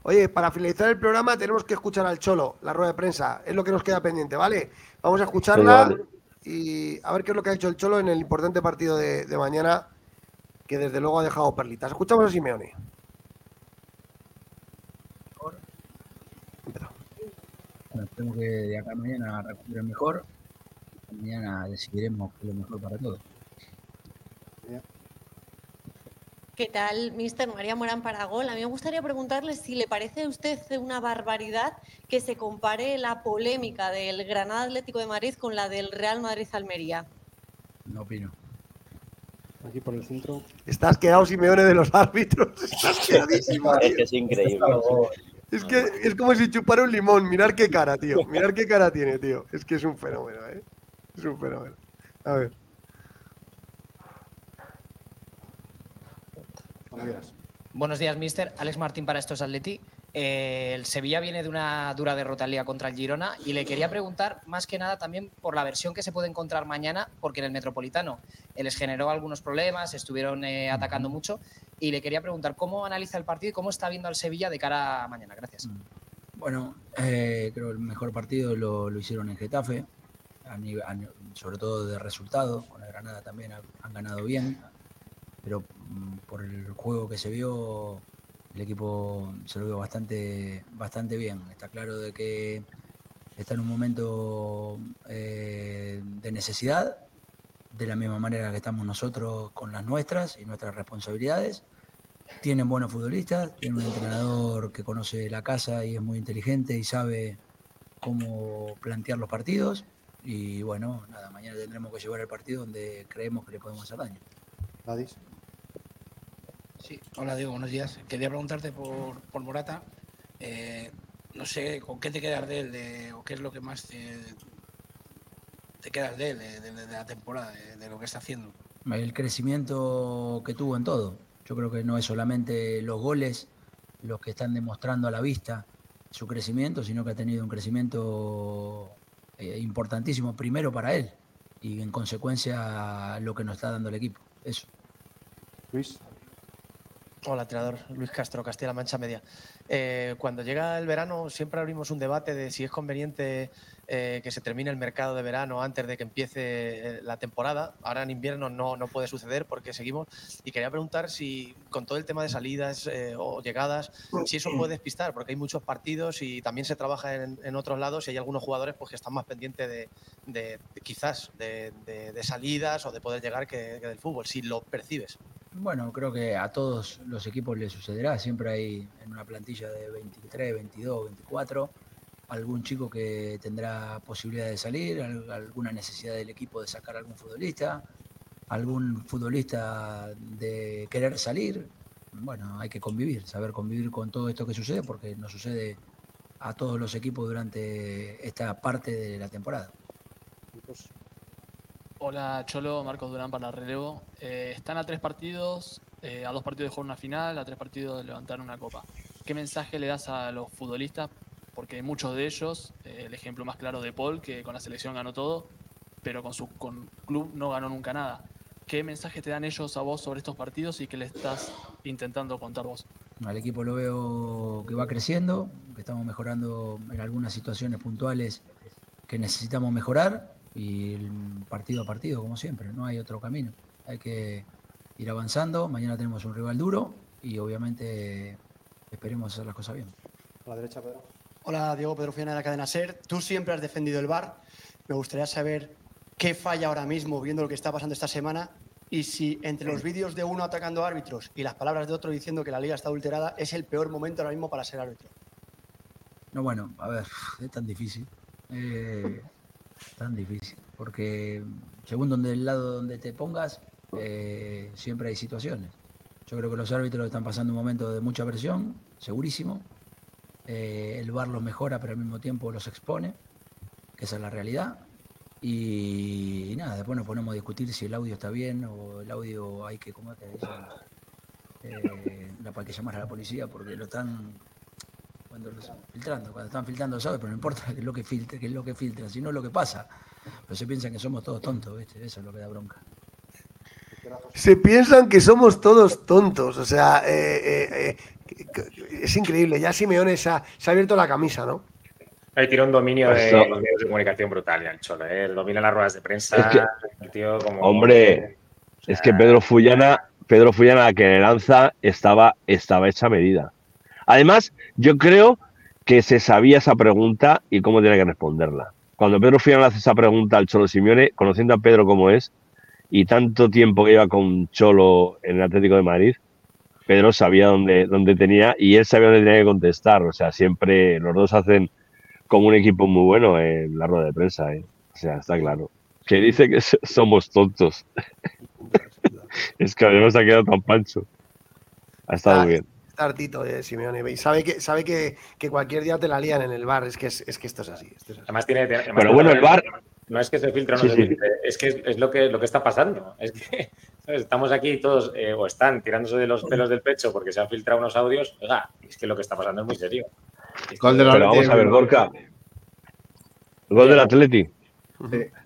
Oye, para finalizar el programa tenemos que escuchar al Cholo, la rueda de prensa. Es lo que nos queda pendiente, ¿vale? Vamos a escucharla y a ver qué es lo que ha hecho el Cholo en el importante partido de, mañana, que desde luego ha dejado perlitas. Escuchamos a Simeone. Bueno, tenemos que de acá mañana recuperar mejor. Mañana decidiremos lo mejor para todos. ¿Qué tal, Mister María Morán Paragol? A mí me gustaría preguntarle si le parece a usted una barbaridad que se compare la polémica del Granada Atlético de Madrid con la del Real Madrid-Almería. No opino. Aquí por el centro. Estás quedado, Simeone, de los árbitros. Estás quedadísimo. es que es increíble. Es que es como si chupara un limón. Mirar qué cara, tío. Mirar qué cara tiene, tío. Es que es un fenómeno, ¿eh? Es un fenómeno. A ver. Buenos días, mister. Alex Martín para estos Atleti. Eh, el Sevilla viene de una dura derrota al día contra el Girona y le quería preguntar más que nada también por la versión que se puede encontrar mañana, porque en el Metropolitano eh, les generó algunos problemas, estuvieron eh, atacando mucho y le quería preguntar cómo analiza el partido y cómo está viendo al Sevilla de cara a mañana. Gracias. Mm. Bueno, creo el mejor partido lo, hicieron en Getafe, sobre todo de resultado, con la Granada también han ganado bien, pero mm, por el juego que se vio, el equipo se lo vio bastante, bastante bien. Está claro de que está en un momento eh, de necesidad, de la misma manera que estamos nosotros con las nuestras y nuestras responsabilidades. Tienen buenos futbolistas, tienen un entrenador que conoce la casa y es muy inteligente y sabe cómo plantear los partidos. Y bueno, nada, mañana tendremos que llevar el partido donde creemos que le podemos hacer daño. Sí, hola Diego, buenos días. Quería preguntarte por, por Morata. Eh, no sé, ¿con qué te quedas de él? ¿O qué es lo que más te, te quedas de él, de, la temporada, de, lo que está haciendo? El crecimiento que tuvo en todo. Yo creo que no es solamente los goles los que están demostrando a la vista su crecimiento, sino que ha tenido un crecimiento eh, importantísimo primero para él y en consecuencia lo que nos está dando el equipo. Eso. Luis. Hola, entrenador Luis Castro, Castilla-La Mancha Media. Eh, cuando llega el verano siempre abrimos un debate de si es conveniente eh, que se termine el mercado de verano antes de que empiece eh, la temporada. Ahora en invierno no, no puede suceder porque seguimos. Y quería preguntar si con todo el tema de salidas o llegadas, si eso puede despistar, porque hay muchos partidos y también se trabaja en, otros lados y hay algunos jugadores pues, que están más pendientes de, quizás de, salidas o de poder llegar que del fútbol, si lo percibes. Bueno, creo que a todos los equipos les sucederá. Siempre hay en una plantilla de 23, 22, 24 algún chico que tendrá posibilidad de salir, alguna necesidad del equipo de sacar a algún futbolista, algún futbolista de querer salir. Bueno, hay que convivir, saber convivir con todo esto que sucede, porque nos sucede a todos los equipos durante esta parte de la temporada. Hola Cholo, Marcos Durán para relevo. Eh, están a tres partidos, eh, a dos partidos de jugar una final, a tres partidos de levantar una copa. ¿Qué mensaje le das a los futbolistas? Porque muchos de ellos, eh, el ejemplo más claro de Paul, que con la selección ganó todo, pero con su club no ganó nunca nada. ¿Qué mensaje te dan ellos a vos sobre estos partidos y qué le estás intentando contar vos? Al equipo lo veo que va creciendo, que estamos mejorando en algunas situaciones puntuales que necesitamos mejorar y partido a partido, como siempre, no hay otro camino. Hay que ir avanzando, mañana tenemos un rival duro y obviamente esperemos hacer las cosas bien. A la derecha, Hola, Diego Pedro Fiana de la cadena SER. Tú siempre has defendido el VAR. Me gustaría saber qué falla ahora mismo viendo lo que está pasando esta semana y si entre los vídeos de uno atacando árbitros y las palabras de otro diciendo que la liga está adulterada es el peor momento ahora mismo para ser árbitro. No, bueno, a ver, es tan difícil. Eh, tan difícil. Porque según donde el lado donde te pongas, eh, siempre hay situaciones. Yo creo que los árbitros están pasando un momento de mucha presión, segurísimo. Eh, el bar los mejora, pero al mismo tiempo los expone, que esa es la realidad. Y, nada, después nos ponemos a discutir si el audio está bien o el audio hay que, ¿cómo te dicen? Eh, hay que llamar a la policía porque lo están cuando filtrando, cuando están filtrando audios, pero no importa qué es lo que filtre, qué es lo que filtra, sino lo que pasa. Pero se piensan que somos todos tontos, ¿viste? Eso es lo que da bronca. Se piensan que somos todos tontos, o sea, eh, eh, es increíble. Ya Simeone se ha, abierto la camisa, ¿no? Ahí tiene un dominio pues de medios de comunicación brutal ya el Cholo, ¿eh? domina las ruedas de prensa. Hombre, es que Pedro Fullana, Pedro Fullana, la que le lanza, estaba, estaba hecha medida. Además, yo creo que se sabía esa pregunta y cómo tiene que responderla. Cuando Pedro Fullana hace esa pregunta al Cholo Simeone, conociendo a Pedro como es, y tanto tiempo que lleva con Cholo en el Atlético de Madrid, Pedro sabía dónde, dónde tenía y él sabía dónde tenía que contestar. O sea, siempre los dos hacen como un equipo muy bueno en la rueda de prensa. ¿eh? O sea, está claro. Que dice que somos tontos. es que además ha quedado tan pancho. Ha estado muy bien. Está hartito de Simeone. Y sabe que, sabe que, que, cualquier día te la lían en el bar. Es que, es, que esto es así. Además tiene. Pero bueno, el bar. No es que se filtre o no se filtre, es que es, lo que lo que está pasando. Es que estamos aquí todos, eh, o están tirándose de los pelos del pecho porque se han filtrado unos audios. Oiga, es que lo que está pasando es muy serio. Pero vamos a ver, Gorka. El gol del Atleti.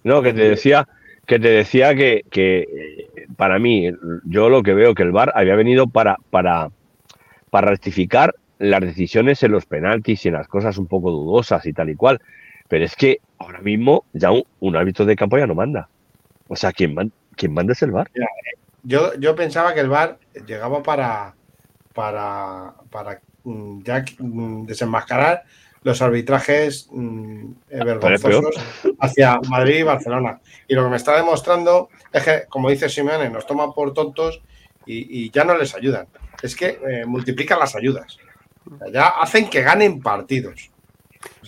No, que te decía que te decía que, que, para mí, yo lo que veo que el VAR había venido para, para, para rectificar las decisiones en los penaltis y en las cosas un poco dudosas y tal y cual. Pero es que ahora mismo ya un, árbitro de campo ya no manda. O sea, quien, manda es el VAR. Yo, yo pensaba que el VAR llegaba para, para, para mm, ya mm, desenmascarar los arbitrajes mm, eh, vergonzosos hacia Madrid y Barcelona. Y lo que me está demostrando es que, como dice Simeone, nos toman por tontos y, ya no les ayudan. Es que eh, multiplican las ayudas. ya hacen que ganen partidos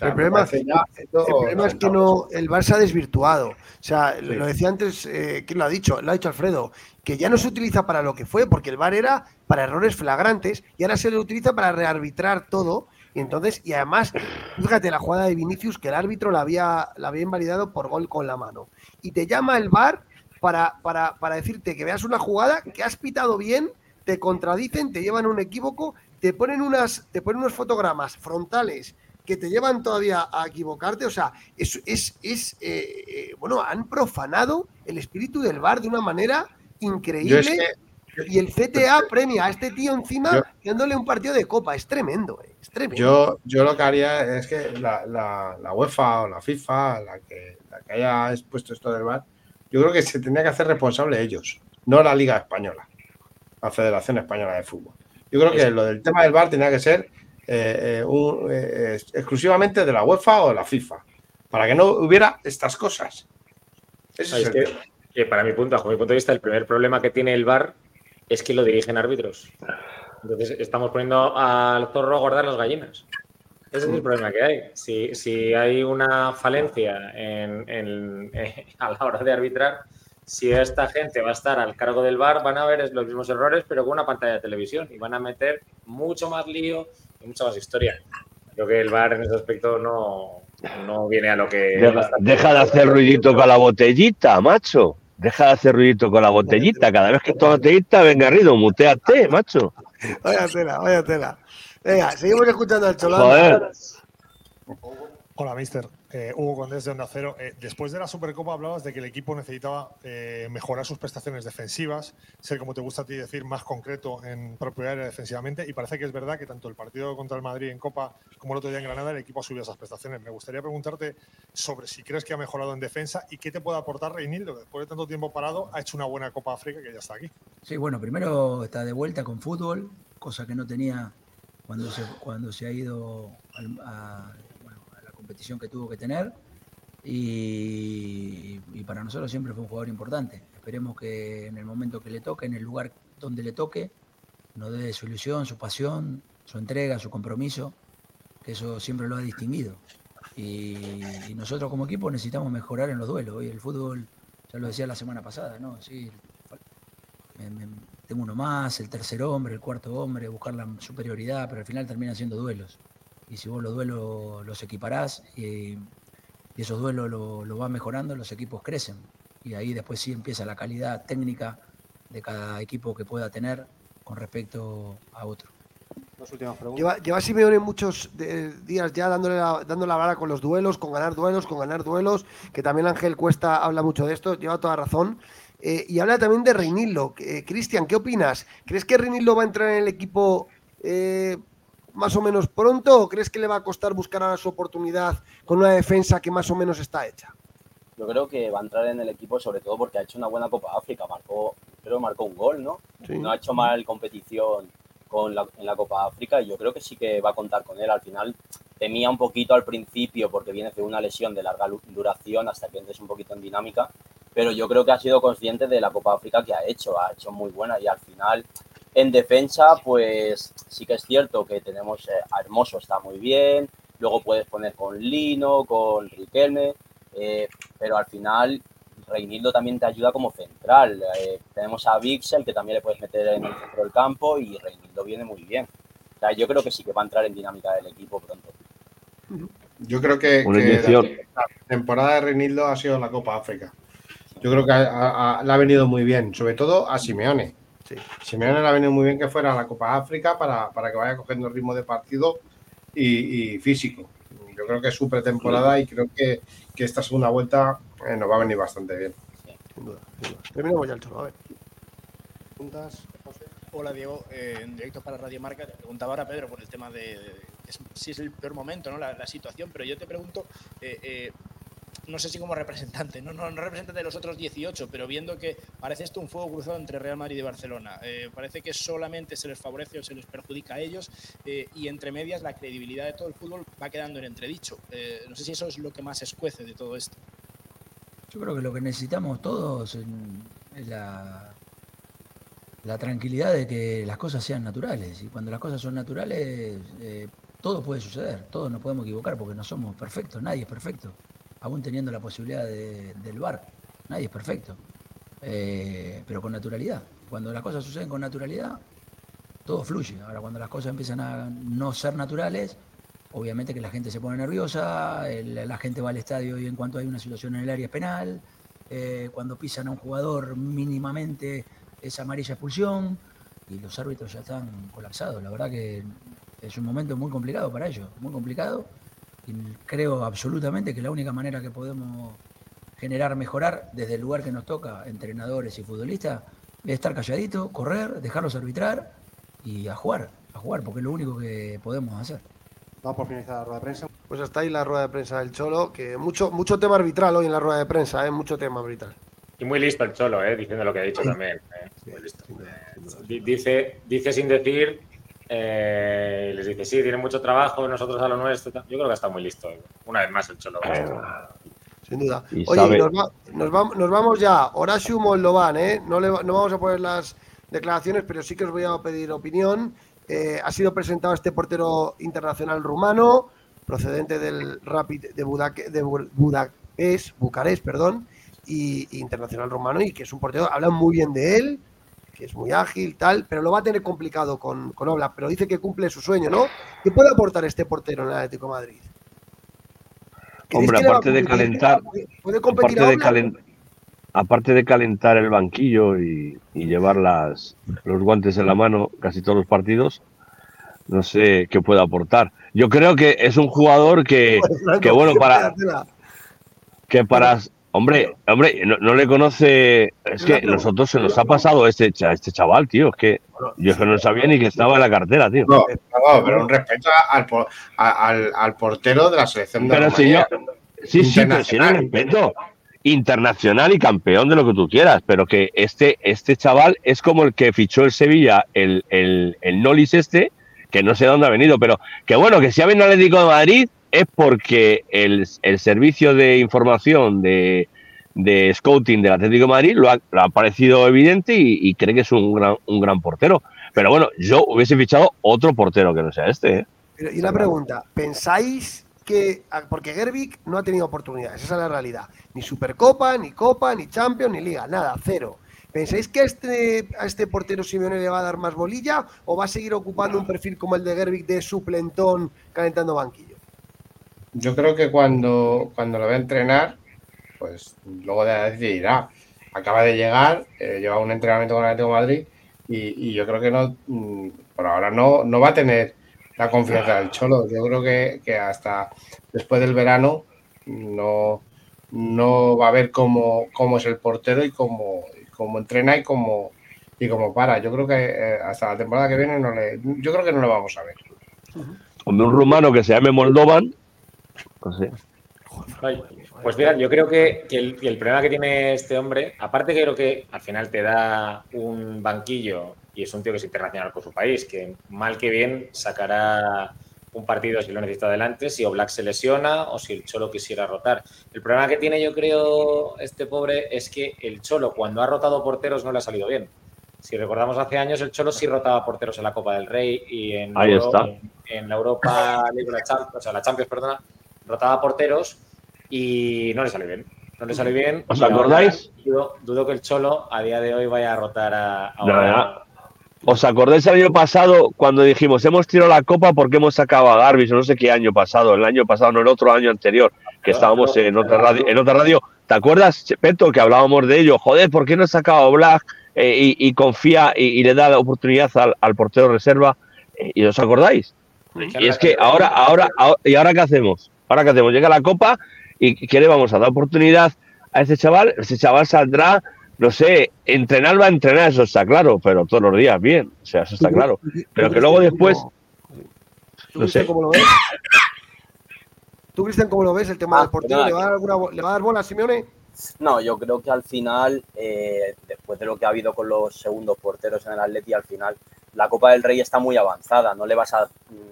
el problema, es que no, el Barça ha desvirtuado. O sea, lo decía antes, eh, ¿quién lo ha dicho? Lo ha dicho Alfredo, que ya no se utiliza para lo que fue, porque el VAR era para errores flagrantes y ahora se le utiliza para rearbitrar todo. Y entonces, y además, fíjate la jugada de Vinicius, que el árbitro la había, la había invalidado por gol con la mano. Y te llama el VAR para, para, para decirte que veas una jugada que has pitado bien, te contradicen, te llevan un equívoco, te ponen, unas, te ponen unos fotogramas frontales que te llevan todavía a equivocarte. O sea, es, es, es eh, eh, bueno, han profanado el espíritu del bar de una manera increíble. y el CTA premia a este tío encima dándole un partido de copa. Es tremendo, eh, es tremendo. Yo, yo lo que haría es que la, la, UEFA o la FIFA, la que, la que haya expuesto esto del bar, yo creo que se tendría que hacer responsable ellos, no la Liga Española, la Federación Española de Fútbol. Yo creo que lo del tema del bar tenía que ser eh, eh, eh, exclusivamente de la UEFA o de la FIFA, para que no hubiera estas cosas. es que, para mi punto, bajo mi punto de vista, el primer problema que tiene el VAR es que lo dirigen árbitros. Entonces estamos poniendo al zorro a guardar las gallinas. Ese es el problema que hay. Si, si hay una falencia en, a la hora de arbitrar, si esta gente va a estar al cargo del VAR, van a ver los mismos errores, pero con una pantalla de televisión y van a meter mucho más lío, mucha más historia. Creo que el bar en ese aspecto no, no viene a lo que. Deja, de hacer ruidito con la botellita, macho. Deja de hacer ruidito con la botellita. Cada vez que tomas botellita, venga, Rido, muteate, macho. Vaya tela, vaya tela. Venga, seguimos escuchando al cholón. Joder. Hola, mister. Eh, Hugo Condés de Onda Cero. Eh, después de la Supercopa hablabas de que el equipo necesitaba eh, mejorar sus prestaciones defensivas, ser, como te gusta a ti decir, más concreto en propia área defensivamente. Y parece que es verdad que tanto el partido contra el Madrid en Copa como el otro día en Granada, el equipo ha subido esas prestaciones. Me gustaría preguntarte sobre si crees que ha mejorado en defensa y qué te puede aportar Reinildo, que después de tanto tiempo parado ha hecho una buena Copa África que ya está aquí. Sí, bueno, primero está de vuelta con fútbol, cosa que no tenía cuando se, cuando se ha ido a, competición que tuvo que tener. y, para nosotros siempre fue un jugador importante. Esperemos que en el momento que le toque, en el lugar donde le toque, nos dé su ilusión, su pasión, su entrega, su compromiso, que eso siempre lo ha distinguido. Y, nosotros como equipo necesitamos mejorar en los duelos. Hoy el fútbol, ya lo decía la semana pasada, ¿no? Sí, tengo uno más, el tercer hombre, el cuarto hombre, buscar la superioridad, pero al final termina siendo duelos. Y si vos los duelos los equiparás y, esos duelos lo, lo vas mejorando, los equipos crecen. Y ahí después sí empieza la calidad técnica de cada equipo que pueda tener con respecto a otro. Lleva, lleva Simeone muchos días ya dándole la, dándole la vara con los duelos, con ganar duelos, con ganar duelos, que también Ángel Cuesta habla mucho de esto, lleva toda razón. Eh, y habla también de Reinildo. Eh, Cristian, ¿qué opinas? ¿Crees que Reinildo va a entrar en el equipo eh, más o menos pronto o crees que le va a costar buscar ahora su oportunidad con una defensa que más o menos está hecha? Yo creo que va a entrar en el equipo sobre todo porque ha hecho una buena Copa África, marcó, creo marcó un gol, ¿no? No ha hecho mal competición en la Copa África y yo creo que sí que va a contar con él. Al final temía un poquito al principio porque viene de una lesión de larga duración hasta que entres un poquito en dinámica, pero yo creo que ha sido consciente de la Copa África que ha hecho, ha hecho muy buena y al final en defensa pues sí que es cierto que tenemos eh, a Hermoso está muy bien, luego puedes poner con Lino, con Riquelme, eh, pero al final Reinildo también te ayuda como central. Eh, tenemos a Vixel, que también le puedes meter en el centro del campo, y Reinildo viene muy bien. O sea, yo creo que sí que va a entrar en dinámica del equipo pronto. Yo creo que, la, temporada de Reinildo ha sido la Copa África. Yo creo que le ha venido muy bien, sobre todo a Simeone. Simeone le ha venido muy bien que fuera a la Copa África para, que vaya cogiendo el ritmo de partido y, físico. Yo creo que es su pretemporada y creo que, que esta segunda vuelta eh, nos va a venir bastante bien. Sin duda, Terminamos ya el cholo, a ver. Preguntas, Hola Diego, eh, en directo para Radio Marca. Te preguntaba ahora Pedro por el tema de, si es el peor momento, ¿no? La, situación, pero yo te pregunto, eh, no sé si como representante, no, no, no, representante de los otros 18, pero viendo que parece esto un fuego cruzado entre Real Madrid y Barcelona, parece que solamente se les favorece o se les perjudica a ellos y entre medias la credibilidad de todo el fútbol va quedando en entredicho. no sé si eso es lo que más escuece de todo esto. Yo creo que lo que necesitamos todos es la, la tranquilidad de que las cosas sean naturales. Y cuando las cosas son naturales, eh, todo puede suceder, todos nos podemos equivocar porque no somos perfectos, nadie es perfecto, aún teniendo la posibilidad del bar, nadie es perfecto, eh, pero con naturalidad. Cuando las cosas suceden con naturalidad, todo fluye. Ahora, cuando las cosas empiezan a no ser naturales, obviamente que la gente se pone nerviosa, la gente va al estadio y en cuanto hay una situación en el área penal, eh, cuando pisan a un jugador mínimamente es amarilla expulsión y los árbitros ya están colapsados. La verdad que es un momento muy complicado para ellos, muy complicado. Y creo absolutamente que la única manera que podemos generar, mejorar desde el lugar que nos toca, entrenadores y futbolistas, es estar calladito, correr, dejarlos arbitrar y a jugar, a jugar, porque es lo único que podemos hacer. Vamos por finalizar la rueda de prensa. Pues hasta ahí la rueda de prensa del Cholo, que mucho, mucho tema arbitral hoy en la rueda de prensa, ¿eh? mucho tema arbitral. Y muy listo el Cholo, ¿eh? diciendo lo que ha dicho también. ¿eh? Muy listo. dice, dice sin decir, eh, les dice, sí, tiene mucho trabajo, nosotros a lo nuestro. Yo creo que está muy listo. Una vez más el Cholo. Sin duda. Oye, nos, vamos ya. Horacio Moldovan, ¿eh? No, le, no vamos a poner las declaraciones, pero sí que os voy a pedir opinión. Eh, ha sido presentado este portero internacional rumano, procedente del Rapid de, Budapest, Bucarest, perdón, y, internacional rumano, y que es un portero, hablan muy bien de él, que es muy ágil, tal, pero lo va a tener complicado con, con Obla, pero dice que cumple su sueño, ¿no? ¿Qué puede aportar este portero en el Atlético Madrid? Hombre, aparte de calentar, ¿puede competir aparte de calentar aparte de calentar el banquillo y, llevar las, los guantes en la mano casi todos los partidos, no sé qué puede aportar. Yo creo que es un jugador que, que bueno, para. Que para. Hombre, hombre, no, le conoce. Es que nosotros se nos ha pasado este, este chaval, tío. Es que yo que no sabía ni que estaba en la cartera, tío. No, pero un respeto al, al, al portero de la selección de Pero si yo. Sí, sí, pero si no respeto internacional y campeón de lo que tú quieras, pero que este, este chaval es como el que fichó el Sevilla, el, el, el Nolis este, que no sé dónde ha venido, pero que bueno, que si ha venido al Atlético de Madrid, es porque el, servicio de información de, scouting del Atlético de Madrid lo ha, parecido evidente y, cree que es un gran, un gran portero. Pero bueno, yo hubiese fichado otro portero que no sea este. ¿eh? Y una pregunta, ¿pensáis que, ah, porque Gerbic no ha tenido oportunidades, esa es la realidad, ni Supercopa, ni Copa, ni Champions, ni Liga, nada, cero. ¿Pensáis que a este, a este portero Simeone le va a dar más bolilla o va a seguir ocupando un perfil como el de Gerbic de suplentón calentando banquillo? Yo creo que cuando, cuando lo va a entrenar, pues luego decidirá. Acaba de llegar, eh, lleva un entrenamiento con el Atlético Madrid y, yo creo que no, mm, por ahora no, no va a tener la confianza del Cholo. Yo creo que, hasta después del verano no, no va a ver cómo, cómo es el portero y cómo, como entrena y como, y como para. Yo creo que eh, hasta la temporada que viene no le, yo creo que no lo vamos a ver. un rumano que se llame Moldovan, pues, pues mira, yo creo que, el, problema que tiene este hombre, aparte que creo que al final te da un banquillo y es un tío que es internacional con su país, que mal que bien sacará un partido si lo necesita adelante, si Oblak se lesiona o si el Cholo quisiera rotar. El problema que tiene, yo creo, este pobre es que el Cholo, cuando ha rotado porteros, no le ha salido bien. Si recordamos hace años, el Cholo sí rotaba porteros en la Copa del Rey y en, la Europa o sea, la Champions, perdona, rotaba porteros y no le salió bien. No le salió bien. ¿Os acordáis? Dudo, que el Cholo a día de hoy vaya a rotar a, ¿Os acordáis el año pasado cuando dijimos hemos tirado la copa porque hemos sacado a Garbis? No sé qué año pasado, el año pasado, no el otro año anterior, que estábamos en otra radio. En otra radio. ¿Te acuerdas, Peto, que hablábamos de ello? Joder, ¿por qué no ha sacado a Black eh, y, confía y, le da la oportunidad al, portero reserva? Eh, ¿Y os acordáis? Y es que ahora, ahora, ¿y ahora qué hacemos? ¿Ahora qué hacemos? Llega la copa y ¿qué le vamos a dar oportunidad a ese chaval? Ese chaval saldrá no sé, entrenar va a entrenar, eso está claro, pero todos los días bien, o sea, eso está claro. Pero que luego después. no sé. Cómo lo ves? ¿Tú, Cristian, cómo lo ves el tema ah, del portero? ¿Le va, a dar alguna, ¿Le va a dar bola a Simeone? No, yo creo que al final, eh, después de lo que ha habido con los segundos porteros en el Atleti, al final la Copa del Rey está muy avanzada, no le vas a,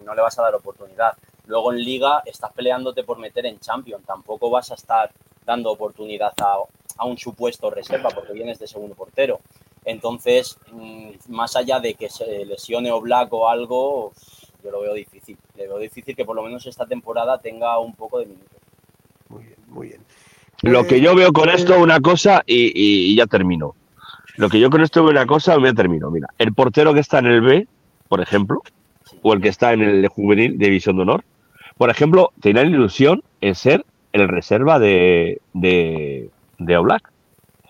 no le vas a dar oportunidad. Luego en Liga estás peleándote por meter en Champions, tampoco vas a estar dando oportunidad a, a un supuesto reserva porque vienes de segundo portero. Entonces, mm, más allá de que se lesione o Black o algo, yo lo veo difícil. Le veo difícil que por lo menos esta temporada tenga un poco de minutos. Muy bien, muy bien. Lo que yo veo con esto, una cosa, y, ya termino. Lo que yo con esto veo una cosa, me termino. Mira, el portero que está en el B, por ejemplo, o el que está en el juvenil de División de Honor, por ejemplo, la ilusión en ser el reserva de, de Oblak.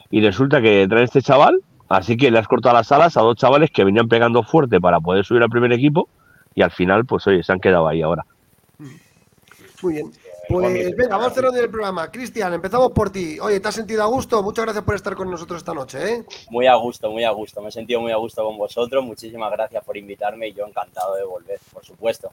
Y resulta que trae este chaval, así que le has cortado las alas a dos chavales que venían pegando fuerte para poder subir al primer equipo y al final, pues oye, se han quedado ahí ahora. Muy bien. Pues venga, vamos cerrando el programa. Cristian, empezamos por ti. Oye, ¿te has sentido a gusto? Muchas gracias por estar con nosotros esta noche. ¿eh? Muy a gusto, muy a gusto. Me he sentido muy a gusto con vosotros. Muchísimas gracias por invitarme y yo encantado de volver, por supuesto.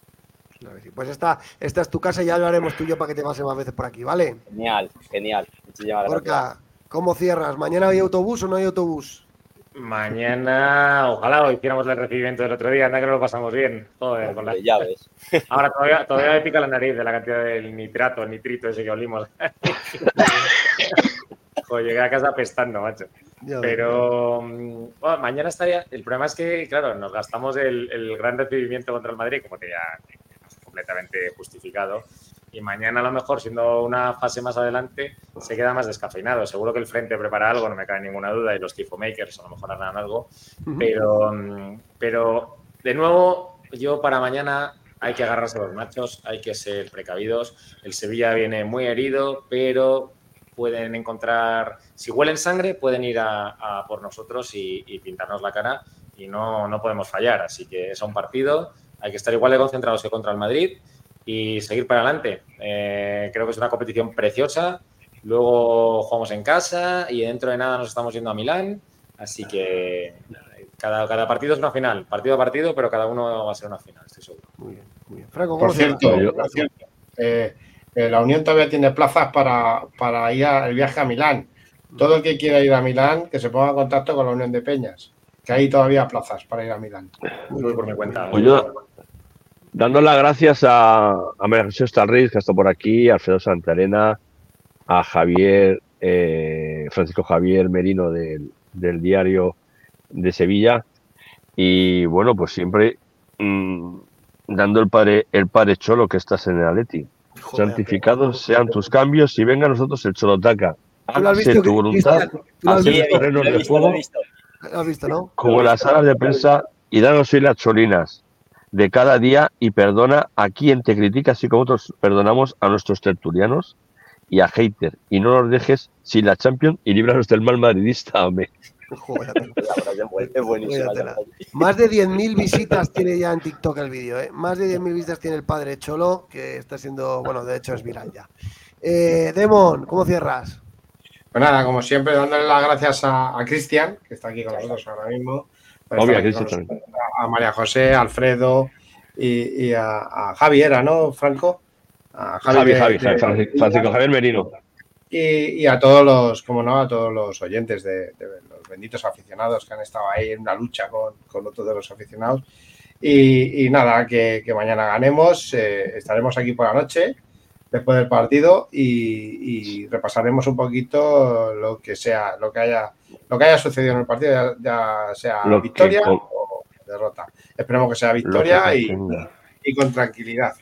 Pues esta, esta es tu casa y ya lo haremos tú y yo para que te pases más veces por aquí, ¿vale? Genial, genial. Muchísimas gracias. ¿Cómo cierras? ¿Mañana hay autobús o no hay autobús? Mañana, ojalá hiciéramos el recibimiento del otro día, anda que no lo pasamos bien. Joder, con las llaves. Ahora todavía, todavía me pica la nariz de la cantidad del nitrato, el nitrito ese que olimos. Joder, llegué a casa pestando, macho. Pero mm, mañana estaría. El problema es que, claro, nos gastamos el, el gran recibimiento contra el Madrid, como te ya completamente justificado y mañana a lo mejor, siendo una fase más adelante, se queda más descafeinado. Seguro que el frente prepara algo, no me cae ninguna duda, y los tifo makers a lo mejor harán algo. Pero, pero, de nuevo, yo para mañana hay que agarrarse a los machos, hay que ser precavidos. El Sevilla viene muy herido, pero pueden encontrar, si huelen sangre, pueden ir a, por nosotros y, y, pintarnos la cara y no, no podemos fallar. Así que es un partido, hay que estar igual de concentrados que contra el Madrid y seguir para adelante. Eh, creo que es una competición preciosa. Luego jugamos en casa y dentro de nada nos estamos yendo a Milán. Así que cada, cada partido es una final, partido a partido, pero cada uno va a ser una final, estoy seguro. Muy bien, muy bien. Franco, por cierto, eh, eh, la Unión todavía tiene plazas para, para ir al viaje a Milán. Todo el que quiera ir a Milán, que se ponga en contacto con la Unión de Peñas, que hay todavía plazas para ir a Milán. Voy por mi cuenta. Pues yo, dando las gracias a, a María José Estalriz, que está por aquí, a Alfredo Santarena, a Javier, eh, Francisco Javier Merino del, diario de Sevilla. Y bueno, pues siempre mm, dando el padre, el padre Cholo que estás en el Atleti. Santificados sean tus cambios y venga a nosotros el Cholotaca. Hágase tu voluntad, así terrenos de fuego, como las salas de prensa, y danos hoy las cholinas de cada día y perdona a quien te critica, así como nosotros perdonamos a nuestros tertulianos y a hater. Y no nos dejes sin la Champions y líbranos del mal madridista, hombre. Más de 10.000 visitas tiene ya en TikTok el vídeo, ¿eh? Más de 10.000 visitas tiene el padre Cholo, que está siendo, bueno, de hecho es viral ya. Eh, Demon, ¿cómo cierras? Pues nada, como siempre, dándole las gracias a, Cristian, que está aquí con nosotros ahora mismo. A, María José, a Alfredo y, a, Javier, ¿no, Franco? A Javi, Javi, Francisco Javier Merino. Y, a todos los, como no, a todos los oyentes de, los benditos aficionados que han estado ahí en una lucha con, con otros de los aficionados. Y, nada, que, mañana ganemos, eh, estaremos aquí por la noche después del partido y, repasaremos un poquito lo que sea, lo que haya, lo que haya sucedido en el partido, ya, sea victoria o derrota. Esperemos que sea victoria y, con tranquilidad.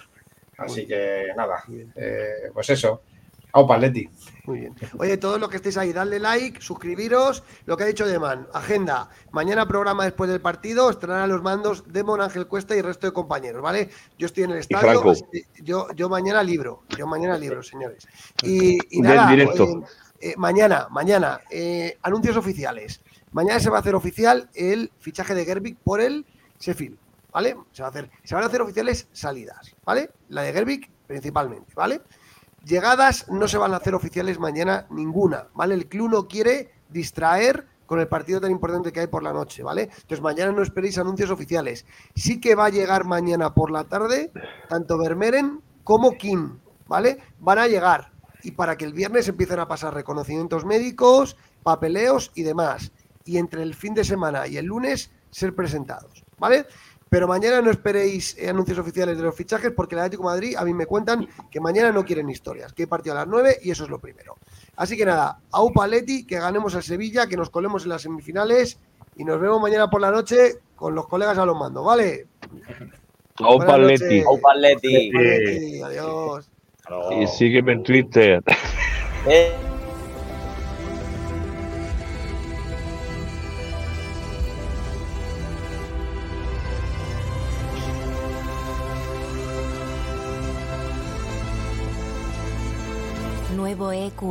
Así que nada, eh, pues eso. Aupa, Leti. Muy bien. Oye, todos los que estéis ahí, dadle like, suscribiros. Lo que ha dicho Deman, agenda. Mañana programa después del partido, estarán los mandos Demon, Ángel Cuesta y el resto de compañeros, ¿vale? Yo estoy en el estadio. Yo, yo mañana libro, yo mañana libro, señores. Y, nada, eh, mañana, mañana, eh, anuncios oficiales. Mañana se va a hacer oficial el fichaje de Gerbic por el Sheffield, ¿vale? Se, va a hacer, se van a hacer oficiales salidas, ¿vale? La de Gerbic principalmente, ¿vale? Llegadas no se van a hacer oficiales mañana ninguna, ¿vale? El club no quiere distraer con el partido tan importante que hay por la noche, ¿vale? Entonces mañana no esperéis anuncios oficiales. Sí que va a llegar mañana por la tarde tanto Vermeeren como Kim, ¿vale? Van a llegar y para que el viernes empiecen a pasar reconocimientos médicos, papeleos y demás. Y entre el fin de semana y el lunes ser presentados, ¿vale? Pero mañana no esperéis eh, anuncios oficiales de los fichajes porque el Atlético de Madrid a mí me cuentan que mañana no quieren historias, que hay partido a las 9 y eso es lo primero. Así que nada, Aupa Leti, que ganemos a Sevilla, que nos colemos en las semifinales y nos vemos mañana por la noche con los colegas a los mandos, ¿vale? Aupa Leti. Aupa Adiós. Y sígueme en Twitter. Eh. Nuevo EQ